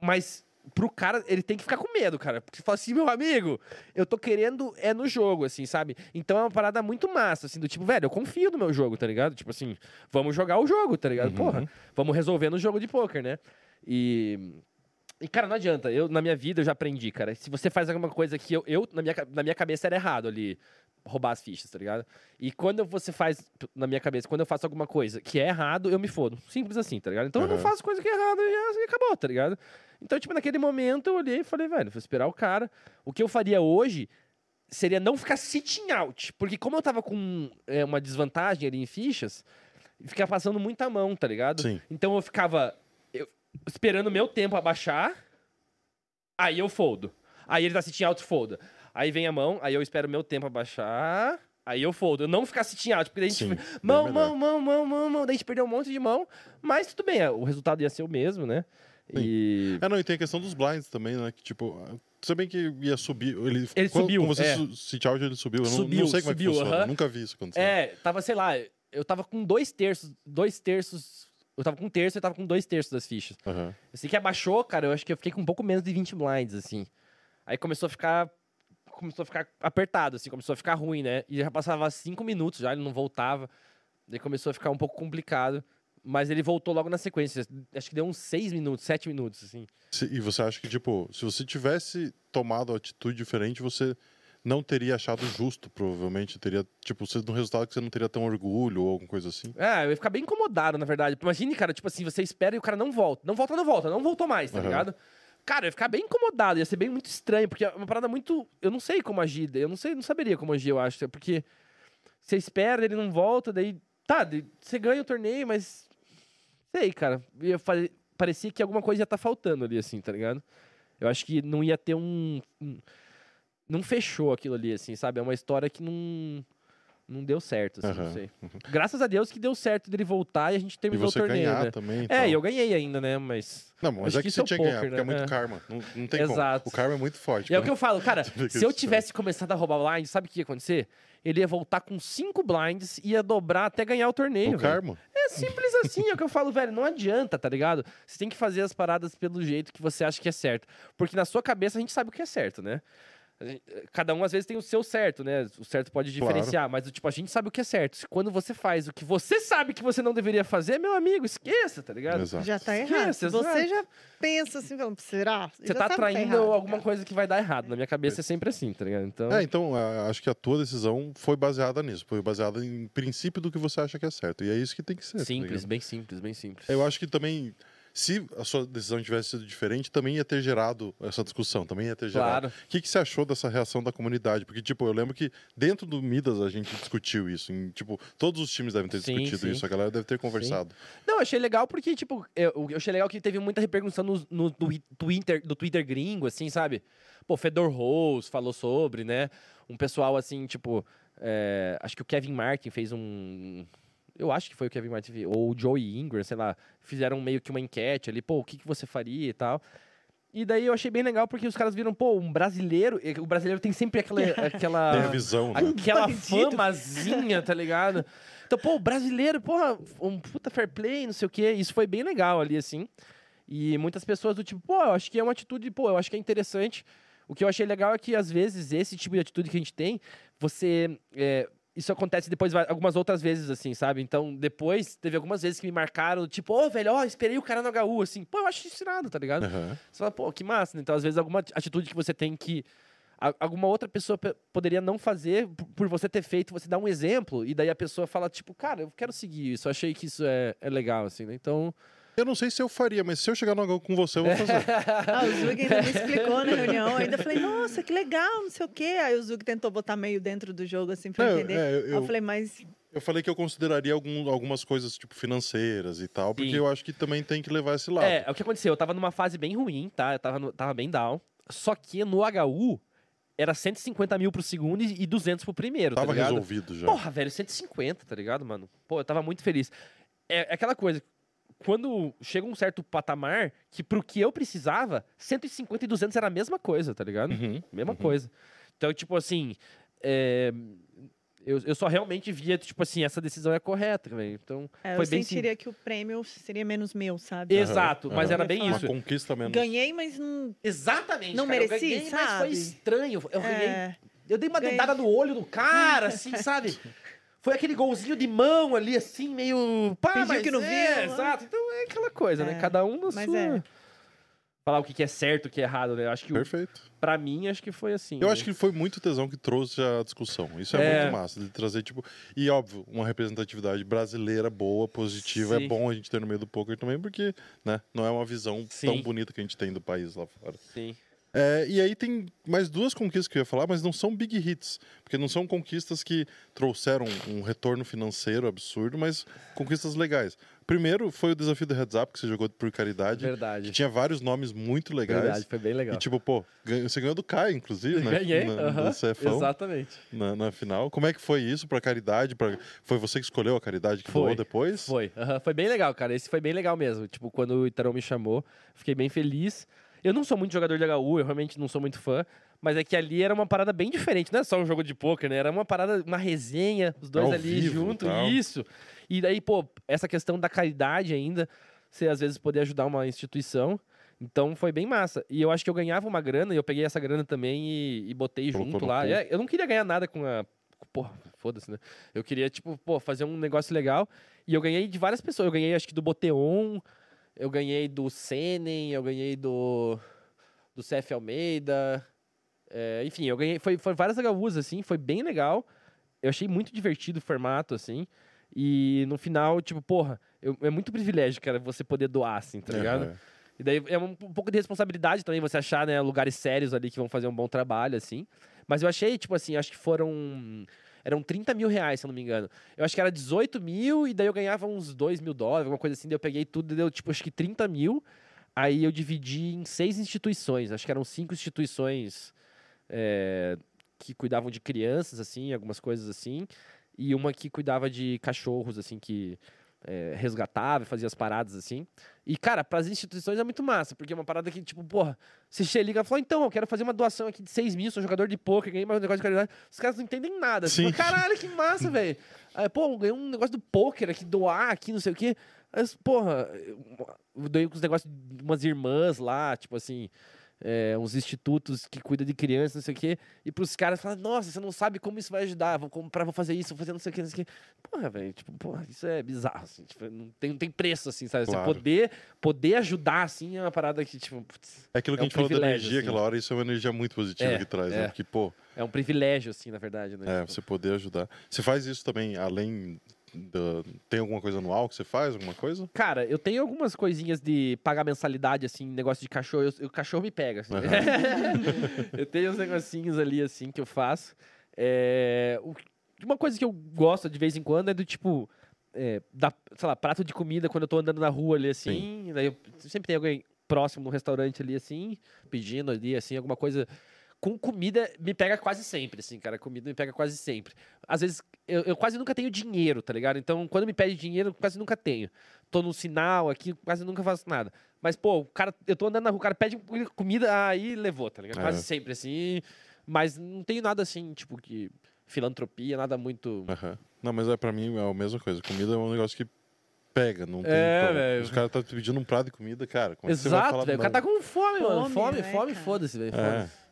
mas pro cara, ele tem que ficar com medo, cara. Porque você fala assim, meu amigo, eu tô querendo é no jogo, assim, sabe? Então é uma parada muito massa, assim, do tipo, velho, eu confio no meu jogo, tá ligado? Tipo assim, vamos jogar o jogo, tá ligado? Uhum. Porra, vamos resolver no jogo de pôquer, né? E. E, cara, não adianta. Eu, na minha vida, eu já aprendi, cara. Se você faz alguma coisa que eu, eu na, minha, na minha cabeça, era errado ali, roubar as fichas, tá ligado? E quando você faz, na minha cabeça, quando eu faço alguma coisa que é errado, eu me fodo. Simples assim, tá ligado? Então eu não faço coisa que é errada e, e acabou, tá ligado? Então, tipo, naquele momento eu olhei e falei, velho, vou esperar o cara. O que eu faria hoje seria não ficar sitting out. Porque como eu tava com é, uma desvantagem ali em fichas, ficar passando muita mão, tá ligado? Sim. Então eu ficava esperando o meu tempo abaixar, aí eu foldo. Aí ele tá sitting out, folda. Aí vem a mão, aí eu espero o meu tempo abaixar, aí eu foldo. Eu não ficar sitting out, porque daí a gente... Sim, Mão, mão, mão, mão, mão, mão. Daí a gente perdeu um monte de mão, mas tudo bem, o resultado ia ser o mesmo, né? E... É, não, e tem a questão dos blinds também, né? Que, tipo, se bem que ia subir. Ele, Ele quando, subiu, Com você é. sit out, ele subiu. Eu não, Subiu, não sei como subiu, é que funciona. aham. Nunca vi isso acontecer. É, tava, sei lá, eu tava com dois terços, dois terços... Eu tava com um terço e eu tava com dois terços das fichas. Aham. Eu sei que abaixou, cara, eu acho que eu fiquei com um pouco menos de 20 blinds, assim. Aí começou a ficar. Começou a ficar apertado, assim, começou a ficar ruim, né? E já passava cinco minutos já, ele não voltava. Daí começou a ficar um pouco complicado. Mas ele voltou logo na sequência. Acho que deu uns seis minutos, sete minutos, assim. E você acha que, tipo, se você tivesse tomado uma atitude diferente, você não teria achado justo, provavelmente. Teria, tipo, você, no resultado que você não teria tão orgulho ou alguma coisa assim. É, eu ia ficar bem incomodado, na verdade. Imagine, cara, tipo assim, você espera e o cara não volta. Não volta, não volta, não voltou mais, tá Aham. ligado? Cara, eu ia ficar bem incomodado, ia ser bem muito estranho, porque é uma parada muito. Eu não sei como agir, eu não sei, não saberia como agir, eu acho. Porque você espera, ele não volta, daí. Tá, você ganha o torneio, mas. Sei, cara. Ia fa- Parecia que alguma coisa ia estar faltando ali, assim, tá ligado? Eu acho que não ia ter um. um- Não fechou aquilo ali, assim, sabe? É uma história que não. Não deu certo, assim, não Aham, sei. Graças a Deus que deu certo dele voltar e a gente terminou o torneio, ganhar né? também. É, tal. e eu ganhei ainda, né? Mas. Não, mas é que que você é tinha que ganhar, poker, porque é né? muito É. karma. Não, não tem Exato. como. O karma é muito forte. É o que eu falo, cara, [LAUGHS] se eu tivesse começado a roubar blind, sabe o que ia acontecer? Ele ia voltar com cinco blinds e ia dobrar até ganhar o torneio. O karma. É simples assim, é o que eu falo, velho. Não adianta, tá ligado? Você tem que fazer as paradas pelo jeito que você acha que é certo. Porque na sua cabeça a gente sabe o que é certo, né? Gente- Cada um às vezes tem o seu certo, né? O certo pode Claro. diferenciar, mas tipo, a gente sabe o que é certo. Se Quando você faz o que você sabe que você não deveria fazer, meu amigo, esqueça, tá ligado? Exato. Já tá errado. Exato. você já pensa assim, falando, será? Você Já tá atraindo errado, alguma cara. coisa que vai dar errado. Na minha cabeça é sempre assim, tá ligado? Então. É, então, a- acho que a tua decisão foi baseada nisso. Foi baseada em princípio do que você acha que é certo. E é isso que tem que ser. tá simples, ligado? bem simples, bem simples. Eu acho que também, se a sua decisão tivesse sido diferente, também ia ter gerado essa discussão, também ia ter gerado. Claro. O que, que você achou dessa reação da comunidade? Porque, tipo, eu lembro que dentro do Midas a gente discutiu isso. Em, tipo, todos os times devem ter Sim, discutido sim. isso, a galera deve ter conversado. Não, eu achei legal porque, tipo, eu, eu achei legal que teve muita repercussão no, no, no Twitter, do Twitter gringo, assim, sabe? Pô, Fedor Rose falou sobre, né? Um pessoal, assim, tipo, é, acho que o Kevin Martin fez um... Eu acho que foi o Kevin Martin, ou o Joey Ingram, sei lá. Fizeram meio que uma enquete ali, pô, o que, que você faria e tal. E daí eu achei bem legal porque os caras viram, pô, um brasileiro... e O brasileiro tem sempre aquela... aquela [LAUGHS] Tem a visão, né? aquela famazinha, tá ligado? Então, pô, o brasileiro, porra, um puta fair play, não sei o quê. Isso foi bem legal ali, assim. E muitas pessoas do tipo, pô, eu acho que é uma atitude, pô, eu acho que é interessante. O que eu achei legal é que, às vezes, esse tipo de atitude que a gente tem, você. é, isso acontece depois algumas outras vezes, assim, sabe? Então, depois, teve algumas vezes que me marcaram, tipo, ô, velho, ó, esperei o cara no HU, assim. Pô, eu acho isso irado, tá ligado? Aham. Você fala, pô, que massa. né? Então, às vezes, alguma atitude que você tem que. Alguma outra pessoa pe- poderia não fazer por- por você ter feito, você dá um exemplo, e daí a pessoa fala, tipo, cara, eu quero seguir isso, eu achei que isso é, é legal, assim, né? Então. Eu não sei se eu faria, mas se eu chegar no H com você, eu vou fazer. [LAUGHS] Ah, o Zug ainda me explicou na reunião. Eu ainda falei, nossa, que legal, não sei o quê. Aí o Zug tentou botar meio dentro do jogo, assim, pra Não, entender. é, eu- eu falei, mas Eu falei que eu consideraria algum, algumas coisas, tipo, financeiras e tal, porque Sim. eu acho que também tem que levar esse lado. É, é o que aconteceu. Eu tava numa fase bem ruim, tá? Eu tava, no- tava bem down. Só que no HU era 150 mil pro segundo e e 200 pro primeiro, Tava tá ligado? resolvido já. Porra, velho, 150, tá ligado, mano? Pô, eu tava muito feliz. É, é aquela coisa, quando chega um certo patamar, que pro que eu precisava, 150 e 200 era a mesma coisa, tá ligado? Uhum. Mesma Uhum. coisa. Então, tipo assim, é, eu, eu só realmente via, tipo assim, essa decisão é correta, velho. Então, É, foi eu bem sentiria que o prêmio seria menos meu, sabe? Exato, mas aham. era bem Uma isso. conquista menos. Ganhei, mas não. Exatamente. Não cara, eu mereci, ganhei, Mas sabe? foi estranho. Eu, ganhei, É, eu dei uma ganhei. dedada no olho do cara, assim, [LAUGHS] sabe? Foi aquele golzinho de mão ali, assim, meio. Pá, Fingiu mas que não é, né? Exato. Então é aquela coisa, né? É, Cada um na mas sua. é. Falar o que é certo, o que é errado, né? Eu acho que, o- Perfeito. pra mim, acho que foi assim. Eu né? acho que foi muito tesão que trouxe a discussão. Isso é, É. muito massa, de trazer, tipo. E óbvio, uma representatividade brasileira boa, positiva. Sim. É bom a gente ter no meio do poker também, porque, né, não é uma visão tão Sim. bonita que a gente tem do país lá fora. Sim. É, e aí tem mais duas conquistas que eu ia falar, mas não são big hits. Porque não são conquistas que trouxeram um retorno financeiro absurdo, mas conquistas legais. Primeiro foi o desafio do Heads Up, que você jogou por caridade. Que Verdade. tinha vários nomes muito legais. Verdade, foi bem legal. E tipo, pô, você ganhou do Kai, inclusive, né? Ganhei, Na, no CFão, exatamente. na, na final. Como é que foi isso pra caridade? Pra... Foi você que escolheu a caridade que Foi, doou depois? Foi, aham, foi bem legal, cara. Esse foi bem legal mesmo. Tipo, quando o Itarão me chamou, fiquei bem feliz. Eu não sou muito jogador de HU, eu realmente não sou muito fã, mas é que ali era uma parada bem diferente, não é só um jogo de pôquer, né? Era uma parada, uma resenha, os dois Ao ali vivo, junto, tal. isso. E daí, pô, essa questão da caridade ainda, você às vezes poder ajudar uma instituição. Então foi bem massa. E eu acho que eu ganhava uma grana, e eu peguei essa grana também e, e botei Colocou junto lá. É, eu não queria ganhar nada com a. Porra, foda-se, né? Eu queria, tipo, pô, fazer um negócio legal. E eu ganhei de várias pessoas. Eu ganhei, acho que do Boteon, eu ganhei do Senen, eu ganhei do. do CF Almeida. É, enfim, eu ganhei. Foi, foi várias HUs, assim, foi bem legal. Eu achei muito divertido o formato, assim. E no final, tipo, porra, eu- é muito privilégio, cara, você poder doar, assim, tá ligado? Aham. E daí é um, um pouco de responsabilidade também você achar, né, lugares sérios ali que vão fazer um bom trabalho, assim. Mas eu achei, tipo assim, acho que foram. Eram 30 mil reais, se eu não me engano. Eu acho que era 18 mil e daí eu ganhava uns 2 mil dólares, alguma coisa assim. Daí eu peguei tudo deu, tipo, acho que 30 mil. Aí eu dividi em seis instituições. Acho que eram cinco instituições é, que cuidavam de crianças, assim, algumas coisas assim. E uma que cuidava de cachorros, assim, que é, resgatava fazia as paradas, assim. E, cara, para as instituições é muito massa, porque é uma parada que, tipo, porra, você chega e liga e fala, então, eu quero fazer uma doação aqui de 6 mil, sou jogador de poker, ganhei mais um negócio de caridade. Os caras não entendem nada. Você Sim. Caralho, que massa, velho. Pô, ganhei um negócio do poker aqui, doar aqui, não sei o quê. Mas, porra, eu doei com os negócios de umas irmãs lá, tipo assim, é, uns institutos que cuidam de crianças, não sei o quê. E pros caras falam, nossa, você não sabe como isso vai ajudar, vou comprar, vou fazer isso, vou fazer não sei o quê, não sei o quê. Porra, velho, tipo, porra, isso é bizarro, assim, tipo, não tem, não tem preço, assim, sabe? Claro. Você poder, poder ajudar, assim, é uma parada que, tipo, putz, É aquilo que É a um gente falou da energia assim. aquela hora, isso é uma energia muito positiva É, que traz, é. né? Porque, pô, é um privilégio, assim, na verdade, né? é, Tipo, você poder ajudar. Você faz isso também, além da... Tem alguma coisa anual que você faz, alguma coisa? Cara, eu tenho algumas coisinhas de pagar mensalidade, assim, negócio de cachorro. Eu- o cachorro me pega, assim. [LAUGHS] eu tenho uns negocinhos ali, assim, que eu faço. É, uma coisa que eu gosto de vez em quando é do tipo. É, dar, sei lá, prato de comida quando eu tô andando na rua ali, assim. Daí eu, sempre tem alguém próximo no restaurante ali, assim, pedindo ali, assim, alguma coisa. Com comida me pega quase sempre, assim, cara. Comida me pega quase sempre. Às vezes, eu, eu quase nunca tenho dinheiro, tá ligado? Então, quando me pede dinheiro, eu quase nunca tenho. Tô no sinal aqui, quase nunca faço nada. Mas, pô, o cara, eu tô andando na rua, o cara pede comida, aí levou, tá ligado? É. Quase sempre, assim. Mas não tenho nada assim, tipo, que filantropia, nada muito. Aham. Não, mas é pra mim é a mesma coisa. Comida é um negócio que pega, não tem É. Os caras estão pedindo um prato de comida, cara. Como é que você vai Exato, falar velho. O cara tá com fome, mano. Fome, Fome, né, fome, foda-se, velho. É.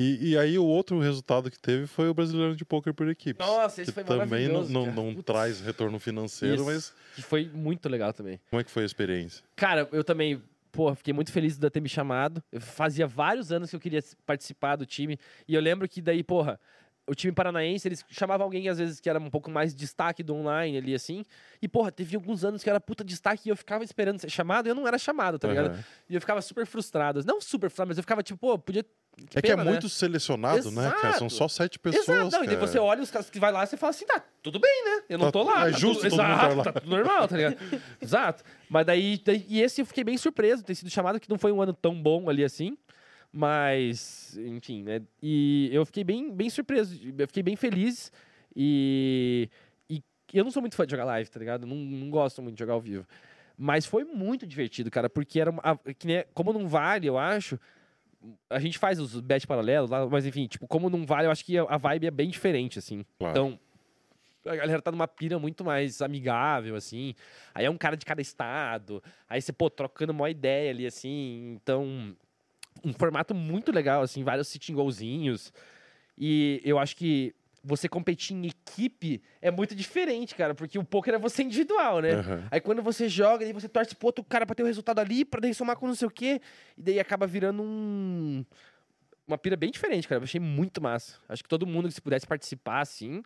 E, e aí o outro resultado que teve foi o brasileiro de poker por equipes. Nossa, esse que foi também não, não, não traz retorno financeiro, Isso. mas Que foi muito legal também. como é que foi a experiência? Cara, eu também, pô, fiquei muito feliz de ter me chamado. Eu fazia vários anos que eu queria participar do time. E eu lembro que daí, porra, o time paranaense, eles chamavam alguém, às vezes, que era um pouco mais destaque do online ali, assim. E, porra, teve alguns anos que era puta destaque e eu ficava esperando ser chamado e eu não era chamado, tá ligado? Aham. E eu ficava super frustrado. Não super frustrado, mas eu ficava tipo, pô, podia É que é né? muito selecionado, né, cara? São Exato. só sete pessoas. Exato, não, e daí cara. você olha os caras que vai lá e você fala assim, tá, tudo bem, né? Eu não Tá- tô lá. é tá justo tudo, exato, tá lá. tá tudo normal, tá ligado? [LAUGHS] Exato. Mas daí, daí- e esse eu fiquei bem surpreso, ter sido chamado, que não foi um ano tão bom ali assim. Mas, enfim, né? E eu fiquei bem, bem surpreso, eu fiquei bem feliz. E, e eu não sou muito fã de jogar live, tá ligado? Não, não gosto muito de jogar ao vivo. Mas foi muito divertido, cara, porque era uma, a- nem- como não vale, eu acho. A gente faz os bet paralelos lá, mas enfim, tipo, como não vale, eu acho que a a vibe é bem diferente, assim. Claro. Então, a galera tá numa pira muito mais amigável, assim. Aí é um cara de cada estado. Aí você, pô, trocando uma ideia ali, assim. Então, um formato muito legal, assim, vários sitting golzinhos. E eu acho que você competir em equipe é muito diferente, cara, porque o poker é você individual, né? Aham. Aí quando você joga, aí você torce pro outro cara pra ter o resultado ali, pra daí somar com não sei o quê, e daí acaba virando um. Uma pira bem diferente, cara. Eu achei muito massa. Acho que todo mundo que se pudesse participar, assim,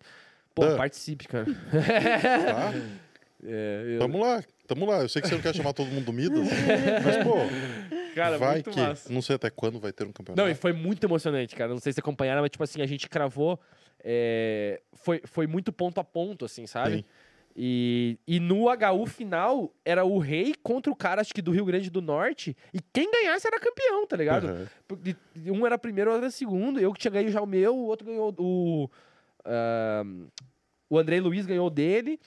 pô, Ah. participe, cara. Tá? [LAUGHS] É, eu- Tamo lá, tamo lá. Eu sei que você não quer chamar todo mundo do Midas, [LAUGHS] mas, pô, Cara, vai muito que. massa. Não sei até quando vai ter um campeonato. Não, e foi muito emocionante, cara. Não sei se acompanharam, mas, tipo assim, a gente cravou. é, foi, foi muito ponto a ponto, assim, sabe? Sim. E, e no HU final, era o rei contra o cara, acho que do Rio Grande do Norte. E quem ganhasse era campeão, tá ligado? Porque Um era primeiro, o outro era segundo. Eu que tinha ganho já o meu, o outro ganhou o. ah, o Andrei Luiz ganhou o dele.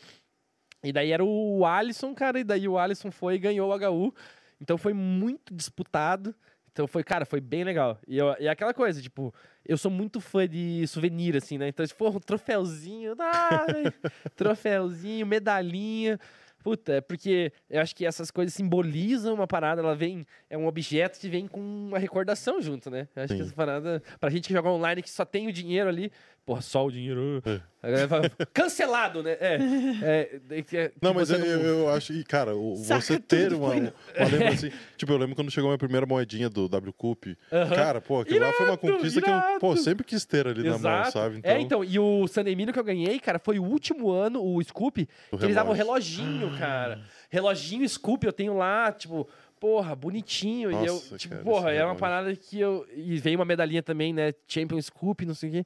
E daí era o Alisson, cara. E daí o Alisson foi e ganhou o HU. Então foi muito disputado. Então foi, cara, foi bem legal. E, eu- e aquela coisa, tipo, eu sou muito fã de souvenir, assim, né? Então, tipo, [LAUGHS] um troféuzinho, ai, troféuzinho, medalhinha. Puta, é porque eu acho que essas coisas simbolizam uma parada, ela vem, é um objeto que vem com uma recordação junto, né? Eu acho Sim. que essa parada, pra gente que joga online que só tem o dinheiro ali, porra, só o dinheiro. É. A galera fala, [LAUGHS] Cancelado, né? É. é, é é Não, mas eu, eu, eu acho que, cara, o- [LAUGHS] você ter uma, uma lembrança assim. Tipo, eu lembro quando chegou a minha primeira moedinha do W Cup. Aham. Cara, pô, aquilo lá foi uma Irado, conquista que eu, pô, sempre quis ter ali na mão, Exato. sabe? É, então, e o San Emílio que eu ganhei, cara, foi o último ano, o Scoop, do que eles davam reloginho, cara. Reloginho Scoop, eu tenho lá, tipo, porra, bonitinho. e eu, Nossa, tipo, cara, porra, esse é uma parada que eu. E veio uma medalhinha também, né? Champion Scoop, não sei o quê.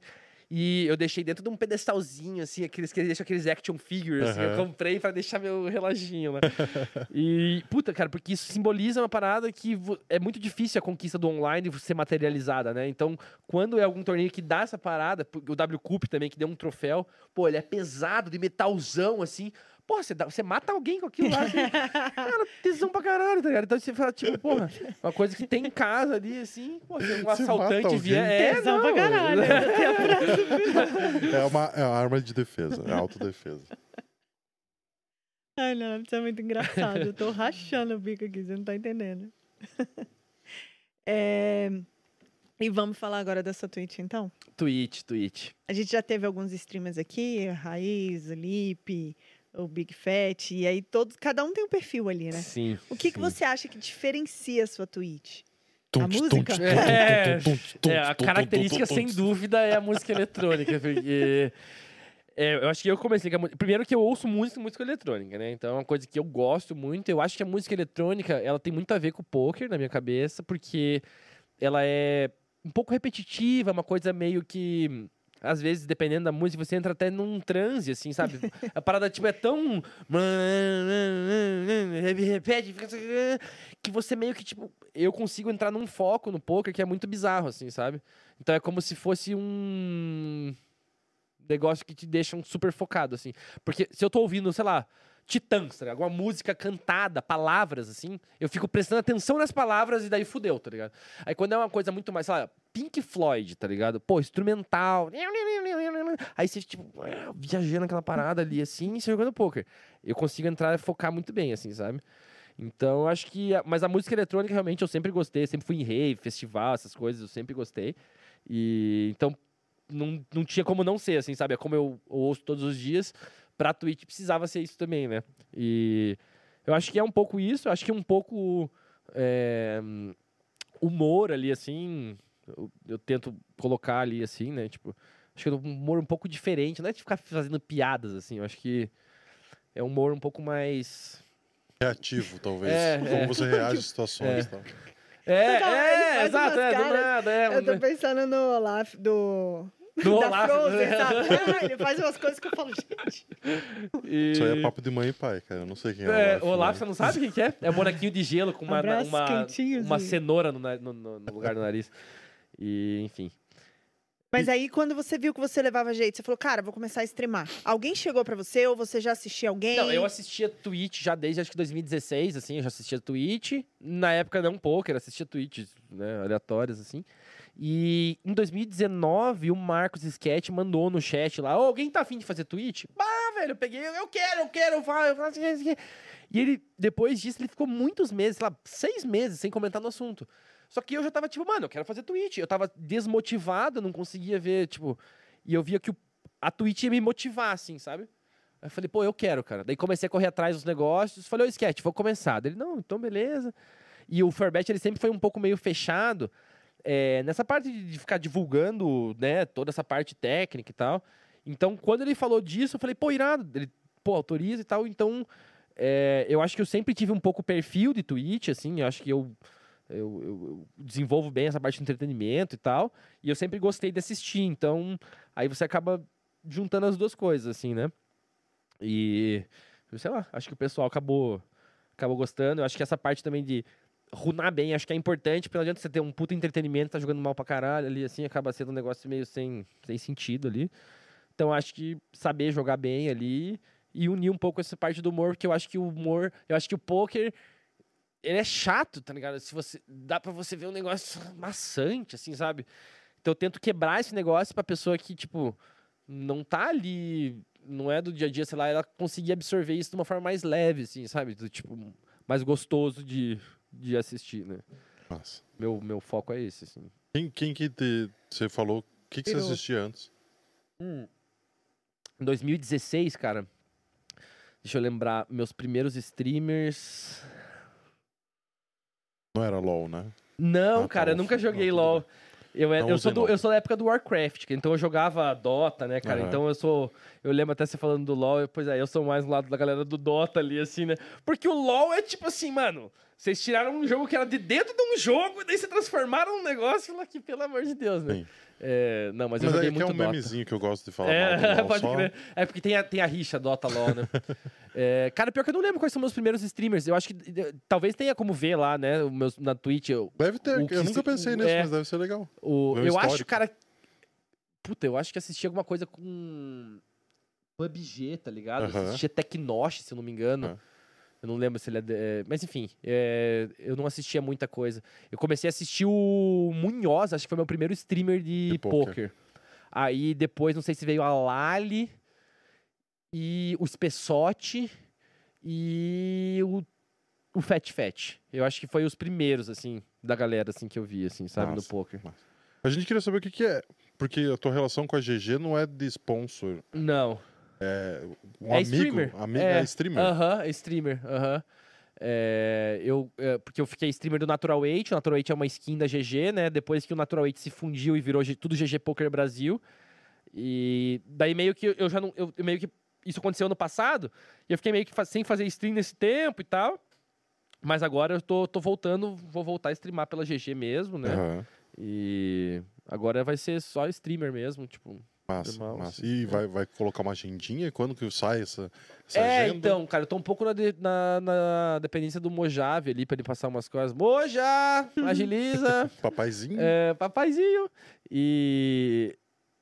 E eu deixei dentro de um pedestalzinho, assim, aqueles que eles deixam aqueles action figures, assim, eu comprei pra deixar meu reloginho lá. [LAUGHS] e, puta, cara, porque isso simboliza uma parada que é muito difícil a conquista do online ser materializada, né? Então, quando é algum torneio que dá essa parada, o W Cup também, que deu um troféu, pô, ele é pesado, de metalzão, assim. Porra, você, dá- você mata alguém com aquilo lá, assim, [LAUGHS] cara, tesão pra caralho, tá ligado? Então você fala, tipo, porra, uma coisa que tem em casa ali, assim, pô, um [LAUGHS] Você assaltante vier. É, Tesão não, pra caralho. [LAUGHS] É uma, é uma arma de defesa, é autodefesa. Ai, não, isso é muito engraçado. Eu tô rachando o bico aqui, você não tá entendendo. É, E vamos falar agora dessa Twitch, então? Twitch, Twitch. A gente já teve alguns streamers aqui, a Raiz, Lipe, o Big Fat, e aí todos, cada um tem um perfil ali, né? Sim. O que, que sim. você acha que diferencia a sua Twitch? A música? [LAUGHS] É, É, a característica, sem dúvida, é a música eletrônica, porque... é, eu acho que eu comecei com a Primeiro que eu ouço muito música eletrônica, né? Então é uma coisa que eu gosto muito. Eu acho que a música eletrônica, ela tem muito a ver com o poker na minha cabeça, porque ela é um pouco repetitiva, uma coisa meio que... Às vezes, dependendo da música, você entra até num transe, assim, sabe? [LAUGHS] A parada, tipo, é tão... [LAUGHS] Repete, fica... Que você meio que, tipo... Eu consigo entrar num foco no poker que é muito bizarro, assim, sabe? Então é como se fosse um negócio que te deixa um super focado, assim. Porque se eu tô ouvindo, sei lá, Titãs, tá? Alguma música cantada, palavras, assim, eu fico prestando atenção nas palavras e daí fudeu, tá ligado? Aí quando é uma coisa muito mais, sei lá, Pink Floyd, tá ligado? Pô, instrumental. Aí você, tipo, viajando aquela parada ali, assim, e você jogando poker. Eu consigo entrar e focar muito bem, assim, sabe? Então, acho que. Mas a música eletrônica, realmente, eu sempre gostei. Sempre fui em rave, festival, essas coisas, eu sempre gostei. E. Então, não, não tinha como não ser, assim, sabe? É como eu ouço todos os dias. Pra Twitch precisava ser isso também, né? E. Eu acho que é um pouco isso. Eu acho que é um pouco. é, humor ali, assim. Eu, eu tento colocar ali, assim, né? Tipo. Acho que é um humor um pouco diferente. Não é de ficar fazendo piadas, assim. Eu acho que. É um humor um pouco mais. Reativo, talvez. É, Como é. você reage às situações. É. e tal. É, ele é, exato, é, do nada, é. Eu tô pensando no Olaf do. Do da Olaf. Frozen, sabe? [LAUGHS] Ele faz umas coisas que eu falo, gente. E- Isso aí é papo de mãe e pai, cara. Eu não sei quem é, É, o Olaf, Olaf. você não sabe quem que é? É um bonequinho de gelo com uma, uma, uma e- cenoura no, no- no- lugar do nariz. E, enfim. Mas aí, quando você viu que você levava jeito, você falou, cara, vou começar a streamar. Alguém chegou pra você ou você já assistia alguém? Não, eu assistia Twitch já desde acho que 2016, assim, eu já assistia Twitch. Na época não poker, assistia Twitch, né, aleatórias, assim. E em 2019, o Marcos Sketch mandou no chat lá, "Ô, alguém tá afim de fazer Twitch? Bah, velho, eu peguei, eu quero, eu quero, eu falo, eu falo assim, assim. E ele, depois disso, ele ficou muitos meses, lá, seis meses sem comentar no assunto. Só que eu já tava tipo, mano, eu quero fazer Twitch. Eu tava desmotivado, não conseguia ver, tipo... E eu via que o- a Twitch ia me motivar, assim, sabe? Aí eu falei, pô, eu quero, cara. Daí comecei a correr atrás dos negócios. Falei, ô, Sketch, vou começar. Ele, não, então beleza. E o Forbet, ele sempre foi um pouco meio fechado é, nessa parte de ficar divulgando, né, toda essa parte técnica e tal. Então, quando ele falou disso, eu falei, pô, irado. Ele, pô, autoriza e tal. Então, é, eu acho que eu sempre tive um pouco perfil de Twitch, assim. Eu acho que eu, eu- eu desenvolvo bem essa parte de entretenimento e tal. E eu sempre gostei de assistir. Então, aí você acaba juntando as duas coisas, assim, né? E, sei lá, acho que o pessoal acabou, acabou gostando. Eu acho que essa parte também de runar bem, acho que é importante, porque não adianta você ter um puta entretenimento, tá jogando mal pra caralho ali, assim, acaba sendo um negócio meio sem, sem sentido ali. Então, acho que saber jogar bem ali e unir um pouco essa parte do humor, porque eu acho que o humor, eu acho que o poker ele é chato, tá ligado? Se você dá pra você ver um negócio [LAUGHS] maçante, assim, sabe? Então eu tento quebrar esse negócio pra pessoa que, tipo, não tá ali, não é do dia a dia, sei lá, ela conseguir absorver isso de uma forma mais leve, assim, sabe? Do tipo, mais gostoso de, de assistir, né? Nossa. Meu, meu foco é esse, assim. Quem, quem que te- você falou? O que, que você assistia antes? Em 2016, cara, deixa eu lembrar, meus primeiros streamers. Não era LOL, né? Não, Ah, tá, cara, eu o- nunca joguei LOL. Eu, é- Não eu, usei sou do, LOL. eu sou da época do Warcraft, que- então eu jogava Dota, né, cara? Aham. Então eu sou. Eu lembro até você falando do LoL, eu- pois é, eu sou mais do lado da galera do Dota ali, assim, né? Porque o LoL é tipo assim, mano. Vocês tiraram um jogo que era de dentro de um jogo, e daí se transformaram num negócio lá que, pelo amor de Deus, né? É, não, mas eu Mas joguei é que é muito um Dota. memezinho que eu gosto de falar É, mal pode só- crer. É porque tem a, tem a rixa Dota LOL, né? [LAUGHS] É, cara, pior que eu não lembro quais são meus primeiros streamers. Eu acho que talvez tenha como ver lá, né? o meus, na Twitch. Eu, Deve ter, eu nunca se- pensei o- nisso, é. mas deve ser legal. o, Meu eu acho, histórico. cara. Puta, eu acho que assisti alguma coisa com. PUBG, tá ligado? Aham. Assistia Tecnosh, se eu não me engano. Ah. Eu não lembro se ele é. de- é, mas enfim, é, eu não assistia muita coisa. Eu comecei a assistir o Munhoz, acho que foi meu primeiro streamer de, De poker. poker. Aí depois, não sei se veio a Lali e o Spessotti e o, o Fat Fat. Eu acho que foi os primeiros, assim, da galera, assim, que eu vi, assim, sabe, no Massa. poker. A gente queria saber o que, que é. Porque a tua relação com a GG não é de sponsor. Não. Um É amigo. streamer. Amigo, É. é, streamer. Aham, é streamer, aham. É, eu, é, porque eu fiquei streamer do Natural 8, o Natural 8 é uma skin da GG, né? Depois que o Natural 8 se fundiu e virou tudo GG Poker Brasil. E daí meio que eu já não. Eu, meio que. Isso aconteceu ano passado, e eu fiquei meio que sem fazer stream nesse tempo e tal. Mas agora eu tô, tô voltando, vou voltar a streamar pela GG mesmo, né? Aham. E agora vai ser só streamer mesmo, tipo. Massa, massa. E é. vai, vai colocar uma agendinha? Quando que sai essa, essa é, agenda? então, cara, eu tô um pouco na, de- na, na dependência do Mojave ali pra ele passar umas coisas. Moja! Agiliza! [LAUGHS] Papaizinho? é, papaizinho! E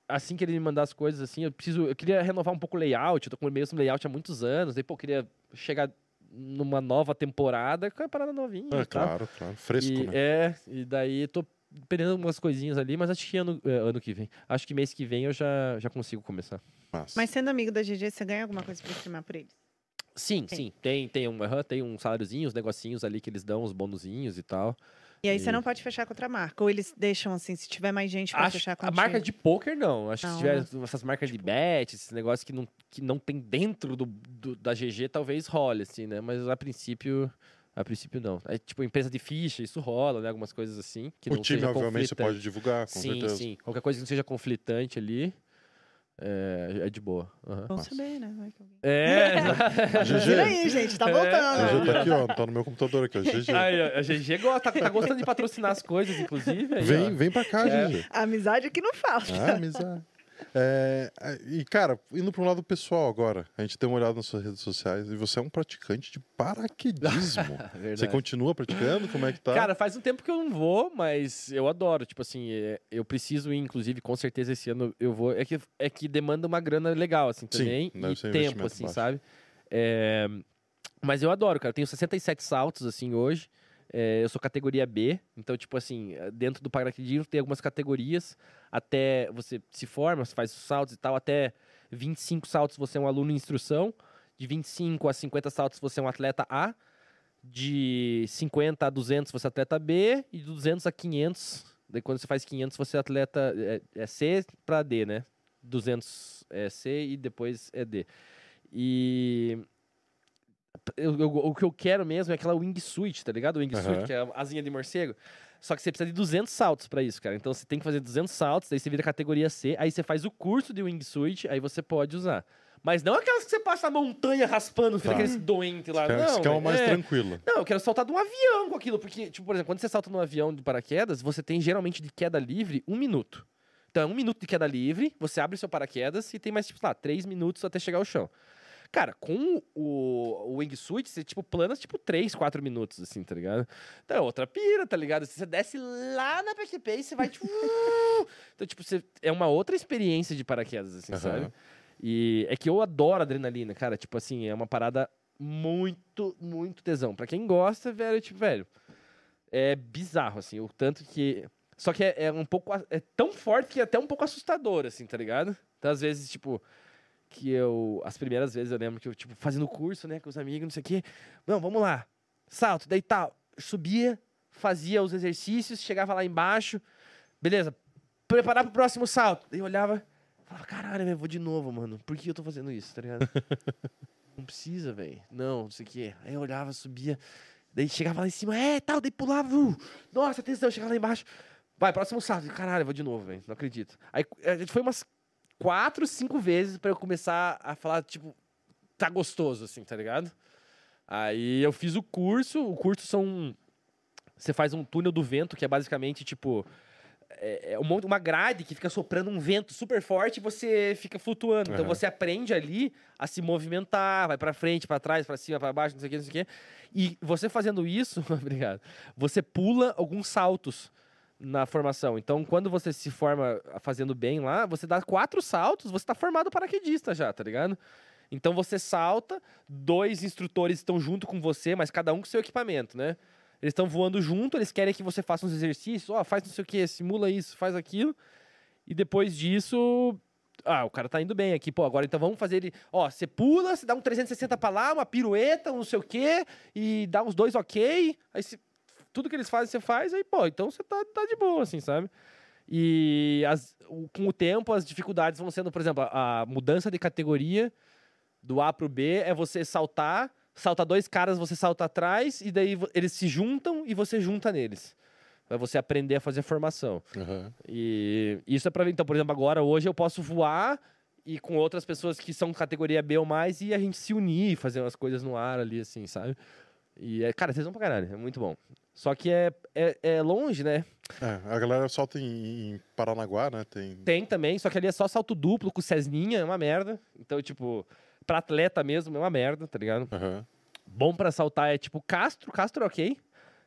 assim que ele me mandar as coisas, assim, eu preciso. Eu queria renovar um pouco o layout. Eu tô com o mesmo layout há muitos anos. Daí, pô, eu queria chegar numa nova temporada com a parada novinha. É, claro, claro. Fresco, e, né? É, e daí tô perdendo algumas coisinhas ali, mas acho que ano, é, ano que vem. Acho que mês que vem eu já, já consigo começar. Massa. Mas sendo amigo da GG, você ganha alguma coisa pra streamar por eles? Sim, Tem. sim. Tem, tem, um, tem um saláriozinho, uns negocinhos ali que eles dão, uns bonuzinhos e tal. E aí você E- não pode fechar com outra marca. Ou eles deixam assim, se tiver mais gente pra Acho, fechar com a marca de poker, não. Acho Não, que se tiver essas marcas de bet, esses negócios que não, que não tem dentro do, do- da GG, talvez role, assim, né? Mas a princípio. A princípio, não. É tipo empresa de ficha, isso rola, né? Algumas coisas assim. Que o não time, seja obviamente, você conflitante. pode divulgar, com sim, certeza. sim. Qualquer coisa que não seja conflitante ali. É, é de boa. Bom Massa. saber, né? Vai que alguém- É, [LAUGHS] GG. Vira aí, gente, tá É. voltando. Já tá aqui, ó. Tá no meu computador aqui, ó. GG. [LAUGHS] Aí, ó, a GG gosta, tá, tá gostando de patrocinar as coisas, inclusive. Aí, Vem, ó. vem pra cá, É. GG. Amizade aqui não falta. Ah, amizade. É, e, cara, indo para um lado pessoal agora, a gente tem uma olhada nas suas redes sociais e você é um praticante de paraquedismo. [LAUGHS] Você Verdade. continua praticando? Como é que tá? Cara, faz um tempo que eu não vou, mas eu adoro. Tipo assim, é, eu preciso ir, inclusive, com certeza esse ano eu vou. É que, é que demanda uma grana legal, assim, Sim, também. deve e um tempo, assim, baixo. sabe? É, mas eu adoro, cara. Eu tenho 67 saltos, assim, hoje. É, eu sou categoria B, então, tipo assim, dentro do paraquedismo tem algumas categorias. Até você se forma, você faz os saltos e tal, até 25 saltos você é um aluno em instrução. De 25 a 50 saltos você é um atleta A. De 50 a 200 você é atleta B. E de 200 a 500, daí quando você faz 500 você é atleta é, é C para D, né? 200 é C e depois é D. E eu- eu- o que eu quero mesmo é aquela wingsuit, tá ligado? Wingsuit, Aham. que é a asinha de morcego. Só que você precisa de 200 saltos pra isso, cara. Então você tem que fazer 200 saltos, daí você vira categoria C, aí você faz o curso de wingsuit, aí você pode usar. Mas não aquelas que você passa a montanha raspando, fica Tá. aquele doente lá. Quer, não, você quer uma mais é. tranquila. Não, eu quero saltar de um avião com aquilo, porque, tipo, por exemplo, quando você salta num avião de paraquedas, você tem geralmente de queda livre um minuto. Então é um minuto de queda livre, você abre seu paraquedas e tem mais, tipo, lá, três minutos até chegar ao chão. Cara, com o, o wingsuit, você, tipo, plana, tipo, três, quatro minutos, assim, tá ligado? Então é outra pira, tá ligado? Você desce lá na PQP e você vai, tipo... [LAUGHS] então, tipo, você, é uma outra experiência de paraquedas, assim, Aham. sabe? E é que eu adoro adrenalina, cara. Tipo assim, é uma parada muito, muito tesão. Pra quem gosta, velho, tipo, velho, é bizarro, assim, o tanto que. Só que é, é um pouco. É tão forte que é até um pouco assustador, assim, tá ligado? Então, às vezes, tipo, que eu. As primeiras vezes eu lembro que eu, tipo, fazendo curso, né, com os amigos, não sei o quê. Não, vamos lá. Salto, daí tal. Subia, fazia os exercícios, chegava lá embaixo. Beleza, preparar pro próximo salto. Daí eu olhava. Falava, caralho, velho, vou de novo, mano. Por que eu tô fazendo isso, tá ligado? [LAUGHS] não precisa, velho. Não, não sei o quê. Aí eu olhava, subia. Daí chegava lá em cima, é, tal, daí pulava. uh, nossa, atenção, chegava lá embaixo. Vai, próximo salto. Caralho, eu vou de novo, velho. Não acredito. Aí a gente foi umas quatro, cinco vezes pra eu começar a falar, tipo, tá gostoso, assim, tá ligado? Aí eu fiz o curso. O curso são. Você faz um túnel do vento, que é basicamente, tipo é é um uma grade que fica soprando um vento super forte e você fica flutuando. Então Aham. você aprende ali a se movimentar, vai pra frente, pra trás, pra cima, pra baixo, não sei o que, não sei o que. E você fazendo isso, [LAUGHS] obrigado. Você pula alguns saltos na formação. Então, quando você se forma fazendo bem lá, você dá quatro saltos, você tá formado paraquedista já, tá ligado? Então você salta, dois instrutores estão junto com você, mas cada um com seu equipamento, né? Eles estão voando junto, eles querem que você faça uns exercícios, ó, faz não sei o que, simula isso, faz aquilo. E depois disso, ah, o cara tá indo bem aqui, pô, agora então vamos fazer ele, ó, você pula, você dá um 360 pra lá, uma pirueta, um não sei o que, e dá uns dois ok, aí você, tudo que eles fazem você faz, aí, pô, então você tá, tá de boa, assim, sabe? E as- o- com o tempo as dificuldades vão sendo, por exemplo, a, a mudança de categoria do A pro B é você saltar, salta dois caras, você salta atrás, e daí eles se juntam e você junta neles. Pra você aprender a fazer formação. Aham. E isso é pra ver. Então, por exemplo, agora, hoje eu posso voar e com outras pessoas que são categoria B ou mais e a gente se unir, fazer umas coisas no ar ali, assim, sabe? E, é, cara, vocês vão pra caralho, é muito bom. Só que é, é, é longe, né? É, a galera solta em, em Paranaguá, né? Tem. Tem também, só que ali é só salto duplo com Cesninha, é uma merda. Então, tipo, pra atleta mesmo é uma merda, tá ligado? Aham. Bom pra saltar é tipo Castro, Castro é ok.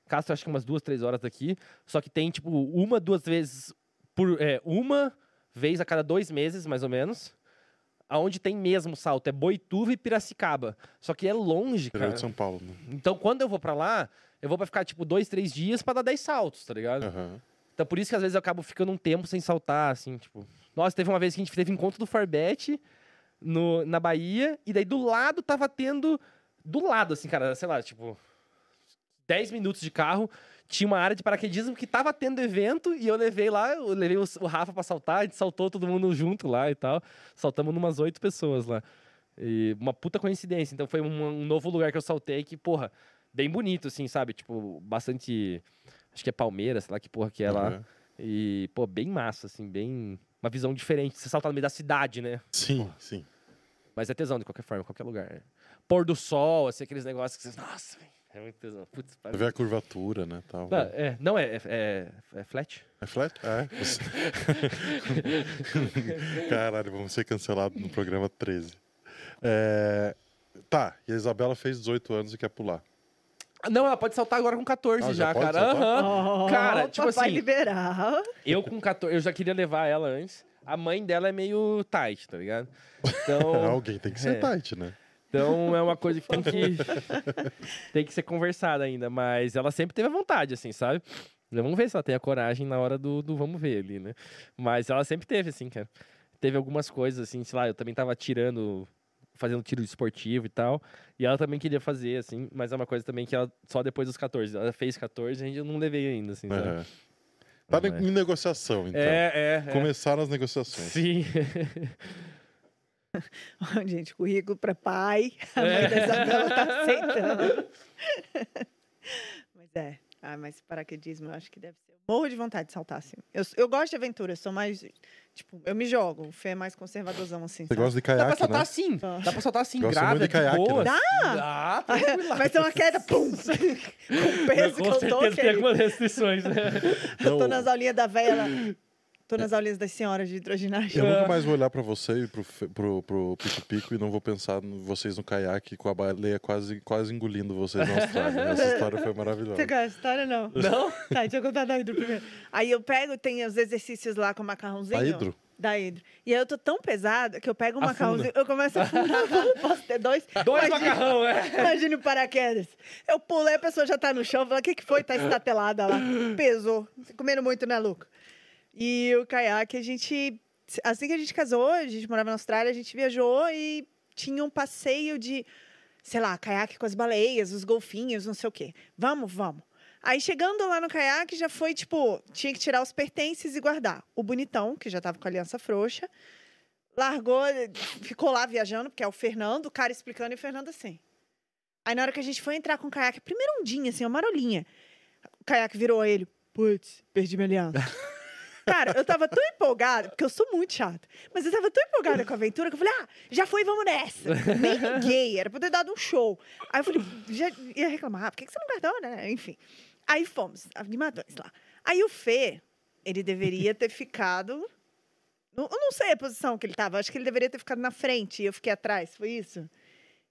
Castro acho que umas duas, três horas daqui. Só que tem tipo uma, duas vezes por. É, uma vez a cada dois meses, mais ou menos. Aonde tem mesmo salto é Boituva e Piracicaba. Só que é longe, cara. de São Paulo, né? Então quando eu vou pra lá, eu vou pra ficar tipo dois, três dias pra dar dez saltos, tá ligado? Aham. Então por isso que às vezes eu acabo ficando um tempo sem saltar, assim, tipo. Nossa, teve uma vez que a gente teve encontro do Farbet no, na Bahia, e daí do lado tava tendo. Do lado, assim, cara, sei lá, tipo. 10 minutos de carro, tinha uma área de paraquedismo que tava tendo evento, e eu levei lá, eu levei o, o Rafa pra saltar, a gente saltou todo mundo junto lá e tal. Saltamos numas oito pessoas lá. E uma puta coincidência. Então foi um, um novo lugar que eu saltei que, porra, bem bonito, assim, sabe? Tipo, bastante. Acho que é Palmeiras, sei lá que porra que é lá. Aham. E, pô, bem massa, assim, bem. uma visão diferente. Você saltar no meio da cidade, né? Sim, sim. Mas é tesão de qualquer forma, em qualquer lugar. né? Pôr do sol, assim, aqueles negócios que você. Nossa, velho. É muito tesão. Putz, Você vê a curvatura, né? Tal. não, é, não é, é, é flat? É flat? É. [LAUGHS] Caralho, vamos ser cancelados no programa 13. É, Tá, e a Isabela fez 18 anos e quer pular. Não, ela pode saltar agora com 14 Ah, já já, cara. Aham. Oh, Cara, tipo assim- liberal. Eu com 14, eu já queria levar ela antes. A mãe dela é meio tight, tá ligado? Então, [LAUGHS] Alguém tem que ser é. tight, né? então é uma coisa que tem que [LAUGHS] tem que ser conversada ainda, mas ela sempre teve a vontade, assim, sabe? Vamos ver se ela tem a coragem na hora do, do vamos ver ali, né? Mas ela sempre teve, assim, cara. Teve algumas coisas, assim, sei lá, eu também tava tirando, fazendo tiro esportivo e tal. E ela também queria fazer, assim, mas é uma coisa também que ela só depois dos 14. Ela fez 14 e a gente eu não levei ainda, assim, sabe? Aham. Tá ne- em negociação, então. É, é. é. Começaram as negociações. Sim. [LAUGHS] Gente, currículo para pai. A mãe É. da Isabela tá aceitando. [LAUGHS] mas é. Ah, mas paraquedismo eu acho que deve ser. Morro de vontade de saltar, assim. Eu, eu gosto de aventura, eu sou mais. Tipo, eu me jogo. O Fê é mais conservadorzão, assim. Você sabe? gosta de Dá pra caiaque, soltar né? assim. Tá. Dá pra soltar assim, Gosto grávida, muito de caiaque, boa. né? Dá? Dá, tranquila. Vai ser uma queda, pum! [LAUGHS] Com o peso que Com eu tô, certeza tem querido. algumas restrições, né? Eu tô Não, nas aulinhas da véia lá. Tô nas aulinhas das senhoras de hidroginástica. Eu nunca [LAUGHS] mais vou olhar pra você e pro, pro, pro Pico Pico e não vou pensar em vocês no caiaque com a baleia quase, quase engolindo vocês na Austrália. Essa história foi maravilhosa. Você quer a história, não? Não? Tá, deixa eu contar da Hidro primeiro. Aí eu pego, tem os exercícios lá com o macarrãozinho. Da Hidro? Da Hidro. E aí eu tô tão pesada que eu pego o macarrãozinho, eu começo a afundar. [LAUGHS] Posso ter dois? Dois Imagina- macarrão, é. Imagine o paraquedas. Eu pulei, a pessoa já tá no chão. Fala, o que que foi? Tá estatelada lá. Pesou. Comendo muito, né, Luca? E o caiaque, a gente... Assim que a gente casou, a gente morava na Austrália, a gente viajou e tinha um passeio de, sei lá, caiaque com as baleias, os golfinhos, não sei o quê. Vamos, vamos. Aí chegando lá no caiaque, já foi tipo, tinha que tirar os pertences e guardar. O bonitão, que já tava com a aliança frouxa, largou, ficou lá viajando, porque é o Fernando, o cara explicando e o Fernando assim. Aí na hora que a gente foi entrar com o caiaque, primeiro ondinha, assim, uma marolinha. O caiaque virou ele, putz, perdi minha aliança. [LAUGHS] Cara, eu tava tão empolgada, porque eu sou muito chata, mas eu tava tão empolgada com a aventura que eu falei, ah, já foi, vamos nessa. Nem liguei, era pra ter dado um show. Aí eu falei, já ia reclamar, ah, por que você não guardou, né? Enfim. Aí fomos, animadores lá. Aí o Fê, ele deveria ter ficado. Eu não sei a posição que ele tava, acho que ele deveria ter ficado na frente e eu fiquei atrás, foi isso?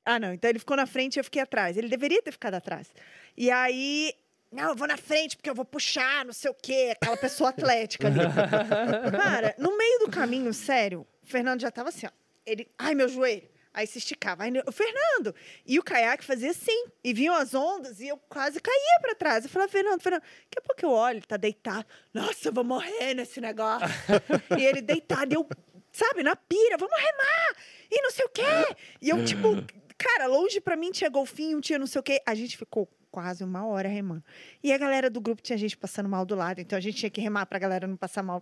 Ah, não, então ele ficou na frente e eu fiquei atrás. Ele deveria ter ficado atrás. E aí, não, eu vou na frente porque eu vou puxar, não sei o quê, aquela pessoa atlética ali. [LAUGHS] Cara, no meio do caminho, sério, o Fernando já tava assim, ó. Ele, ai, meu joelho. Aí se esticava. Aí, o Fernando! E o caiaque fazia assim. E vinham as ondas e eu quase caía pra trás. Eu falava, Fernando, Fernando, daqui a pouco eu olho, ele tá deitado. Nossa, eu vou morrer nesse negócio. [LAUGHS] e ele deitado, e eu, sabe, na pira, vamos remar! E não sei o quê. E eu, tipo, cara, longe pra mim tinha golfinho, tinha não sei o quê. A gente ficou quase uma hora remando. E a galera do grupo tinha gente passando mal do lado, então a gente tinha que remar pra galera não passar mal,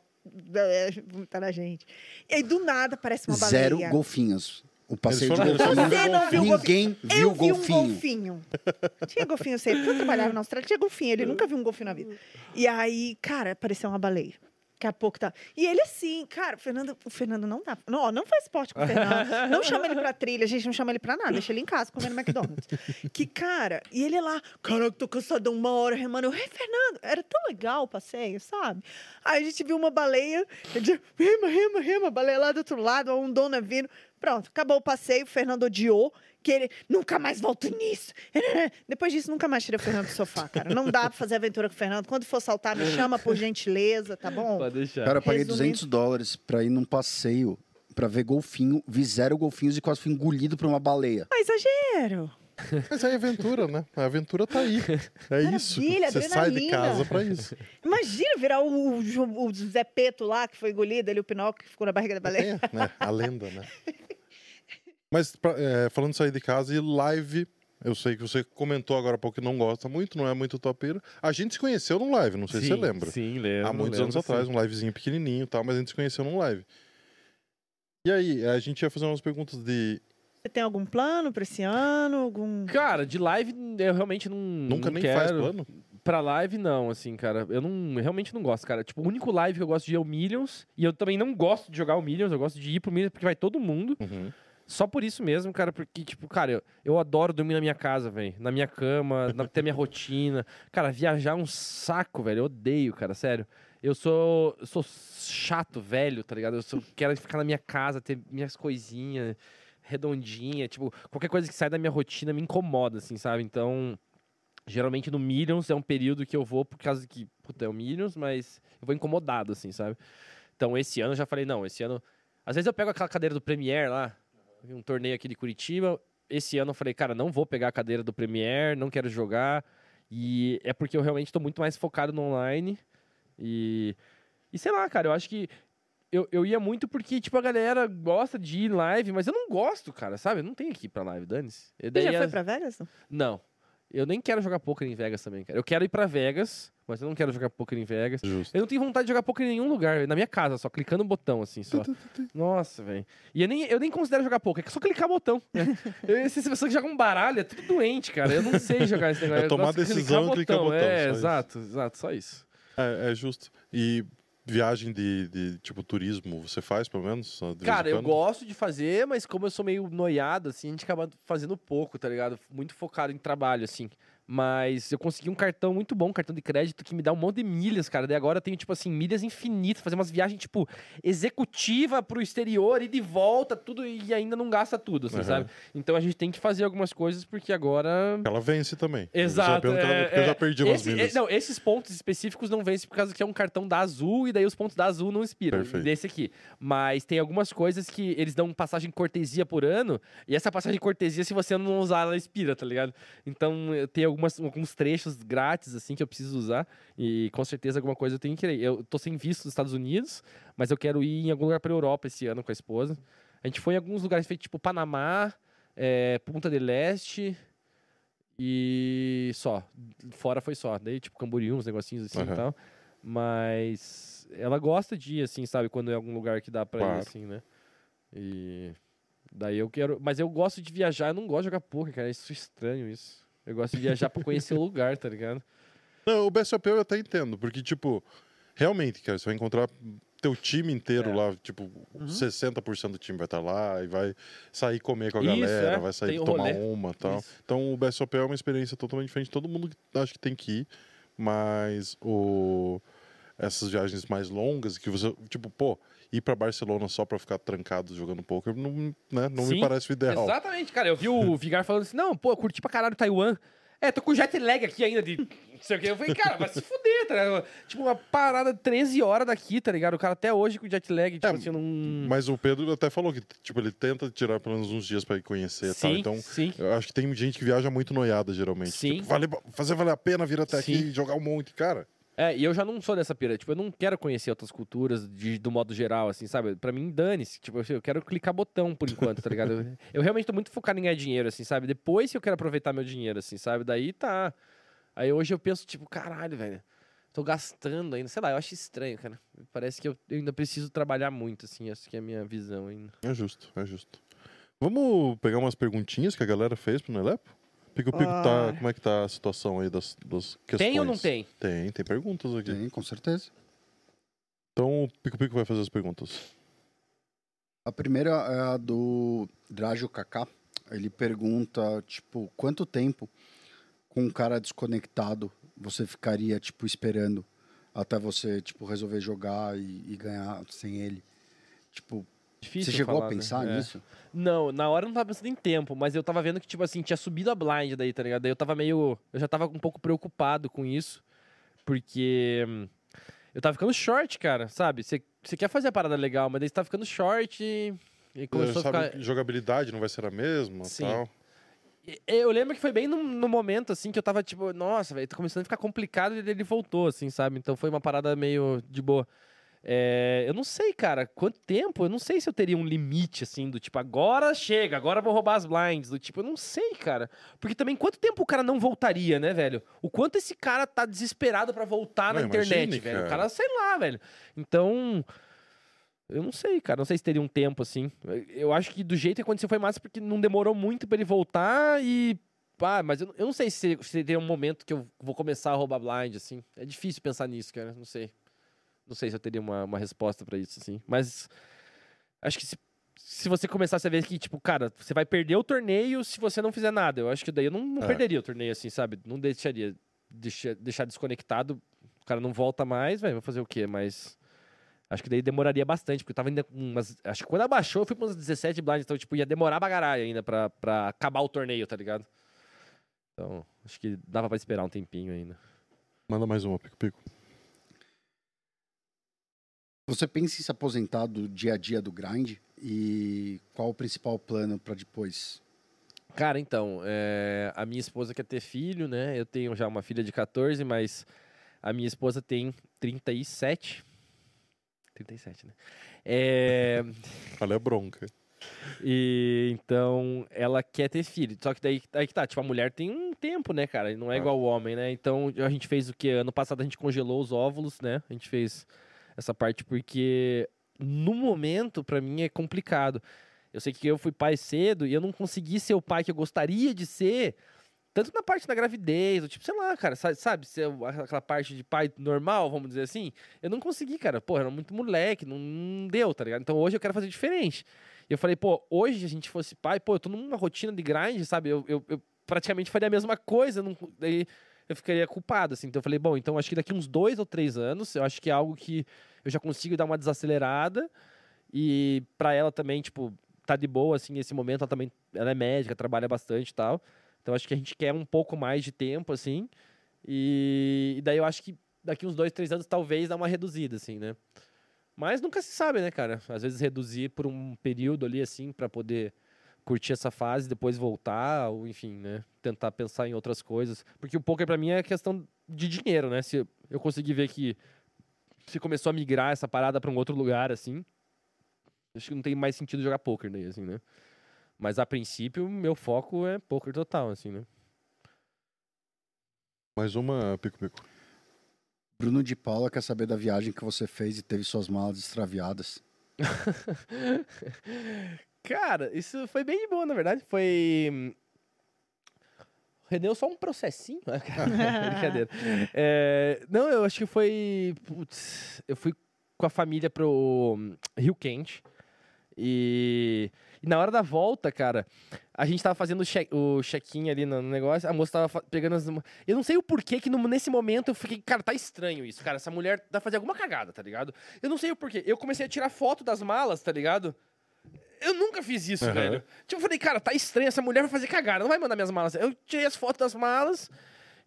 vomitar na gente. E aí, do nada, aparece uma baleia. Zero golfinhos. O passeio de golfinho. Você não viu Ninguém viu eu vi golfinho. um golfinho. Tinha golfinho sempre. Eu trabalhava na Austrália, tinha golfinho. Ele nunca viu um golfinho na vida. E aí, cara, apareceu uma baleia. Daqui a pouco tá. E ele assim, cara, o Fernando, o Fernando não dá. Não, não faz esporte com o Fernando. Não chama ele pra trilha, a gente não chama ele pra nada. Deixa ele em casa comendo McDonald's. Que, cara, e ele lá, caraca, tô cansadão, uma hora remando. Eu, Fernando, era tão legal o passeio, sabe? Aí a gente viu uma baleia, ele rema, rema, rema, baleia lá do outro lado, um dona vindo. Pronto, acabou o passeio, o Fernando odiou, que ele nunca mais volto nisso. Depois disso, nunca mais tirei o Fernando do sofá, cara. Não dá pra fazer aventura com o Fernando. Quando for saltar, me chama por gentileza, tá bom? Pode deixar. Cara, eu paguei Resumindo- 200 dólares pra ir num passeio pra ver golfinho, vi zero golfinhos e quase fui engolido por uma baleia. Ah, exagero. Mas a aventura, né? A aventura tá aí. É isso. Maravilha, Você sai de adrenalina. casa pra isso. Imagina virar o, o, o Zé Peto lá, que foi engolido, ali o Pinóquio que ficou na barriga da baleia. É, né? A lenda, né? [LAUGHS] Mas pra- é, falando de sair de casa e live, eu sei que você comentou agora há pouco que não gosta muito, não é muito topeiro. A gente se conheceu num live, não sei se você lembra. Sim, lembro. Há muitos lembro, anos sim. atrás, um livezinho pequenininho e tal, mas a gente se conheceu num live. E aí, a gente ia fazer umas perguntas de. Você tem algum plano pra esse ano? Algum. Cara, de live eu realmente não. Nunca não nem quero. faz plano? Pra live, não, assim, cara. Eu não, eu realmente não gosto, cara. Tipo, o único live que eu gosto de ir é o Millions. E eu também não gosto de jogar o Millions. Eu gosto de ir pro Millions porque vai todo mundo. Uhum. Só por isso mesmo, cara, porque, tipo, cara, eu, eu adoro dormir na minha casa, velho. Na minha cama, na, ter minha rotina. Cara, viajar é um saco, velho. Eu odeio, cara, sério. Eu sou, eu sou chato, velho, tá ligado? Eu sou, quero ficar na minha casa, ter minhas coisinhas redondinhas. Tipo, qualquer coisa que sai da minha rotina me incomoda, assim, sabe? Então, geralmente no Millions é um período que eu vou por causa que, puta, é o Millions, mas eu vou incomodado, assim, sabe? Então, esse ano eu já falei, não, esse ano... Às vezes eu pego aquela cadeira do Premiere lá, um torneio aqui de Curitiba. Esse ano eu falei, cara, não vou pegar a cadeira do Premiere, não quero jogar. E é porque eu realmente estou muito mais focado no online. E, e sei lá, cara, eu acho que eu, eu ia muito porque, tipo, a galera gosta de ir em live, mas eu não gosto, cara, sabe? Eu não tenho ir pra live, dane-se. Você já foi as- pra Vegas? não? Eu nem quero jogar poker em Vegas também, cara. Eu quero ir pra Vegas, mas eu não quero jogar poker em Vegas. Justo. Eu não tenho vontade de jogar poker em nenhum lugar, na minha casa, só clicando no botão, assim, só. Nossa, velho. E eu nem, eu nem considero jogar poker, é só clicar botão. né? [LAUGHS] Eu- Essas pessoas que jogam baralho é tudo doente, cara. Eu não sei jogar esse [LAUGHS] negócio. É tomar de decisão e clicar botão, É, só isso. exato, exato, só isso. É, é justo. E viagem de, de, tipo turismo, você faz pelo menos? Em Cara, eu gosto de fazer, mas como eu sou meio noiado, assim, a gente acaba fazendo pouco, tá ligado? Muito focado em trabalho, assim. Mas eu consegui um cartão muito bom, um cartão de crédito, que me dá um monte de milhas, cara. Daí agora eu tenho, tipo assim, milhas infinitas, fazer umas viagens, tipo, executiva pro exterior e de volta, tudo, e ainda não gasta tudo, assim, Aham. sabe? Então a gente tem que fazer algumas coisas, porque agora. Ela vence também. Exato. Eu já pergunto ela- é- eu já é- perdi umas esse- milhas. é- não, esses pontos específicos não vencem por causa que é um cartão da Azul e daí os pontos da Azul não expiram. Perfeito. Desse aqui. Mas tem algumas coisas que eles dão passagem cortesia por ano e essa passagem cortesia, se você não usar, ela expira, tá ligado? Então eu tenho algumas, alguns trechos grátis, assim, que eu preciso usar e com certeza alguma coisa eu tenho que ir. Eu tô sem visto nos Estados Unidos, mas eu quero ir em algum lugar pra Europa esse ano com a esposa. A gente foi em alguns lugares feitos, tipo Panamá, é, Punta del Este. E só. Fora foi só. Daí, tipo, Camboriú, uns negocinhos assim Aham. e tal. Mas ela gosta de ir, assim, sabe? Quando é algum lugar que dá pra Claro. ir, assim, né? E daí eu quero... Mas eu gosto de viajar, eu não gosto de jogar poker, cara. Isso é estranho, isso. Eu gosto de viajar pra conhecer o lugar, tá ligado? Não, o BSOP eu até entendo, porque, tipo, realmente, cara, você vai encontrar teu time inteiro É. lá, tipo, 60% do time vai estar lá e vai sair comer com a Isso, galera, é. vai sair Tem tomar rolê. uma e tal. Isso. Então o BSOP é uma experiência totalmente diferente. Todo mundo acho que tem que ir, mas o essas viagens mais longas que você, tipo, pô, ir pra Barcelona só pra ficar trancado jogando poker não, né, não me Sim, parece o ideal. Exatamente, cara. Eu vi o [LAUGHS] Vigar falando assim, não, pô, eu curti pra caralho Taiwan. É, tô com jet lag aqui ainda de não sei o quê. Eu falei, cara, vai se fuder, tá ligado? Tipo, uma parada de 13 horas daqui, tá ligado? O cara até hoje com jet lag, tipo É, assim, não... Mas o Pedro até falou que, tipo, ele tenta tirar pelo menos uns dias pra ir conhecer e tal. Sim, Então, sim. eu acho que tem gente que viaja muito noiada, geralmente. Sim. Tipo, vale, fazer valer a pena vir até aqui Sim. e jogar um monte, cara. É, e eu já não sou dessa pira. Tipo, eu não quero conhecer outras culturas de- do modo geral, assim, sabe? Pra mim, dane-se. Tipo, eu quero clicar botão por enquanto, tá ligado? Eu, [LAUGHS] eu realmente tô muito focado em ganhar dinheiro, assim, sabe? Depois que eu quero aproveitar meu dinheiro, assim, sabe? Daí tá. Aí hoje eu penso, tipo, caralho, velho. Tô gastando ainda. Sei lá, eu acho estranho, cara. Parece que eu, eu ainda preciso trabalhar muito, assim. Essa que é a minha visão ainda. É justo, é justo. Vamos pegar umas perguntinhas que a galera fez pro Nelepo? Pico Pico tá. Ah. Como é que tá a situação aí das, das questões? Tem ou não tem? Tem, tem perguntas aqui. Tem, com certeza. Então o Pico Pico vai fazer as perguntas. A primeira é a do Drágio Kaká. Ele pergunta, tipo, quanto tempo com um cara desconectado você ficaria, tipo, esperando até você, tipo, resolver jogar e, e ganhar sem ele? Tipo, Difícil você chegou falar, a né? pensar É. nisso? Não, na hora eu não tava pensando em tempo, mas eu tava vendo que, tipo assim, tinha subido a blind daí, tá ligado? Daí eu tava meio. Eu já tava um pouco preocupado com isso, porque. hum, Eu tava ficando short, cara, sabe? Você quer fazer a parada legal, mas daí você tá ficando short e. E começou a Sabe ficar. que jogabilidade não vai ser a mesma Sim. tal. E- Eu lembro que foi bem no, no momento, assim, que eu tava tipo, nossa, velho, tá começando a ficar complicado e ele voltou, assim, sabe? Então foi uma parada meio de boa. É, eu não sei, cara, quanto tempo, eu não sei se eu teria um limite, assim, do tipo, agora chega, agora vou roubar as blinds, do tipo, eu não sei, cara. Porque também, quanto tempo o cara não voltaria, né, velho? O quanto esse cara tá desesperado pra voltar na Não, internet, imagine, velho. O cara. cara, sei lá, velho. Então. Eu não sei, cara. Não sei se teria um tempo assim. Eu acho que do jeito que aconteceu foi massa porque não demorou muito pra ele voltar e ah, mas eu, eu não sei se, se tem um momento que eu vou começar a roubar blind, assim. É difícil pensar nisso, cara. Não sei. Não sei se eu teria uma, uma resposta pra isso, assim. Mas acho que se, se você começasse a ver que, tipo, cara, você vai perder o torneio se você não fizer nada. Eu acho que daí eu não, não É. perderia o torneio, assim, sabe? Não deixaria deixar, deixar desconectado. O cara não volta mais, vai fazer o quê? Mas acho que daí demoraria bastante, porque eu tava ainda com umas. Acho que quando abaixou, eu fui pra umas 17 blinds, então, tipo, ia demorar pra caralho ainda pra, pra acabar o torneio, tá ligado? Então, acho que dava pra esperar um tempinho ainda. Manda mais uma, Pico Pico. Você pensa em se aposentar do dia a dia do grind? E qual o principal plano pra depois? Cara, então, é, a minha esposa quer ter filho, né? Eu tenho já uma filha de 14, mas a minha esposa tem 37. 37, né? É, [LAUGHS] Olha a bronca. e então ela quer ter filho. Só que daí aí que tá, tipo, a mulher tem um tempo, né, cara? Não é Ah. igual o homem, né? Então a gente fez o que? Ano passado a gente congelou os óvulos, né? A gente fez essa parte porque no momento, pra mim, é complicado. Eu sei que eu fui pai cedo e eu não consegui ser o pai que eu gostaria de ser, tanto na parte da gravidez, ou tipo, sei lá, cara, sabe, ser aquela parte de pai normal, vamos dizer assim? Eu não consegui, cara. Pô, era muito moleque, não, não deu, tá ligado? Então hoje eu quero fazer diferente. E eu falei, pô, hoje a gente fosse pai, pô, eu tô numa rotina de grind, sabe? Eu, eu, eu praticamente faria a mesma coisa, não, daí eu ficaria culpado, assim. Então eu falei, bom, então acho que daqui uns dois ou três anos, eu acho que é algo que eu já consigo dar uma desacelerada. E pra ela também, tipo, tá de boa, assim, nesse momento. Ela também ela é médica, trabalha bastante e tal. Então acho que a gente quer um pouco mais de tempo, assim. E, e daí eu acho que daqui uns dois, três anos, talvez dá uma reduzida, assim, né? Mas nunca se sabe, né, cara? Às vezes reduzir por um período ali, assim, pra poder curtir essa fase, depois voltar, ou enfim, né? Tentar pensar em outras coisas. Porque o poker pra mim é questão de dinheiro, né? Se eu conseguir ver que se começou a migrar essa parada pra um outro lugar, assim, acho que não tem mais sentido jogar poker daí, assim, né? Mas a princípio, meu foco é poker total, assim, né? Mais uma, Pico Pico. Bruno de Paula quer saber da viagem que você fez e teve suas malas extraviadas. [LAUGHS] Cara, isso foi bem de boa, na verdade. Foi. Rendeu só um processinho. [LAUGHS] Brincadeira. É, Não, eu acho que foi. Putz, eu fui com a família pro Rio Quente. E... e na hora da volta, cara, a gente tava fazendo o check- o check-in ali no negócio, a moça tava pegando as. Eu não sei o porquê que no- nesse momento eu fiquei, cara, tá estranho isso, cara. Essa mulher tá fazendo alguma cagada, tá ligado? Eu não sei o porquê. Eu comecei a tirar foto das malas, tá ligado? Eu nunca fiz isso, Aham. velho. Tipo, eu falei, cara, tá estranho, essa mulher vai fazer cagada, não vai mandar minhas malas. Eu tirei as fotos das malas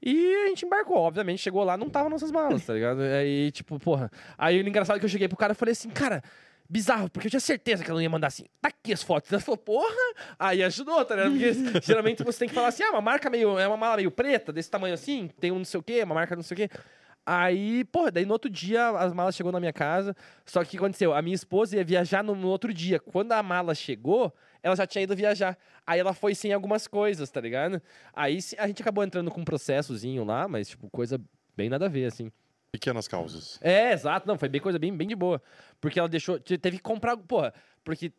e a gente embarcou. Obviamente, chegou lá, não tava nossas malas, tá ligado? [LAUGHS] Aí, tipo, porra. Aí o engraçado é que eu cheguei pro cara e falei assim, cara. Bizarro, porque eu tinha certeza que ela não ia mandar assim, tá aqui as fotos. Ela falou, porra, aí ajudou, tá ligado? Porque [LAUGHS] geralmente você tem que falar assim, ah, uma marca meio, é uma mala meio preta, desse tamanho assim, tem um não sei o quê, uma marca não sei o quê. Aí, porra, daí no outro dia as malas chegou na minha casa. Só que o que aconteceu? A minha esposa ia viajar no, no outro dia. Quando a mala chegou, ela já tinha ido viajar. Aí ela foi sem algumas coisas, tá ligado? Aí a gente acabou entrando com um processozinho lá, mas, tipo, coisa bem nada a ver, assim. Pequenas causas. É, exato. Não, foi bem coisa bem, bem de boa. Porque ela deixou. te- Teve que comprar. Porra, porque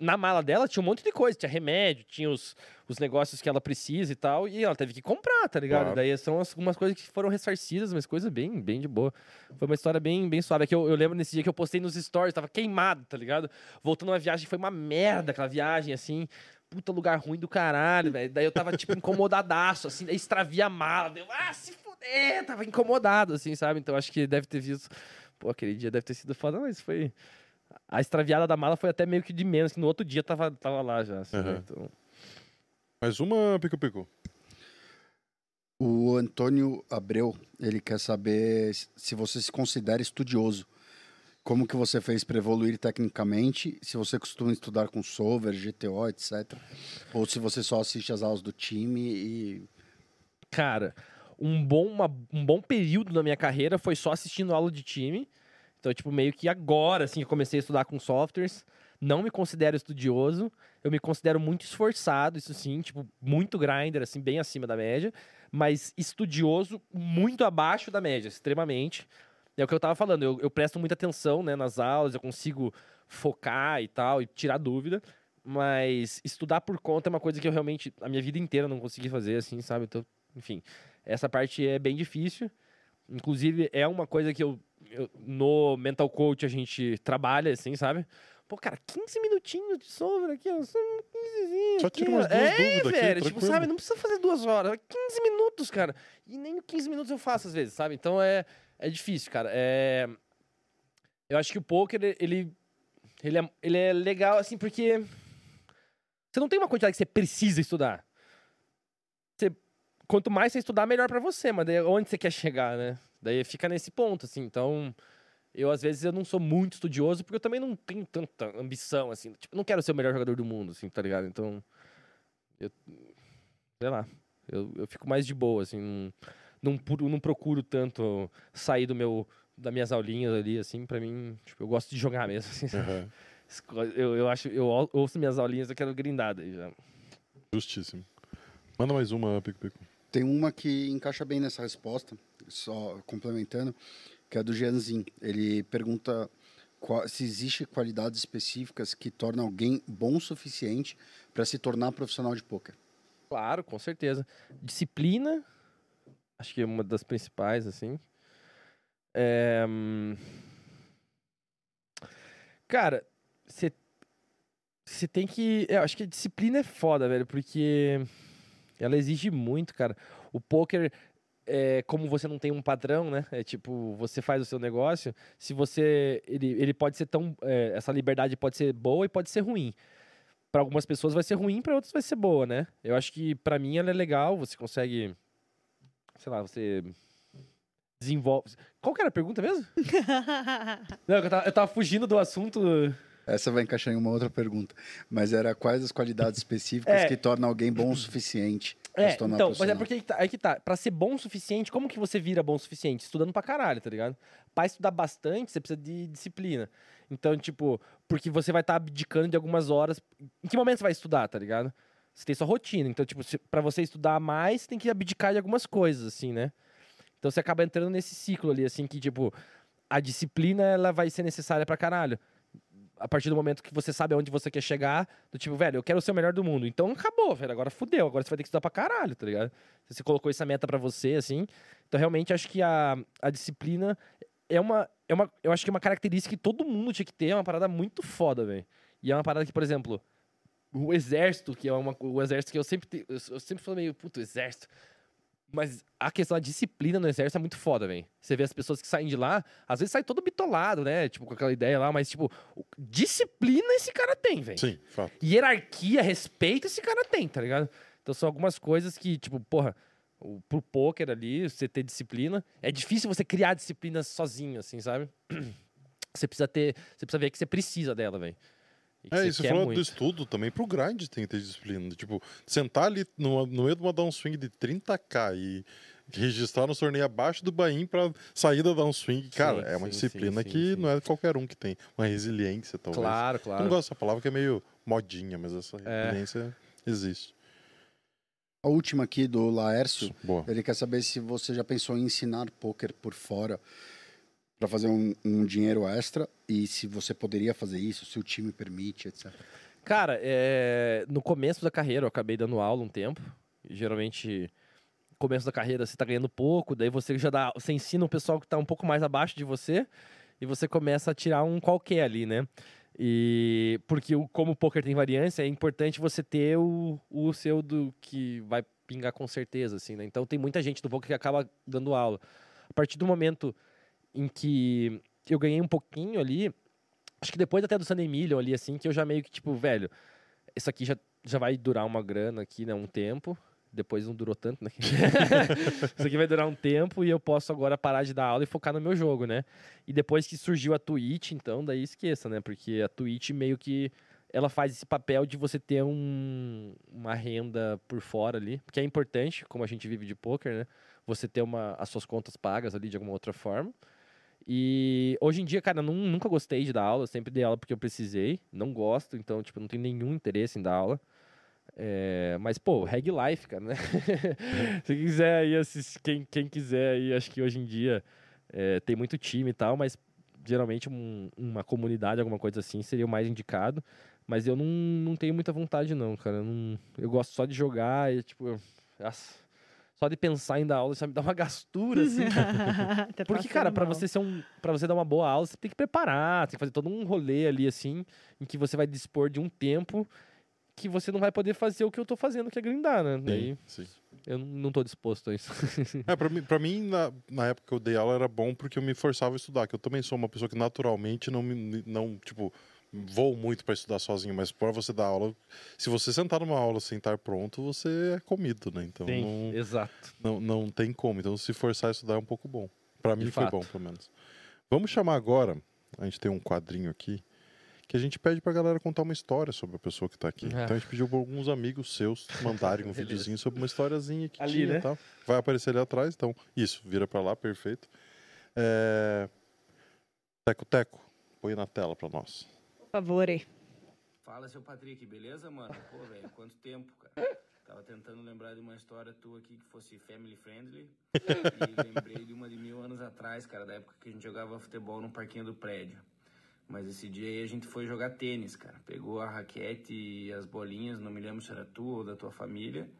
na mala dela tinha um monte de coisa. Tinha remédio, tinha os, os negócios que ela precisa e tal. E ela teve que comprar, tá ligado? Claro. Daí são as- algumas coisas que foram ressarcidas, mas coisa bem, bem de boa. Foi uma história bem, bem suave. É que eu, eu lembro nesse dia que eu postei nos stories, tava queimado, tá ligado? Voltando uma viagem, foi uma merda aquela viagem, assim. Puta lugar ruim do caralho, velho. Daí eu tava, tipo, incomodadaço, assim. Daí extravia a mala. Deu, ah, se fuder! Tava incomodado, assim, sabe? Então acho que deve ter visto. Pô, aquele dia deve ter sido foda, mas foi. A extraviada da mala foi até meio que de menos, que no outro dia tava, tava lá já. Assim, né? Aham. Então, Mais uma, Pico Pico. O Antônio Abreu, ele quer saber se você se considera estudioso. Como que você fez para evoluir tecnicamente? Se você costuma estudar com solver, GTO, etc. Ou se você só assiste as aulas do time e... cara, um bom, uma- um bom período na minha carreira foi só assistindo aula de time. Então, tipo, meio que agora, assim, eu comecei a estudar com softwares. Não me considero estudioso. Eu me considero muito esforçado, isso sim, tipo, muito grinder, assim, bem acima da média. Mas estudioso muito abaixo da média, extremamente. É o que eu tava falando, eu, eu presto muita atenção, né, nas aulas, eu consigo focar e tal, e tirar dúvida. Mas estudar por conta é uma coisa que eu realmente, a minha vida inteira, não consegui fazer, assim, sabe? Então, enfim, essa parte é bem difícil. Inclusive, é uma coisa que eu, eu- no Mental Coach a gente trabalha, assim, sabe? Pô, cara, 15 minutinhos de sombra aqui, ó. Só um 15 Só tira umas duas é, dúvidas aqui, velho, tipo, sabe? Não precisa fazer duas horas, é 15 minutos, cara. E nem 15 minutos eu faço às vezes, sabe? Então é, é difícil, cara. É... Eu acho que o poker, ele, ele, é, ele é legal, assim, porque você não tem uma quantidade que você precisa estudar. Você, quanto mais você estudar, melhor pra você, mas daí onde você quer chegar, né? Daí fica nesse ponto, assim. Então, eu às vezes eu não sou muito estudioso, porque eu também não tenho tanta ambição, assim. Tipo, eu não quero ser o melhor jogador do mundo, assim, tá ligado? Então, eu, sei lá, eu, eu fico mais de boa, assim. Não, não, não procuro tanto sair do meu, das minhas aulinhas ali, assim. Pra mim, tipo, eu gosto de jogar mesmo, assim. Aham. [LAUGHS] Eu, eu acho, eu ou- ouço minhas aulinhas, eu quero grindar daí já. Justíssimo. Manda mais uma, Pico Pico. Tem uma que encaixa bem nessa resposta, só complementando, que é do Jeanzin. Ele pergunta qua- se existe qualidades específicas que tornam alguém bom o suficiente para se tornar profissional de pôquer. Claro, com certeza. Disciplina, acho que é uma das principais, assim. É, Cara, você você tem que. Eu acho que a disciplina é foda, velho, porque ela exige muito, cara. O poker, é, como você não tem um padrão, né? É tipo, você faz o seu negócio. Se você. Ele, ele pode ser tão. é, essa liberdade pode ser boa e pode ser ruim. Para algumas pessoas vai ser ruim, para outras vai ser boa, né? Eu acho que para mim ela é legal, você consegue. Sei lá, você. Desenvolve. Qual que era a pergunta mesmo? [LAUGHS] Não, eu tava, eu tava fugindo do assunto. Essa vai encaixar em uma outra pergunta, mas era quais as qualidades específicas É. que tornam alguém bom o suficiente para É, se tornar então, mas é porque aí que tá, aí que tá. Pra ser bom o suficiente, como que você vira bom o suficiente? Estudando pra caralho, tá ligado? Pra estudar bastante, você precisa de disciplina. Então, tipo, porque você vai estar abdicando de algumas horas. Em que momento você vai estudar, tá ligado? Você tem sua rotina. Então, tipo, pra você estudar mais, você tem que abdicar de algumas coisas, assim, né? Então você acaba entrando nesse ciclo ali, assim, que, tipo, a disciplina ela vai ser necessária pra caralho. A partir do momento que você sabe aonde você quer chegar, do tipo, velho, eu quero ser o melhor do mundo. Então acabou, velho. Agora fudeu. Agora você vai ter que estudar pra caralho, tá ligado? Você colocou essa meta pra você, assim. Então, realmente, acho que a, a disciplina é uma, é uma. Eu acho que é uma característica que todo mundo tinha que ter. É uma parada muito foda, velho. E é uma parada que, por exemplo, o exército, que é uma, o exército que eu sempre. eu sempre falei meio, puto, exército. Mas a questão da disciplina no exército é muito foda, velho. Você vê as pessoas que saem de lá, às vezes sai todo bitolado, né? Tipo, com aquela ideia lá, mas, tipo, disciplina esse cara tem, velho. Sim, fato. Hierarquia, respeito esse cara tem, tá ligado? Então são algumas coisas que, tipo, porra, o, pro poker ali, você ter disciplina. É difícil você criar disciplina sozinho, assim, sabe? [CLEARS THROAT] Você precisa ter. Você precisa ver que você precisa dela, velho. E É, e quer falou do estudo também, pro grind tem que ter disciplina. Tipo, sentar ali no, no meio de uma downswing de 30k e registrar no torneio abaixo do Bahia pra sair da downswing, cara, é uma sim, disciplina sim, sim, que sim. não é qualquer um que tem. Uma resiliência, talvez. Claro, Eu claro. não gosto dessa palavra que é meio modinha, mas essa É. resiliência existe. A última aqui do Laércio, Boa. ele quer saber se você já pensou em ensinar pôquer por fora para fazer um, um dinheiro extra e se você poderia fazer isso, se o time permite, etc. Cara, é, no começo da carreira eu acabei dando aula um tempo. Geralmente, começo da carreira você tá ganhando pouco, daí você já dá. Você ensina um pessoal que tá um pouco mais abaixo de você e você começa a tirar um qualquer ali, né? E porque o- como o poker tem variância, é importante você ter o, o seu do que vai pingar com certeza, assim, né? Então tem muita gente do poker que acaba dando aula. A partir do momento em que eu ganhei um pouquinho ali, acho que depois até do Sunday Million ali, assim, que eu já meio que, tipo, velho, isso aqui já, já vai durar uma grana aqui, né, um tempo. Depois não durou tanto, né? [LAUGHS] isso aqui vai durar um tempo e eu posso agora parar de dar aula e focar no meu jogo, né? E depois que surgiu a Twitch, então, daí esqueça, né? Porque a Twitch meio que ela faz esse papel de você ter um, uma renda por fora ali, porque é importante, como a gente vive de poker, né? Você ter uma, as suas contas pagas ali de alguma outra forma. E hoje em dia, cara, nunca gostei de dar aula, sempre dei aula porque eu precisei, não gosto, então, tipo, não tenho nenhum interesse em dar aula. É, mas, pô, reg life, cara, né? [LAUGHS] Se quiser aí assistir, quem, quem quiser aí, acho que hoje em dia é, tem muito time e tal, mas geralmente um- uma comunidade, alguma coisa assim, seria o mais indicado. Mas eu não, não tenho muita vontade, não, cara. Eu, não- eu gosto só de jogar e, tipo, eu- nossa, só de pensar em dar aula, sabe, me dá uma gastura, assim. [LAUGHS] Porque, cara, mal. você ser um, para você dar uma boa aula, você tem que preparar, tem que fazer todo um rolê ali assim, em que você vai dispor de um tempo que você não vai poder fazer o que eu tô fazendo, que é grindar, né? Daí Sim, sim. eu não- não tô disposto a isso. [LAUGHS] É, pra mim, pra mim na, na época que eu dei aula era bom porque eu me forçava a estudar, que eu também sou uma pessoa que naturalmente não me, não, tipo, vou muito pra estudar sozinho, mas pra você dar aula, se você sentar numa aula sem estar pronto, você é comido, né? Então não, exato. não, não tem como. Então se forçar a estudar é um pouco bom. Pra mim De foi fato. bom, pelo menos. Vamos chamar agora, a gente tem um quadrinho aqui, que a gente pede pra galera contar uma história sobre a pessoa que tá aqui. Ah. Então a gente pediu pra alguns amigos seus mandarem um [LAUGHS] videozinho sobre uma historiazinha que Ali, tinha né? e tal. Vai aparecer ali atrás, então isso, vira pra lá, perfeito. É... Teco Teco, põe na tela pra nós. Favor. Fala, seu Patrick, beleza, mano? Pô, velho, quanto tempo, cara? Tava tentando lembrar de uma história tua aqui que fosse family friendly. E lembrei de uma de mil anos atrás, cara, da época que a gente jogava futebol no parquinho do prédio. Mas esse dia aí a gente foi jogar tênis, cara. Pegou a raquete e as bolinhas, não me lembro se era tua ou da tua família,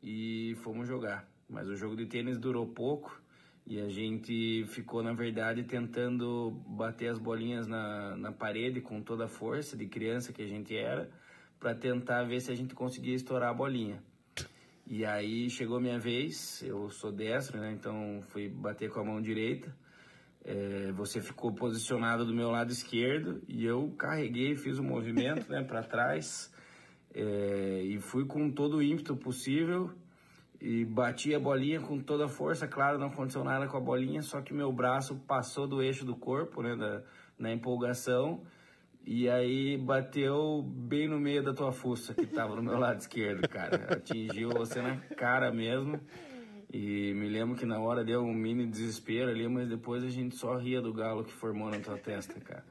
e fomos jogar. Mas o jogo de tênis durou pouco e a gente ficou, na verdade, tentando bater as bolinhas na, na parede com toda a força de criança que a gente era, para tentar ver se a gente conseguia estourar a bolinha. E aí chegou minha vez, eu sou destro, né? Então fui bater com a mão direita. É, você ficou posicionado do meu lado esquerdo e eu carreguei, fiz o movimento, né, para trás é, e fui com todo o ímpeto possível e bati a bolinha com toda a força. Claro, não aconteceu nada com a bolinha, só que meu braço passou do eixo do corpo, né, da, na empolgação. E aí bateu bem no meio da tua fuça, que tava no meu lado esquerdo, cara. Atingiu você na cara mesmo. E me lembro que na hora deu um mini desespero ali, mas depois a gente só ria do galo que formou na tua testa, cara.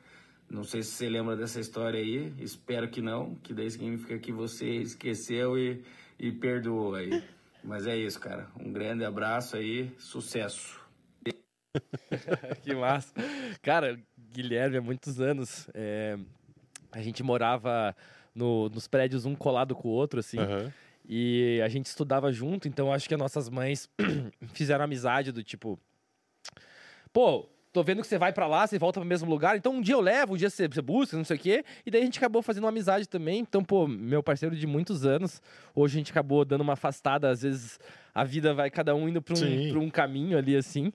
Não sei se você lembra dessa história aí, espero que não, que daí significa que você esqueceu e, e perdoou aí. Mas é isso, cara. Um grande abraço aí, sucesso. [LAUGHS] que massa. Cara, Guilherme, há muitos anos, é, a gente morava no- nos prédios um colado com o outro, assim. Aham. E a gente estudava junto, então acho que as nossas mães [CLEARS THROAT] fizeram amizade do tipo. Pô, tô vendo que você vai pra lá, você volta pro mesmo lugar, então um dia eu levo, um dia você, você busca, não sei o quê. E daí a gente acabou fazendo uma amizade também. Então, pô, meu parceiro de muitos anos, hoje a gente acabou dando uma afastada, às vezes a vida vai cada um indo pra um, pra um caminho ali, assim.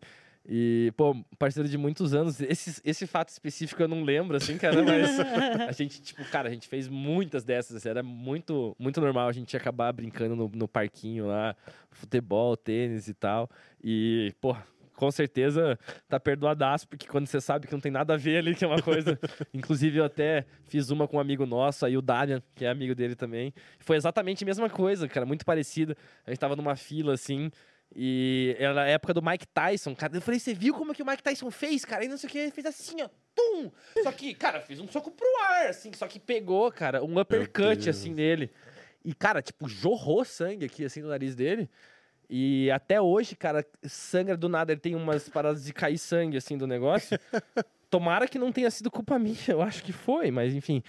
E, pô, parceiro de muitos anos. Esse, esse fato específico eu não lembro, assim, cara, mas [LAUGHS] a gente, tipo, cara, a gente fez muitas dessas, assim, era muito, muito normal a gente acabar brincando no, no parquinho lá, futebol, tênis e tal. E, pô, com certeza tá perdoadaço, porque quando você sabe que não tem nada a ver ali, que é uma coisa. [LAUGHS] Inclusive, eu até fiz uma com um amigo nosso, aí o Damian, que é amigo dele também. Foi exatamente a mesma coisa, cara, muito parecida. A gente tava numa fila assim. E era a época do Mike Tyson, cara. Eu falei, você viu como que o Mike Tyson fez, cara? E não sei o que, ele fez assim, ó. Tum! Só que, cara, fez um soco pro ar, assim. Só que pegou, cara, um uppercut, assim, nele. E, cara, tipo, jorrou sangue aqui, assim, no nariz dele. E até hoje, cara, sangra do nada. Ele tem umas paradas de cair sangue, assim, do negócio. [LAUGHS] Tomara que não tenha sido culpa minha, eu acho que foi, mas enfim.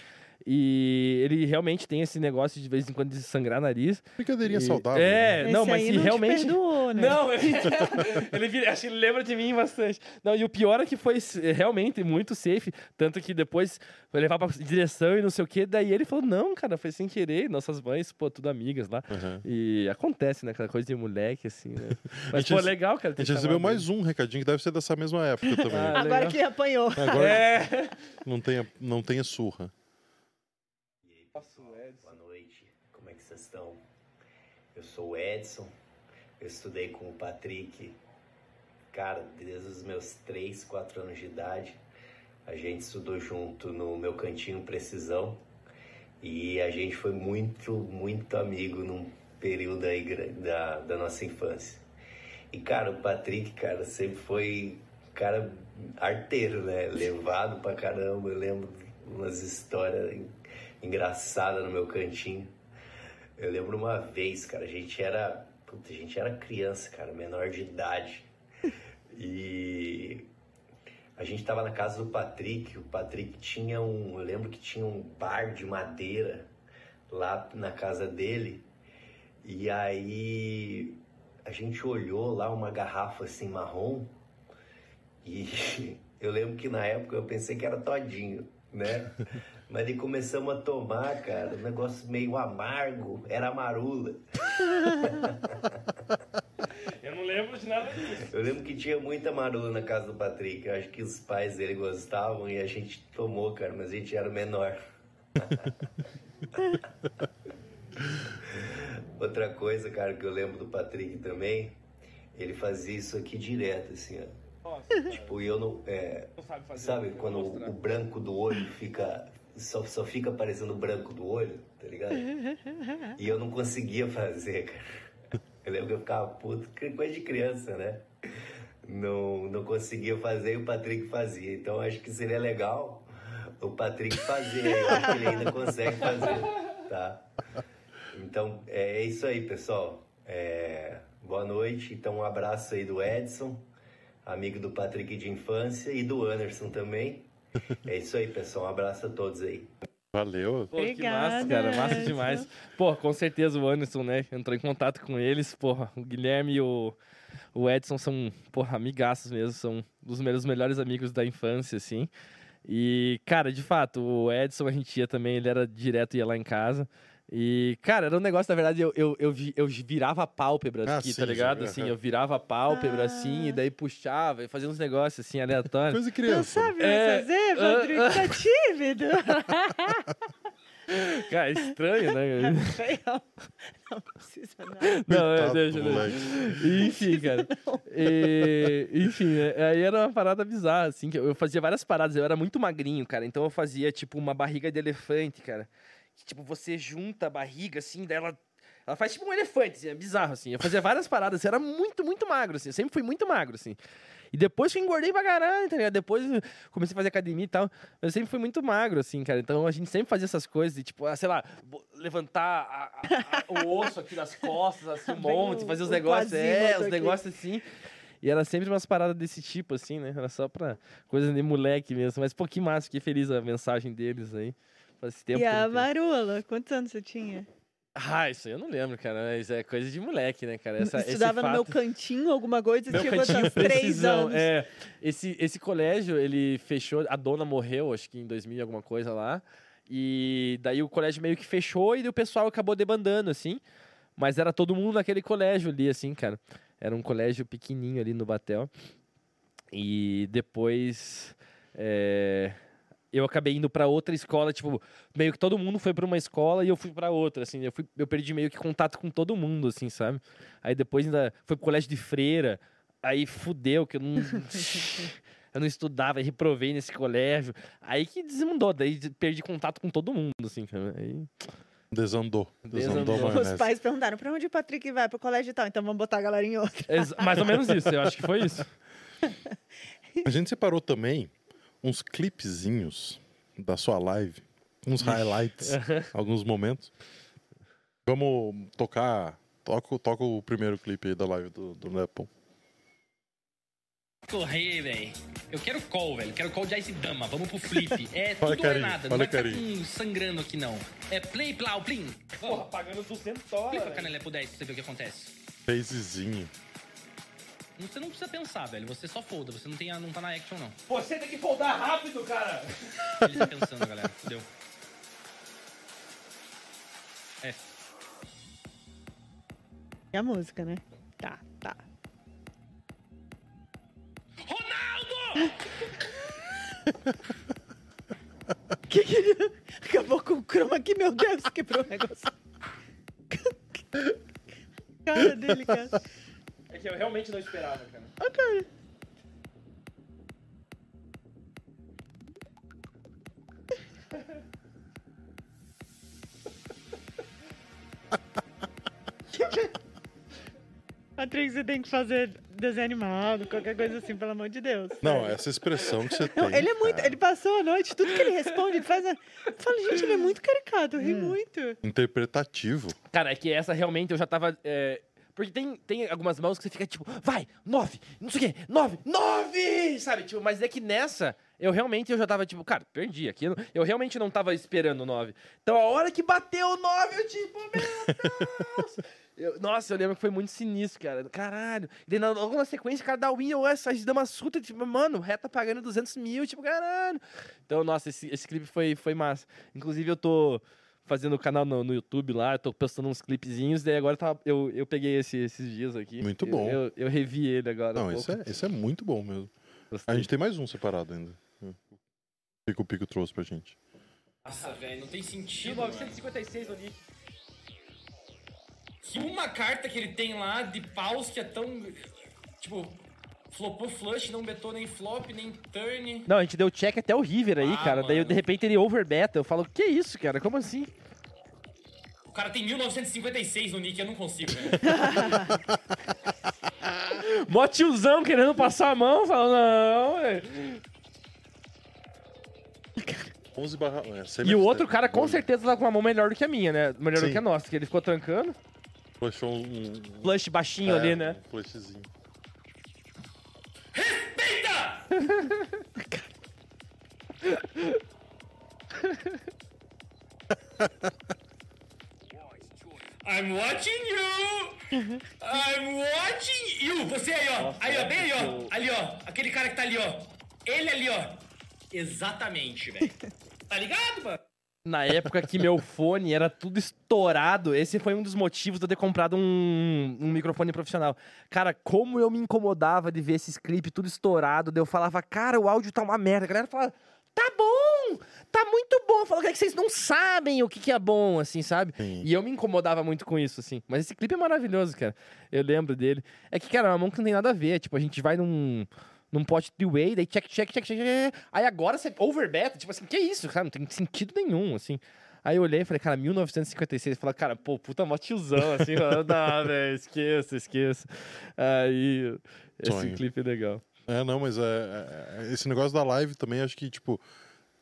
E ele realmente tem esse negócio de vez em quando de sangrar nariz. Brincadeirinha E- saudável. É, Esse não, mas aí se não te realmente. perdoou, né? Não, [LAUGHS] ele, ele, acho que ele lembra de mim bastante. Não, e o pior é que foi s- realmente muito safe. Tanto que depois foi levar pra direção e não sei o quê. Daí ele falou: não, cara, foi sem querer. Nossas mães, pô, tudo amigas lá. Aham. E acontece, né? Aquela coisa de moleque, assim, né? [LAUGHS] Mas, pô, legal, cara. A gente recebeu mais um recadinho que deve ser dessa mesma época [LAUGHS] também. Ah, Agora que ele apanhou. Agora É. não, tenha, não tenha surra. Boa noite, como é que vocês estão? Eu sou o Edson, eu estudei com o Patrick, cara, desde os meus 3, 4 anos de idade. A gente estudou junto no meu cantinho Precisão e a gente foi muito, muito amigo num período aí da, da nossa infância. E, cara, o Patrick, cara, sempre foi cara arteiro, né? Levado pra caramba. Eu lembro umas histórias en- engraçadas no meu cantinho. Eu lembro uma vez, cara, a gente era. Puta, a gente era criança, cara, menor de idade. E A gente tava na casa do Patrick, o Patrick tinha um, eu lembro que tinha um bar de madeira lá na casa dele. E aí a gente olhou lá uma garrafa assim marrom e [LAUGHS] eu lembro que na época eu pensei que era todinho, né? [LAUGHS] Mas aí começamos a tomar, cara, um negócio meio amargo, era marula. [LAUGHS] Eu não lembro de nada disso. Eu lembro que tinha muita marula na casa do Patrick. Eu acho que os pais dele gostavam e a gente tomou, cara, mas a gente era menor. [LAUGHS] Outra coisa, cara, que eu lembro do Patrick também, ele fazia isso aqui direto, assim, ó. Nossa, Tipo, eu não. é, não sabe sabe quando o, o branco do olho fica. Só, só fica aparecendo branco do olho, tá ligado? E eu não conseguia fazer, cara. Eu lembro que eu ficava puto, coisa de criança, né? Não, não conseguia fazer e o Patrick fazia. Então acho que seria legal o Patrick fazer. Eu acho que ele ainda consegue fazer, tá? Então é isso aí, pessoal. É, boa noite. Então um abraço aí do Edson, amigo do Patrick de infância e do Anderson também. É isso aí, pessoal. Um abraço a todos aí. Valeu. Pô, que massa, cara. Massa demais. Pô, com certeza o Anderson, né? Entrou em contato com eles. Porra, o Guilherme e o, o Edson são, porra, amigaços mesmo. São dos meus melhores amigos da infância, assim. E, cara, de fato, o Edson a gente ia também, ele era direto, ia lá em casa. E, cara, era um negócio, na verdade, eu, eu, eu, eu virava a pálpebra Ah, aqui, sim, tá ligado? Assim, eu virava a pálpebra, assim, e daí puxava, e fazia uns negócios, assim, aleatórios. Coisa de Não criança. sabe É, fazer, ah, Patrick? Tá tímido. [LAUGHS] Cara, é estranho, né? [LAUGHS] não, não precisa não. Não, é, deixa, deixa. Enfim, cara. E, enfim, né, aí era uma parada bizarra, assim, que eu fazia várias paradas. Eu era muito magrinho, cara. Então eu fazia, tipo, uma barriga de elefante, cara. Que, tipo, você junta a barriga, assim, daí ela. Faz tipo um elefante, assim, é bizarro, assim. Eu fazia várias paradas, era muito, muito magro, assim. Eu sempre fui muito magro, assim. E depois que eu engordei pra caralho, tá ligado? Depois comecei a fazer academia e tal. Eu sempre fui muito magro, assim, cara. Então a gente sempre fazia essas coisas, de, tipo, ah, sei lá, levantar a- a- a- o osso aqui das costas, assim, um monte, fazer os negócios, é, os negócios assim. E era sempre umas paradas desse tipo, assim, né? Era só pra coisa de moleque mesmo. Mas, pô, que massa, fiquei feliz a mensagem deles aí. Faz tempo E a. Marula, quantos anos você tinha? Ah, isso aí eu não lembro, cara. Mas é coisa de moleque, né, cara? Essa, Estudava no meu fato- cantinho, alguma coisa, Meu tinha quantos três anos. É, esse, esse colégio, ele fechou, a dona morreu, acho que em 2000 e alguma coisa lá. E daí o colégio meio que fechou e o pessoal acabou debandando, assim. Mas era todo mundo naquele colégio ali, assim, cara. Era um colégio pequenininho ali no Batel. E depois é, eu acabei indo pra outra escola, tipo, meio que todo mundo foi pra uma escola e eu fui pra outra, assim. Eu, fui, eu perdi meio que contato com todo mundo, assim, sabe? Aí depois ainda foi pro colégio de freira. Aí fudeu, que eu não. [LAUGHS] [LAUGHS] eu não estudava, e reprovei nesse colégio. Aí que desmandou, daí perdi contato com todo mundo, assim, cara. Aí... Desandou. Desandou, Desandou. Os pais perguntaram, pra onde o Patrick vai? Pro colégio e tal. Então vamos botar a galera em outra. Ex- mais ou menos isso, eu acho que foi isso. [LAUGHS] A gente separou também uns clipezinhos da sua live, uns highlights, [LAUGHS] alguns momentos. Vamos tocar. Toca, toca o primeiro clipe aí da live do, do Nepal. correr, velho. Eu quero call, velho. Quero call de Ice Dama. Vamos pro flip. É [LAUGHS] tudo ou é carinho, nada. Não vai ficar carinho. com sangrando aqui, não. É play, plau, plim. Vamos. pagando 200 Clica a canela pro 10 pra você ver o que acontece. Phasezinho. Você não precisa pensar, velho. Você só folda. Você não, tem, a- não tá na action, não. Você tem que foldar rápido, cara! Ele tá pensando, galera. Fudeu. É. E a música, né? Tá, tá. Ronaldo! [LAUGHS] Que que ele... Acabou com o chroma aqui, meu Deus, quebrou o negócio. [LAUGHS] Cara dele, cara. Que eu realmente não esperava, cara. Cara. Patrick, você tem que fazer desenho animado, qualquer coisa assim, pelo amor de Deus. Não, essa expressão que você tem. Não, ele é muito. cara, Ele passou a noite, tudo que ele responde, ele faz. A... Eu falo, gente, ele é muito caricato, eu ri muito. Interpretativo. Cara, é que essa realmente eu já tava. é, Porque tem, tem algumas mãos que você fica tipo, vai, nove, não sei o quê, nove, nove, sabe? Tipo, mas é que nessa, eu realmente eu já tava tipo, cara, perdi aqui. Eu, realmente não tava esperando nove. Então a hora que bateu o nove, eu tipo, meu Deus! [LAUGHS] Eu- nossa, eu lembro que foi muito sinistro, cara. Caralho. E na, na sequência, o cara dá win, gente dá uma surta, tipo, mano, reta pagando 200 mil, tipo, caralho. Então, nossa, esse, esse clipe foi, foi massa. Inclusive, eu tô fazendo o canal no, no YouTube lá, eu tô postando uns clipezinhos, daí agora tá, eu, eu peguei esse- esses dias aqui. Muito Eu- bom. Eu, eu revi ele agora. Não, isso pouco. é, isso é muito bom mesmo. Gostei. A gente tem mais um separado ainda. O Pico Pico trouxe pra gente. Nossa, velho, não tem sentido. mano. 1956 no Nick. Que uma carta que ele tem lá de paus que é tão. Tipo, flopou flush, não betou nem flop, nem turn. Não, a gente deu check até o River aí, Ah, cara. Daí, mano. de repente, ele overbeta. Eu falo, que isso, cara? Como assim? O cara tem 1956 no nick, eu não consigo, velho. [LAUGHS] Mó tiozão querendo passar a mão. Fala, não, velho. 11 barra... É, E o outro cara com Olha, certeza tá com uma mão melhor do que a minha, né? Melhor do Sim. que a nossa, que ele ficou trancando. Puxou um... um- Flush baixinho é, ali, né? Um flushzinho. I'm watching you! I'm watching you! Você aí, ó. aí, ó, bem aí, ó. Ali, ó. Aquele cara que tá ali, ó. Ele ali, ó. Exatamente, velho. Tá ligado, mano? Na época que meu fone era tudo estourado, esse foi um dos motivos de eu ter comprado um, um microfone profissional. Cara, como eu me incomodava de ver esses clipes tudo estourado, eu falava, cara, o áudio tá uma merda. A galera falava, tá bom, tá muito bom. Falava, é que vocês não sabem o que, que é bom, assim, sabe? Sim. E eu me incomodava muito com isso, assim. Mas esse clipe é maravilhoso, cara. Eu lembro dele. É que, cara, é uma mão que não tem nada a ver. Tipo, a gente vai num, num pote three-way, daí check, check, check, check, check. Aí agora você overbeta. Tipo assim, que isso, cara? Não tem sentido nenhum, assim. Aí eu olhei e falei, cara, 1956. Falei, cara, pô, puta mó tiozão, assim. falando, Não, [LAUGHS] velho, esqueça, esqueça. Aí, esse Sonho. clipe é legal. É, não, mas é, é- é- esse negócio da live também, acho que, tipo,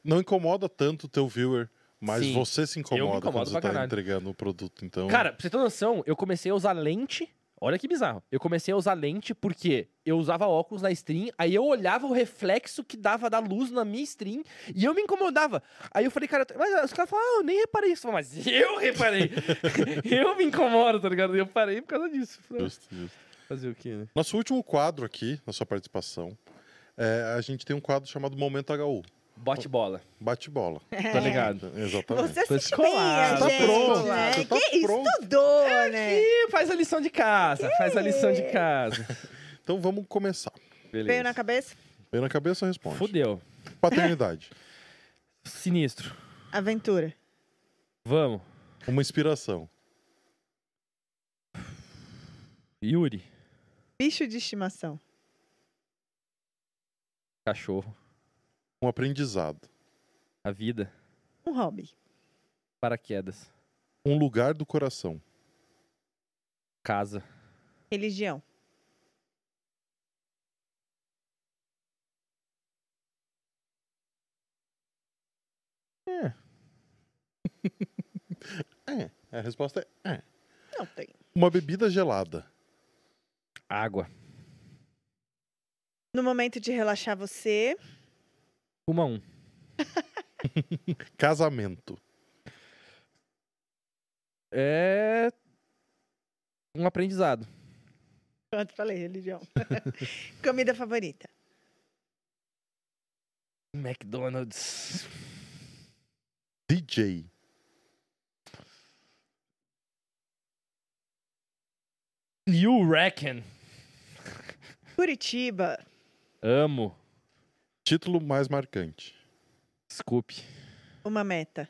não incomoda tanto o teu viewer, mas Sim. você se incomoda, quando você tá caralho. entregando o produto. Então, Cara, pra você ter noção, eu comecei a usar lente. Olha que bizarro. Eu comecei a usar lente porque eu usava óculos na stream, aí eu olhava o reflexo que dava da luz na minha stream e eu me incomodava. Aí eu falei, cara, mas os caras falaram, ah, eu nem reparei isso. Eu falei, Mas eu reparei. [LAUGHS] eu me incomodo, tá ligado? E eu parei por causa disso. Justo, justo. Fazer o quê, né? Nosso último quadro aqui, na sua participação, é, a gente tem um quadro chamado Momento HU. Bote bola. Bate-bola. [LAUGHS] Tá ligado? Exatamente. Você se bem, a Tá gente, pronto, né? você tá que pronto. estudou, né? Ih, faz a lição de casa. Faz a lição de casa. [LAUGHS] Então vamos começar. Veio Beleza. na cabeça? Veio na cabeça, responde. Fudeu. Paternidade. [LAUGHS] Sinistro. Aventura. Vamos. Uma inspiração. Yuri. Bicho de estimação. Cachorro. Um aprendizado. A vida. Um hobby. Paraquedas. Um lugar do coração. Casa. Religião. [LAUGHS] É, a resposta é, é. Não tem. Uma bebida gelada. Água. No momento de relaxar você, Uma um. [LAUGHS] Casamento. É. Um aprendizado. pronto, falei religião. [LAUGHS] Comida favorita. McDonald's. DJ. You reckon? Curitiba. Amo. Título mais marcante. Scoop. Uma meta.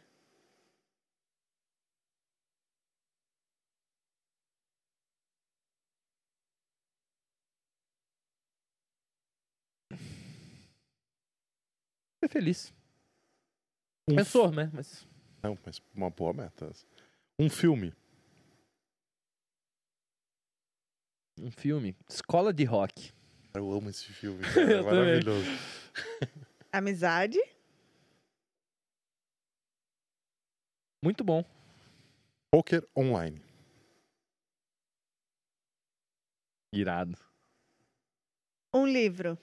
Ser feliz. Um Pensou, né? Mas. Não, mas uma boa meta. Um filme. Um filme. Escola de rock. Eu amo esse filme. [LAUGHS] cara, É maravilhoso. Amizade. Muito bom. Poker online. Irado. Um livro.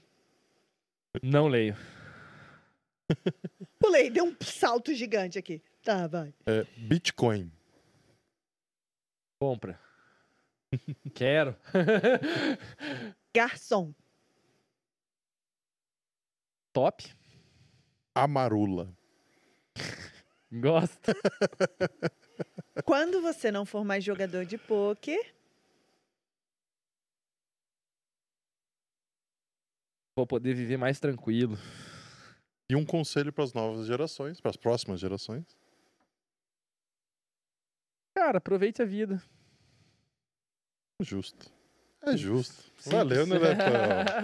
Não leio. [LAUGHS] Pulei, deu um salto gigante aqui. Tá, vai. É, Bitcoin. Compra. [LAUGHS] Quero. Garçom. Top. Amarula. Gosto. [LAUGHS] Quando você não for mais jogador de pôquer, Vou poder viver mais tranquilo. E um conselho para as novas gerações, para as próximas gerações. Cara, aproveite a vida. Justo. É justo. Simples. Valeu, né, Beto?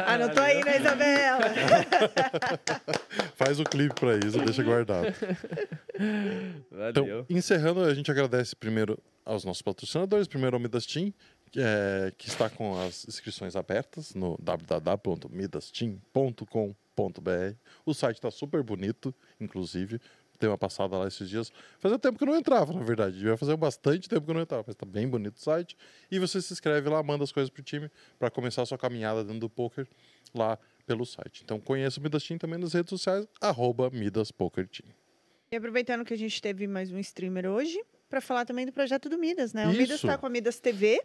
anotou aí, né, Isabela? [LAUGHS] Faz o clipe para isso, deixa guardado. Então, Valeu. encerrando, a gente agradece primeiro aos nossos patrocinadores. Primeiro ao Midas Team, que, é, que está com as inscrições abertas no www.midasteam.com.br. O site está super bonito, inclusive. Dei uma passada lá esses dias. Fazia tempo que eu não entrava, na verdade. Devia fazer bastante tempo que eu não entrava, mas está bem bonito o site. E você se inscreve lá, manda as coisas pro time para começar a sua caminhada dentro do poker lá pelo site. Então conheça o Midas Team também nas redes sociais, arroba Midas Poker Team. E aproveitando que a gente teve mais um streamer hoje, para falar também do projeto do Midas, né? O Midas Isso. está com a Midas TV.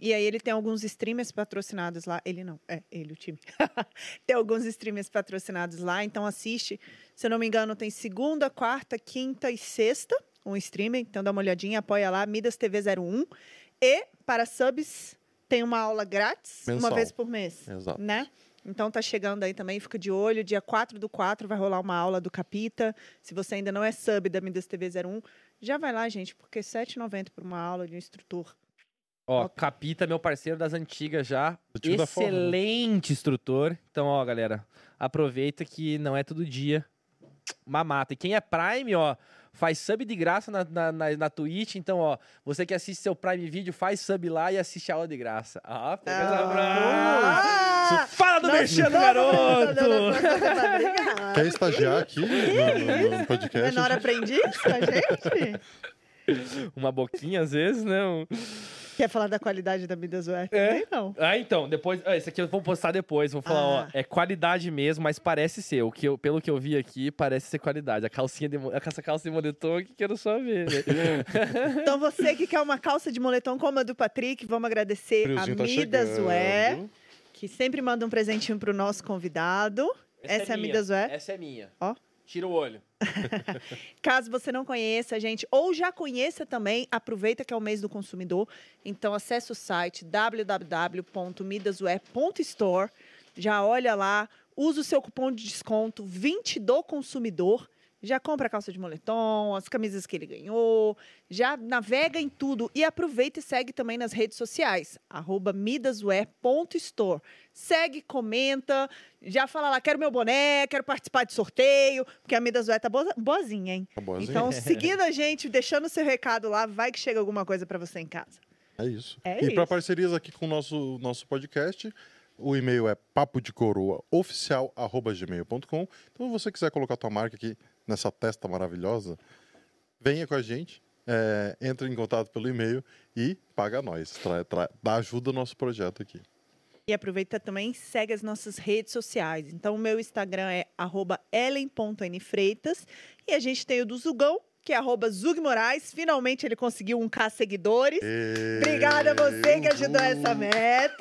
E aí ele tem alguns streamers patrocinados lá. Ele não, é ele, o time. [LAUGHS] tem alguns streamers patrocinados lá, então assiste. Se eu não me engano, tem segunda, quarta, quinta e sexta um streamer. Então dá uma olhadinha, apoia lá, Midas TV 01. E para subs, tem uma aula grátis, uma Mensal. vez por mês. Exato. Né? Então tá chegando aí também, fica de olho. Dia 4 do 4 vai rolar uma aula do Capita. Se você ainda não é sub da Midas TV 01, já vai lá, gente, porque R$ 7,90 por uma aula de um instrutor. Ó, Capita, meu parceiro das antigas já. Né? Excelente instrutor. Então, ó, galera, aproveita que não é todo dia. Mamata. E quem é Prime, ó, faz sub de graça na, na, na, na Twitch. Então, ó, você que assiste seu Prime Video, faz sub lá e assiste a aula de graça. Ah, pega brasa. Ah! Fala do mexendo, garoto! Quer estagiar aqui no, no- no podcast? Menor aprendiz com a gente? Uma boquinha, às vezes, né? Um- Quer falar da qualidade da Midas Ué? É? Não. Ah, então, depois. ah, Esse aqui eu vou postar depois. Vou falar, ó, Ah. é qualidade mesmo, mas parece ser. O que eu, pelo que eu vi aqui, parece ser qualidade. A calcinha de. Essa calça de moletom aqui, quero só ver. né? Então você que quer uma calça de moletom como a do Patrick, vamos agradecer Friozinho a tá. Ué, que sempre manda um presentinho pro nosso convidado. Essa é a minha. Midas Ué. Essa é minha. Ó. Tira o olho. [LAUGHS] Caso você não conheça, gente, ou já conheça também, aproveita que é o mês do consumidor. Então acesse o site www.midasware.store. Já olha lá, usa o seu cupom de desconto 20 do consumidor. Já compra a calça de moletom, as camisas que ele ganhou, já navega em tudo e aproveita e segue também nas redes sociais, arroba midaswear.store. Segue, comenta, já fala lá, quero meu boné, quero participar de sorteio, porque a Midaswear tá boa- boazinha, hein? Tá boazinha? Então, [LAUGHS] seguindo a gente, deixando seu recado lá, vai que chega alguma coisa pra você em casa. É isso. É e para parcerias aqui com o nosso, nosso podcast, o e-mail é papo de coroa oficial@gmail.com. Então, se você quiser colocar tua marca aqui nessa testa maravilhosa, venha com a gente, é, entre em contato pelo e-mail e paga nós. Tra, tra, dá ajuda ao nosso projeto aqui. E aproveita também, segue as nossas redes sociais. Então, o meu Instagram é ellen.nfreitas. E a gente tem o do Zugão, que é arroba Zug Moraes. Finalmente ele conseguiu um K seguidores. Obrigada a você que ajudou essa meta.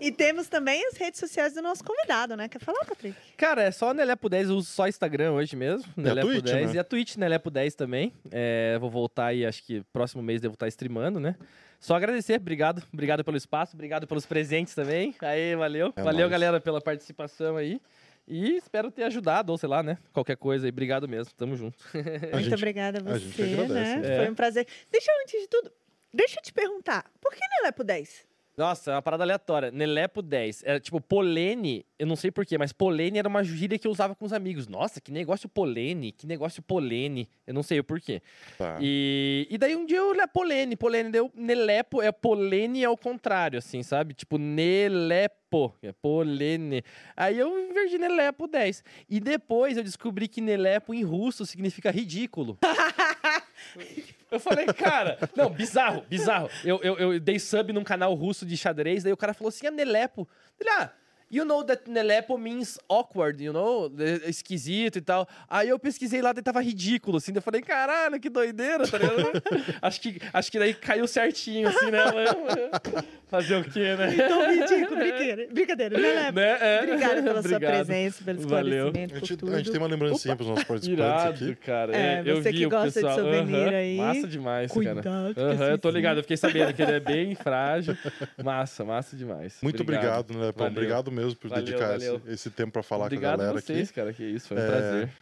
E temos também as redes sociais do nosso convidado, né? Quer falar, Patrick? Cara, é só Nelepo 10, eu uso só Instagram hoje mesmo. E a Nelepo Twitch, 10 né? e a Twitch Nelepo 10 também. É, vou voltar aí, acho que próximo mês devo estar streamando, né? Só agradecer, obrigado. Obrigado pelo espaço, obrigado pelos presentes também. Aí, valeu. É valeu, nóis. galera, pela participação aí. E espero ter ajudado, ou sei lá, né? Qualquer coisa aí. Obrigado mesmo. Tamo junto. [LAUGHS] A Muito gente- obrigada a a gente você, agradece, né? né? Foi um prazer. Deixa eu, antes de tudo, deixa eu te perguntar, por que Nelepo 10? Nossa, é uma parada aleatória. Nelepo 10. Era tipo, polene, eu não sei porquê, mas polene era uma gíria que eu usava com os amigos. Nossa, que negócio polene, que negócio polene. Eu não sei o porquê. Tá. E, e daí um dia eu olhei polene, polene, deu nelepo, é polene ao contrário, assim, sabe? Tipo, nelepo, é polene. Aí eu inverti nelepo 10. E depois eu descobri que nelepo em russo significa ridículo. [LAUGHS] Eu falei, cara, não, bizarro, bizarro. Eu, eu, eu dei sub num canal russo de xadrez, daí o cara falou assim, a Nelepo. Ele, ah, you know that Nelepo means awkward, you know? É Esquisito e tal. Aí eu pesquisei lá, daí tava ridículo, assim. daí Eu falei, caralho, que doideira, tá ligado? [LAUGHS] acho, que, acho que daí caiu certinho, assim, né? [LAUGHS] Fazer o quê, né? Então, ridículo, brincadeira. Brincadeira, né, Lepo? Né? É. Obrigada pela [LAUGHS] sua Obrigado. presença, pelo Valeu. A esclarecimento, gente, por a gente tem uma lembrancinha para os nossos participantes Irado, aqui. cara. É, eu você vi que o gosta de pessoal. souvenir Aham, aí, Massa demais, Cuidado cara. com Aham, esse eu tô ligado, eu fiquei sabendo que ele é bem frágil. Massa, massa demais. Muito obrigado, né, Lepão? Valeu. Obrigado mesmo por Valeu, dedicar valeu. Esse, esse tempo para falar Obrigado com a a galera vocês, aqui. cara, que isso, foi um É, prazer.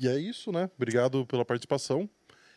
E é isso, né? Obrigado pela participação.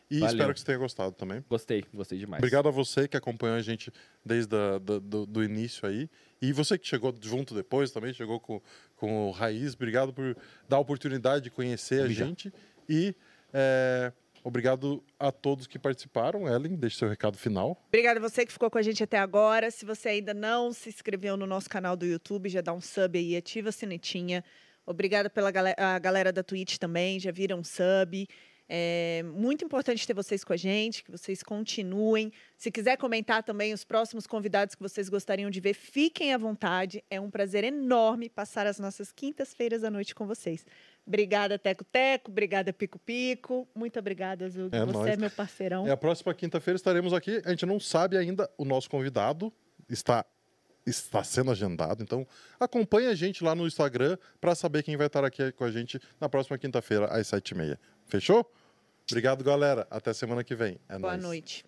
E Valeu. espero que você tenha gostado também. Gostei, gostei demais. Obrigado a você que acompanhou a gente desde a, da- do, do início aí. E você que chegou junto depois também, chegou com, com o Raiz. Obrigado por dar a oportunidade de conhecer a Obrigado. gente. E é, obrigado a todos que participaram. Ellen, deixe seu recado final. Obrigada a você que ficou com a gente até agora. Se você ainda não se inscreveu no nosso canal do YouTube, já dá um sub aí, ativa a sinetinha. Obrigada pela galera, a galera da Twitch também, já viram um sub. É muito importante ter vocês com a gente, que vocês continuem. Se quiser comentar também os próximos convidados que vocês gostariam de ver, fiquem à vontade. É um prazer enorme passar as nossas quintas-feiras à noite com vocês. Obrigada, Teco Teco. Obrigada, Pico Pico. Muito obrigada, Zug. É você nóis. é meu parceirão. É, a próxima quinta-feira estaremos aqui. A gente não sabe ainda o nosso convidado. Está, está sendo agendado. Então, acompanhe a gente lá no Instagram para saber quem vai estar aqui com a gente na próxima quinta-feira, às sete e meia. Fechou? Obrigado, galera. Até semana que vem. É Boa nóis. noite.